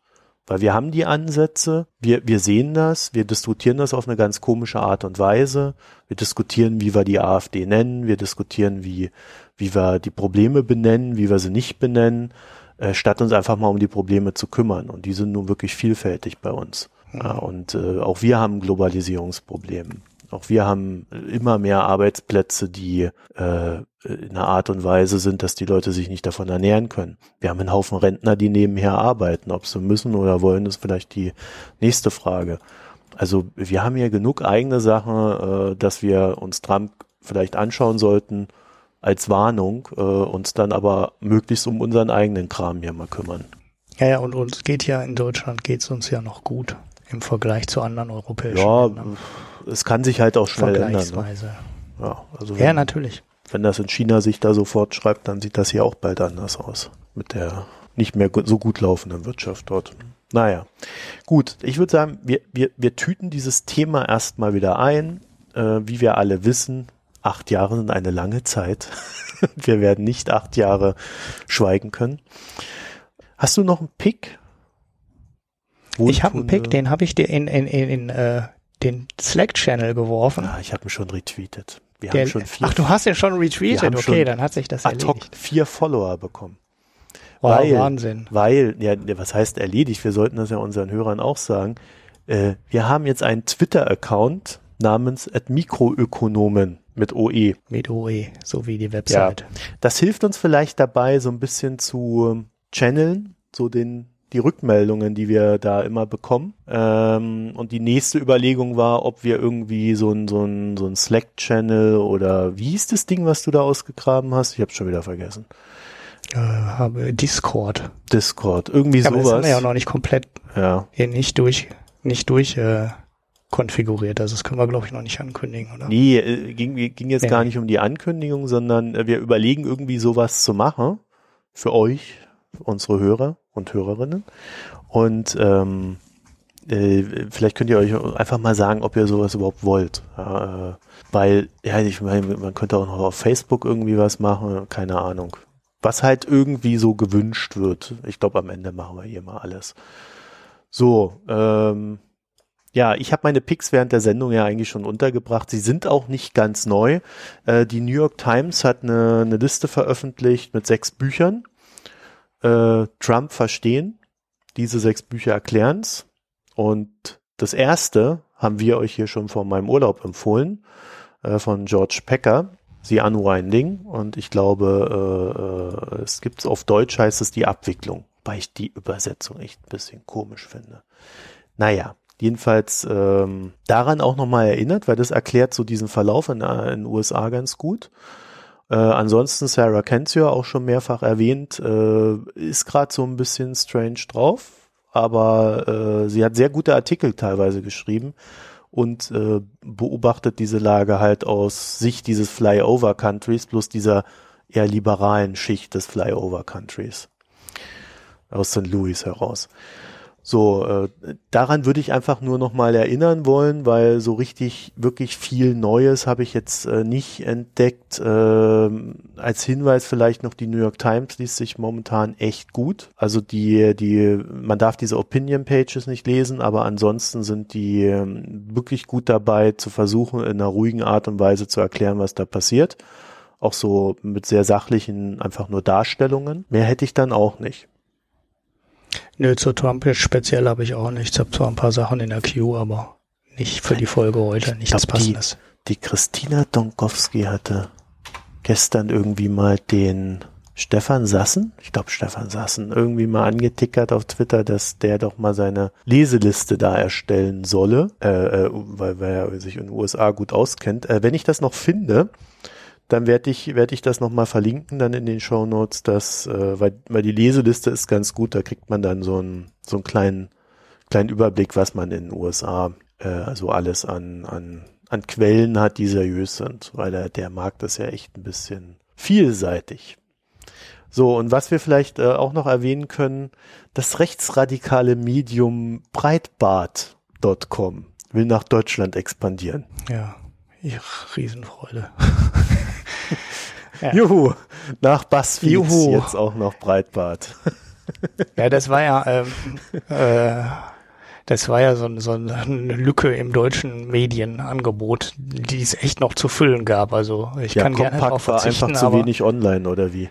Weil wir haben die Ansätze, wir, wir sehen das, wir diskutieren das auf eine ganz komische Art und Weise. Wir diskutieren, wie wir die AfD nennen, wir diskutieren, wie, wie wir die Probleme benennen, wie wir sie nicht benennen. äh, statt uns einfach mal um die Probleme zu kümmern. Und die sind nun wirklich vielfältig bei uns. Mhm. Ja, und äh, auch wir haben ein Globalisierungsproblem. Auch wir haben immer mehr Arbeitsplätze, die äh, in einer Art und Weise sind, dass die Leute sich nicht davon ernähren können. Wir haben einen Haufen Rentner, die nebenher arbeiten. Ob sie müssen oder wollen, ist vielleicht die nächste Frage. Also wir haben hier genug eigene Sachen, äh, dass wir uns Trump vielleicht anschauen sollten als Warnung, äh, uns dann aber möglichst um unseren eigenen Kram hier mal kümmern. Ja, ja, und uns geht ja in Deutschland geht's uns ja noch gut im Vergleich zu anderen europäischen ja, Ländern. es kann sich halt auch schnell ändern. Ne? Ja, also ja, natürlich. Wenn das in China sich da sofort schreibt, dann sieht das hier auch bald anders aus. Mit der nicht mehr so gut laufenden Wirtschaft dort. Naja, gut. Ich würde sagen, wir, wir, wir tüten dieses Thema erstmal wieder ein. Äh, wie wir alle wissen, acht Jahre sind eine lange Zeit. <laughs> wir werden nicht acht Jahre schweigen können. Hast du noch einen Pick? Ich habe einen Pick, den habe ich dir in, in, in, in äh, den Slack-Channel geworfen. Ah, ich habe ihn schon retweetet. Wir Der, haben schon vier, ach, du hast ihn schon retweetet? Okay, dann hat sich das ad hoc erledigt. vier Follower bekommen. Wow, weil, Wahnsinn. Weil, ja, was heißt erledigt? Wir sollten das ja unseren Hörern auch sagen. Äh, wir haben jetzt einen Twitter-Account namens Mikroökonomen mit OE. Mit OE, so wie die Website. Ja, das hilft uns vielleicht dabei, so ein bisschen zu channeln, so den die Rückmeldungen, die wir da immer bekommen. Ähm, und die nächste Überlegung war, ob wir irgendwie so ein, so ein, so ein Slack-Channel oder wie hieß das Ding, was du da ausgegraben hast? Ich habe schon wieder vergessen. Äh, habe Discord. Discord, irgendwie ja, sowas. Aber das haben wir ja noch nicht komplett ja. hier nicht durch, nicht durch äh, konfiguriert. Also das können wir, glaube ich, noch nicht ankündigen, oder? Nee, äh, ging, ging jetzt nee. gar nicht um die Ankündigung, sondern äh, wir überlegen irgendwie sowas zu machen für euch, unsere Hörer und Hörerinnen. Und ähm, äh, vielleicht könnt ihr euch einfach mal sagen, ob ihr sowas überhaupt wollt. Ja, äh, weil, ja, ich meine, man könnte auch noch auf Facebook irgendwie was machen, keine Ahnung. Was halt irgendwie so gewünscht wird. Ich glaube, am Ende machen wir hier mal alles. So, ähm, ja, ich habe meine Picks während der Sendung ja eigentlich schon untergebracht. Sie sind auch nicht ganz neu. Äh, die New York Times hat eine, eine Liste veröffentlicht mit sechs Büchern. Äh, Trump verstehen. Diese sechs Bücher erklären's. Und das erste haben wir euch hier schon vor meinem Urlaub empfohlen, äh, von George Pecker, The Unwinding. Und ich glaube, äh, äh, es gibt's auf Deutsch heißt es die Abwicklung, weil ich die Übersetzung echt ein bisschen komisch finde. Naja, jedenfalls ähm, daran auch nochmal erinnert, weil das erklärt so diesen Verlauf in, äh, in den USA ganz gut. Äh, ansonsten Sarah Kendzior auch schon mehrfach erwähnt, äh, ist gerade so ein bisschen strange drauf, aber äh, sie hat sehr gute Artikel teilweise geschrieben und äh, beobachtet diese Lage halt aus Sicht dieses Flyover Countries plus dieser eher liberalen Schicht des Flyover Countries aus St. Louis heraus. So, äh, daran würde ich einfach nur nochmal erinnern wollen, weil so richtig wirklich viel Neues habe ich jetzt äh, nicht entdeckt. Äh, als Hinweis vielleicht noch die New York Times liest sich momentan echt gut. Also die, die, man darf diese Opinion Pages nicht lesen, aber ansonsten sind die äh, wirklich gut dabei, zu versuchen, in einer ruhigen Art und Weise zu erklären, was da passiert. Auch so mit sehr sachlichen, einfach nur Darstellungen. Mehr hätte ich dann auch nicht. Nö, zu Trump jetzt speziell habe ich auch nichts. Ich habe zwar ein paar Sachen in der Queue, aber nicht für die Folge heute, nichts glaub, Passendes. Die, die Christina Donkowski hatte gestern irgendwie mal den Stefan Sassen, ich glaube Stefan Sassen, irgendwie mal angetickert auf Twitter, dass der doch mal seine Leseliste da erstellen solle, äh, äh, weil, weil er sich in den USA gut auskennt. Äh, wenn ich das noch finde, dann werde ich, werde ich das nochmal verlinken dann in den Show Notes, dass, äh, weil, weil die Leseliste ist ganz gut, da kriegt man dann so einen, so einen kleinen, kleinen Überblick, was man in den USA, äh, also alles an, an, an Quellen hat, die seriös sind, weil der, der Markt ist ja echt ein bisschen vielseitig. So, und was wir vielleicht äh, auch noch erwähnen können, das rechtsradikale Medium Breitbart.com will nach Deutschland expandieren. Ja, ich, Riesenfreude. <laughs> <laughs> Ja. Juhu, nach Buzzfeed Juhu. jetzt auch noch Breitbart. ja, das war ja, ähm, äh, das war ja so, so eine Lücke im deutschen Medienangebot, die es echt noch zu füllen gab. Also ich ja, kann gerne darauf verzichten. war einfach zu wenig online oder wie?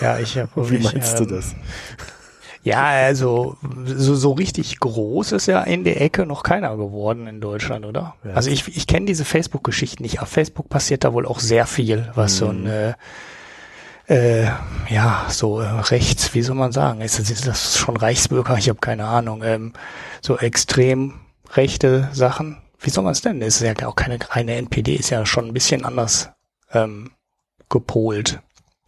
Ja, ich habe. <laughs> Wie meinst ähm, du das? Ja, also so, so richtig groß ist ja in der Ecke noch keiner geworden in Deutschland, oder? Ja. Also ich, ich kenne diese Facebook-Geschichten nicht. Auf Facebook passiert da wohl auch sehr viel, was mhm. so ein äh, äh, ja, so äh, rechts, wie soll man sagen, ist, ist das schon Reichsbürger? Ich habe keine Ahnung. Ähm, so extrem rechte Sachen. Wie soll man es denn? Ist ja auch keine reine NPD, ist ja schon ein bisschen anders ähm, gepolt.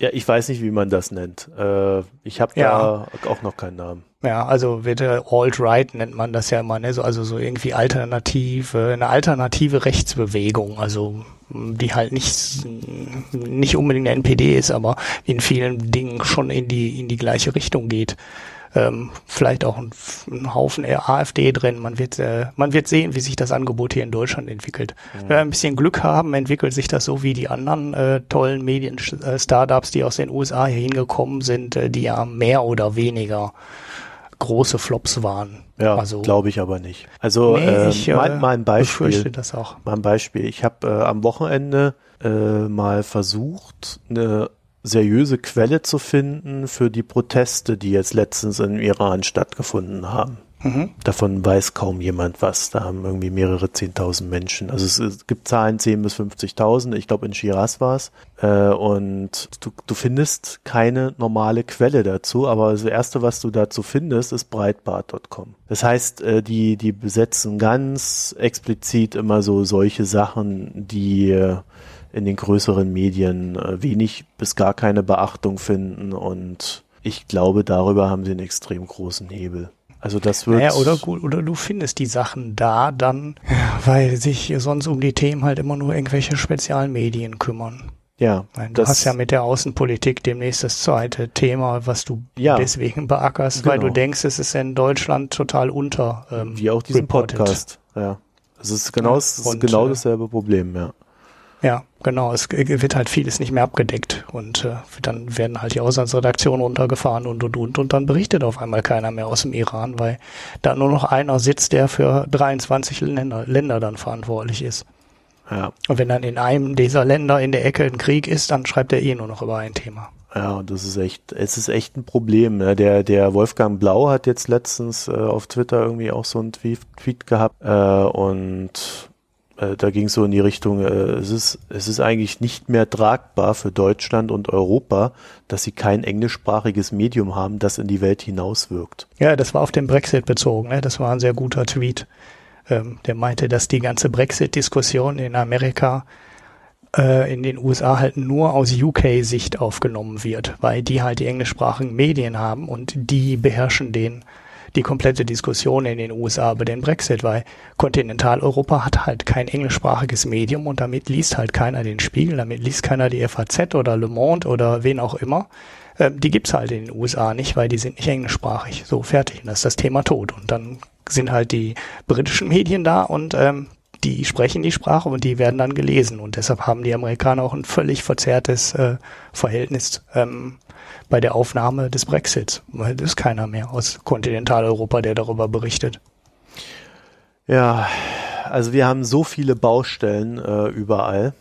Ja, ich weiß nicht, wie man das nennt. Äh, ich habe ja. da auch noch keinen Namen. Ja, also wird Alt-Right nennt man das ja immer, ne? So, also so irgendwie alternative, eine alternative Rechtsbewegung, also die halt nicht nicht unbedingt eine NPD ist, aber in vielen Dingen schon in die in die gleiche Richtung geht ähm, vielleicht auch ein, Haufen AfD drin. Man wird, äh, man wird sehen, wie sich das Angebot hier in Deutschland entwickelt. Mhm. Wenn wir ein bisschen Glück haben, entwickelt sich das so wie die anderen äh, tollen Medien-Startups, die aus den USA hier hingekommen sind, äh, die ja mehr oder weniger große Flops waren. Ja, also, glaube ich aber nicht. Also nee, äh, ich, mein, mein Beispiel, das auch. Mein Beispiel, ich habe äh, am Wochenende äh, mal versucht, eine seriöse Quelle zu finden für die Proteste, die jetzt letztens im Iran stattgefunden haben. Mhm. Davon weiß kaum jemand was. Da haben irgendwie mehrere Zehntausend Menschen. Also es, es gibt Zahlen 10 bis 50.000. Ich glaube in Shiraz war es. Äh, und du, du findest keine normale Quelle dazu. Aber das Erste, was du dazu findest, ist breitbart.com. Das heißt, äh, die, die besetzen ganz explizit immer so solche Sachen, die äh, in den größeren Medien äh, wenig bis gar keine Beachtung finden und ich glaube, darüber haben sie einen extrem großen Hebel. Also das wird. Naja, oder, oder du findest die Sachen da dann, weil sich sonst um die Themen halt immer nur irgendwelche Spezialmedien kümmern. Ja. Meine, du hast ja mit der Außenpolitik demnächst das zweite Thema, was du ja, deswegen beackerst, genau. weil du genau. denkst, es ist in Deutschland total unter. Ähm, Wie auch diesen reported. Podcast. Ja. Es ist genau, es ist genau äh, dasselbe Problem, ja. Ja, genau. Es wird halt vieles nicht mehr abgedeckt und äh, dann werden halt die Auslandsredaktionen runtergefahren und und und und dann berichtet auf einmal keiner mehr aus dem Iran, weil da nur noch einer sitzt, der für 23 Länder, Länder dann verantwortlich ist. Ja. Und wenn dann in einem dieser Länder in der Ecke ein Krieg ist, dann schreibt er eh nur noch über ein Thema. Ja, und das ist echt, es ist echt ein Problem. Ne? Der, der Wolfgang Blau hat jetzt letztens äh, auf Twitter irgendwie auch so einen Tweet, Tweet gehabt äh, und äh, da ging es so in die Richtung, äh, es, ist, es ist eigentlich nicht mehr tragbar für Deutschland und Europa, dass sie kein englischsprachiges Medium haben, das in die Welt hinauswirkt. Ja, das war auf den Brexit bezogen. Ne? Das war ein sehr guter Tweet. Ähm, der meinte, dass die ganze Brexit-Diskussion in Amerika äh, in den USA halt nur aus UK-Sicht aufgenommen wird, weil die halt die englischsprachigen Medien haben und die beherrschen den die komplette Diskussion in den USA über den Brexit, weil Kontinentaleuropa hat halt kein englischsprachiges Medium und damit liest halt keiner den Spiegel, damit liest keiner die FAZ oder Le Monde oder wen auch immer. Ähm, die gibt's halt in den USA nicht, weil die sind nicht englischsprachig. So, fertig. Und das ist das Thema tot. Und dann sind halt die britischen Medien da und ähm, die sprechen die Sprache und die werden dann gelesen. Und deshalb haben die Amerikaner auch ein völlig verzerrtes äh, Verhältnis ähm, bei der Aufnahme des Brexits, weil es ist keiner mehr aus Kontinentaleuropa, der darüber berichtet. Ja, also wir haben so viele Baustellen äh, überall.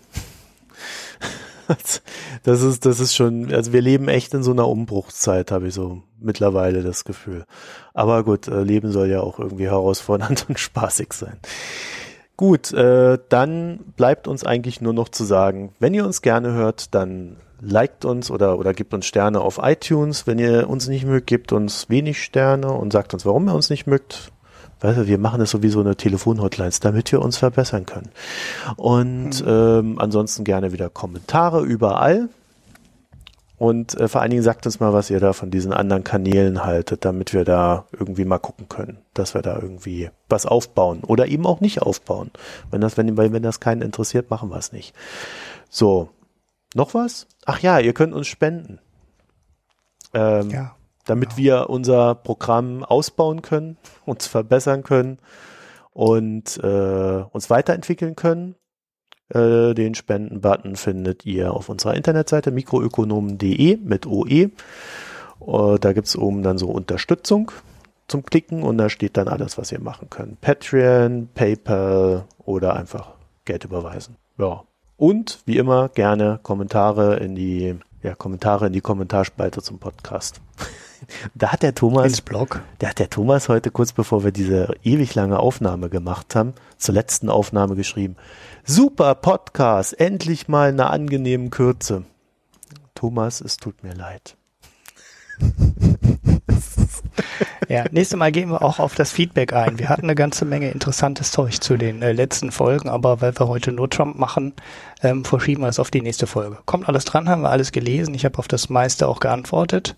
<laughs> das ist, das ist schon, also wir leben echt in so einer Umbruchszeit, habe ich so mittlerweile das Gefühl. Aber gut, äh, Leben soll ja auch irgendwie herausfordernd <laughs> und spaßig sein. Gut, äh, dann bleibt uns eigentlich nur noch zu sagen, wenn ihr uns gerne hört, dann liked uns oder, oder gebt uns Sterne auf iTunes. Wenn ihr uns nicht mögt, gebt uns wenig Sterne und sagt uns, warum ihr uns nicht mögt. Weißt du, wir machen das sowieso eine Telefonhotlines, damit wir uns verbessern können. Und mhm. ähm, ansonsten gerne wieder Kommentare überall. Und äh, vor allen Dingen sagt uns mal, was ihr da von diesen anderen Kanälen haltet, damit wir da irgendwie mal gucken können, dass wir da irgendwie was aufbauen oder eben auch nicht aufbauen. Wenn das, wenn, wenn das keinen interessiert, machen wir es nicht. So, noch was? Ach ja, ihr könnt uns spenden. Ähm, ja, damit genau. wir unser Programm ausbauen können, <laughs> uns verbessern können und äh, uns weiterentwickeln können. Äh, den Spenden-Button findet ihr auf unserer Internetseite mikroökonomen.de mit OE. Uh, da gibt's oben dann so Unterstützung zum Klicken und da steht dann alles, was ihr machen könnt. Patreon, PayPal oder einfach Geld überweisen. Ja. Und wie immer gerne Kommentare in die ja, Kommentare in die Kommentarspalte zum Podcast. <laughs> da hat der Thomas, Ins Blog. da hat der Thomas heute kurz bevor wir diese ewig lange Aufnahme gemacht haben, zur letzten Aufnahme geschrieben. Super Podcast, endlich mal eine angenehme Kürze. Thomas, es tut mir leid. <laughs> Ja, nächstes Mal gehen wir auch auf das Feedback ein. Wir hatten eine ganze Menge interessantes Zeug zu den äh, letzten Folgen, aber weil wir heute nur Trump machen, ähm, verschieben wir es auf die nächste Folge. Kommt alles dran, haben wir alles gelesen. Ich habe auf das meiste auch geantwortet.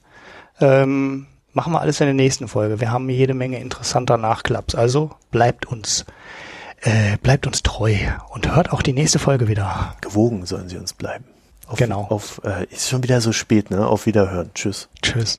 Ähm, machen wir alles in der nächsten Folge. Wir haben jede Menge interessanter Nachklaps. Also bleibt uns, äh, bleibt uns treu und hört auch die nächste Folge wieder. Gewogen sollen sie uns bleiben. Auf, Genau. Auf, äh, ist schon wieder so spät, ne? Auf Wiederhören. Tschüss. Tschüss.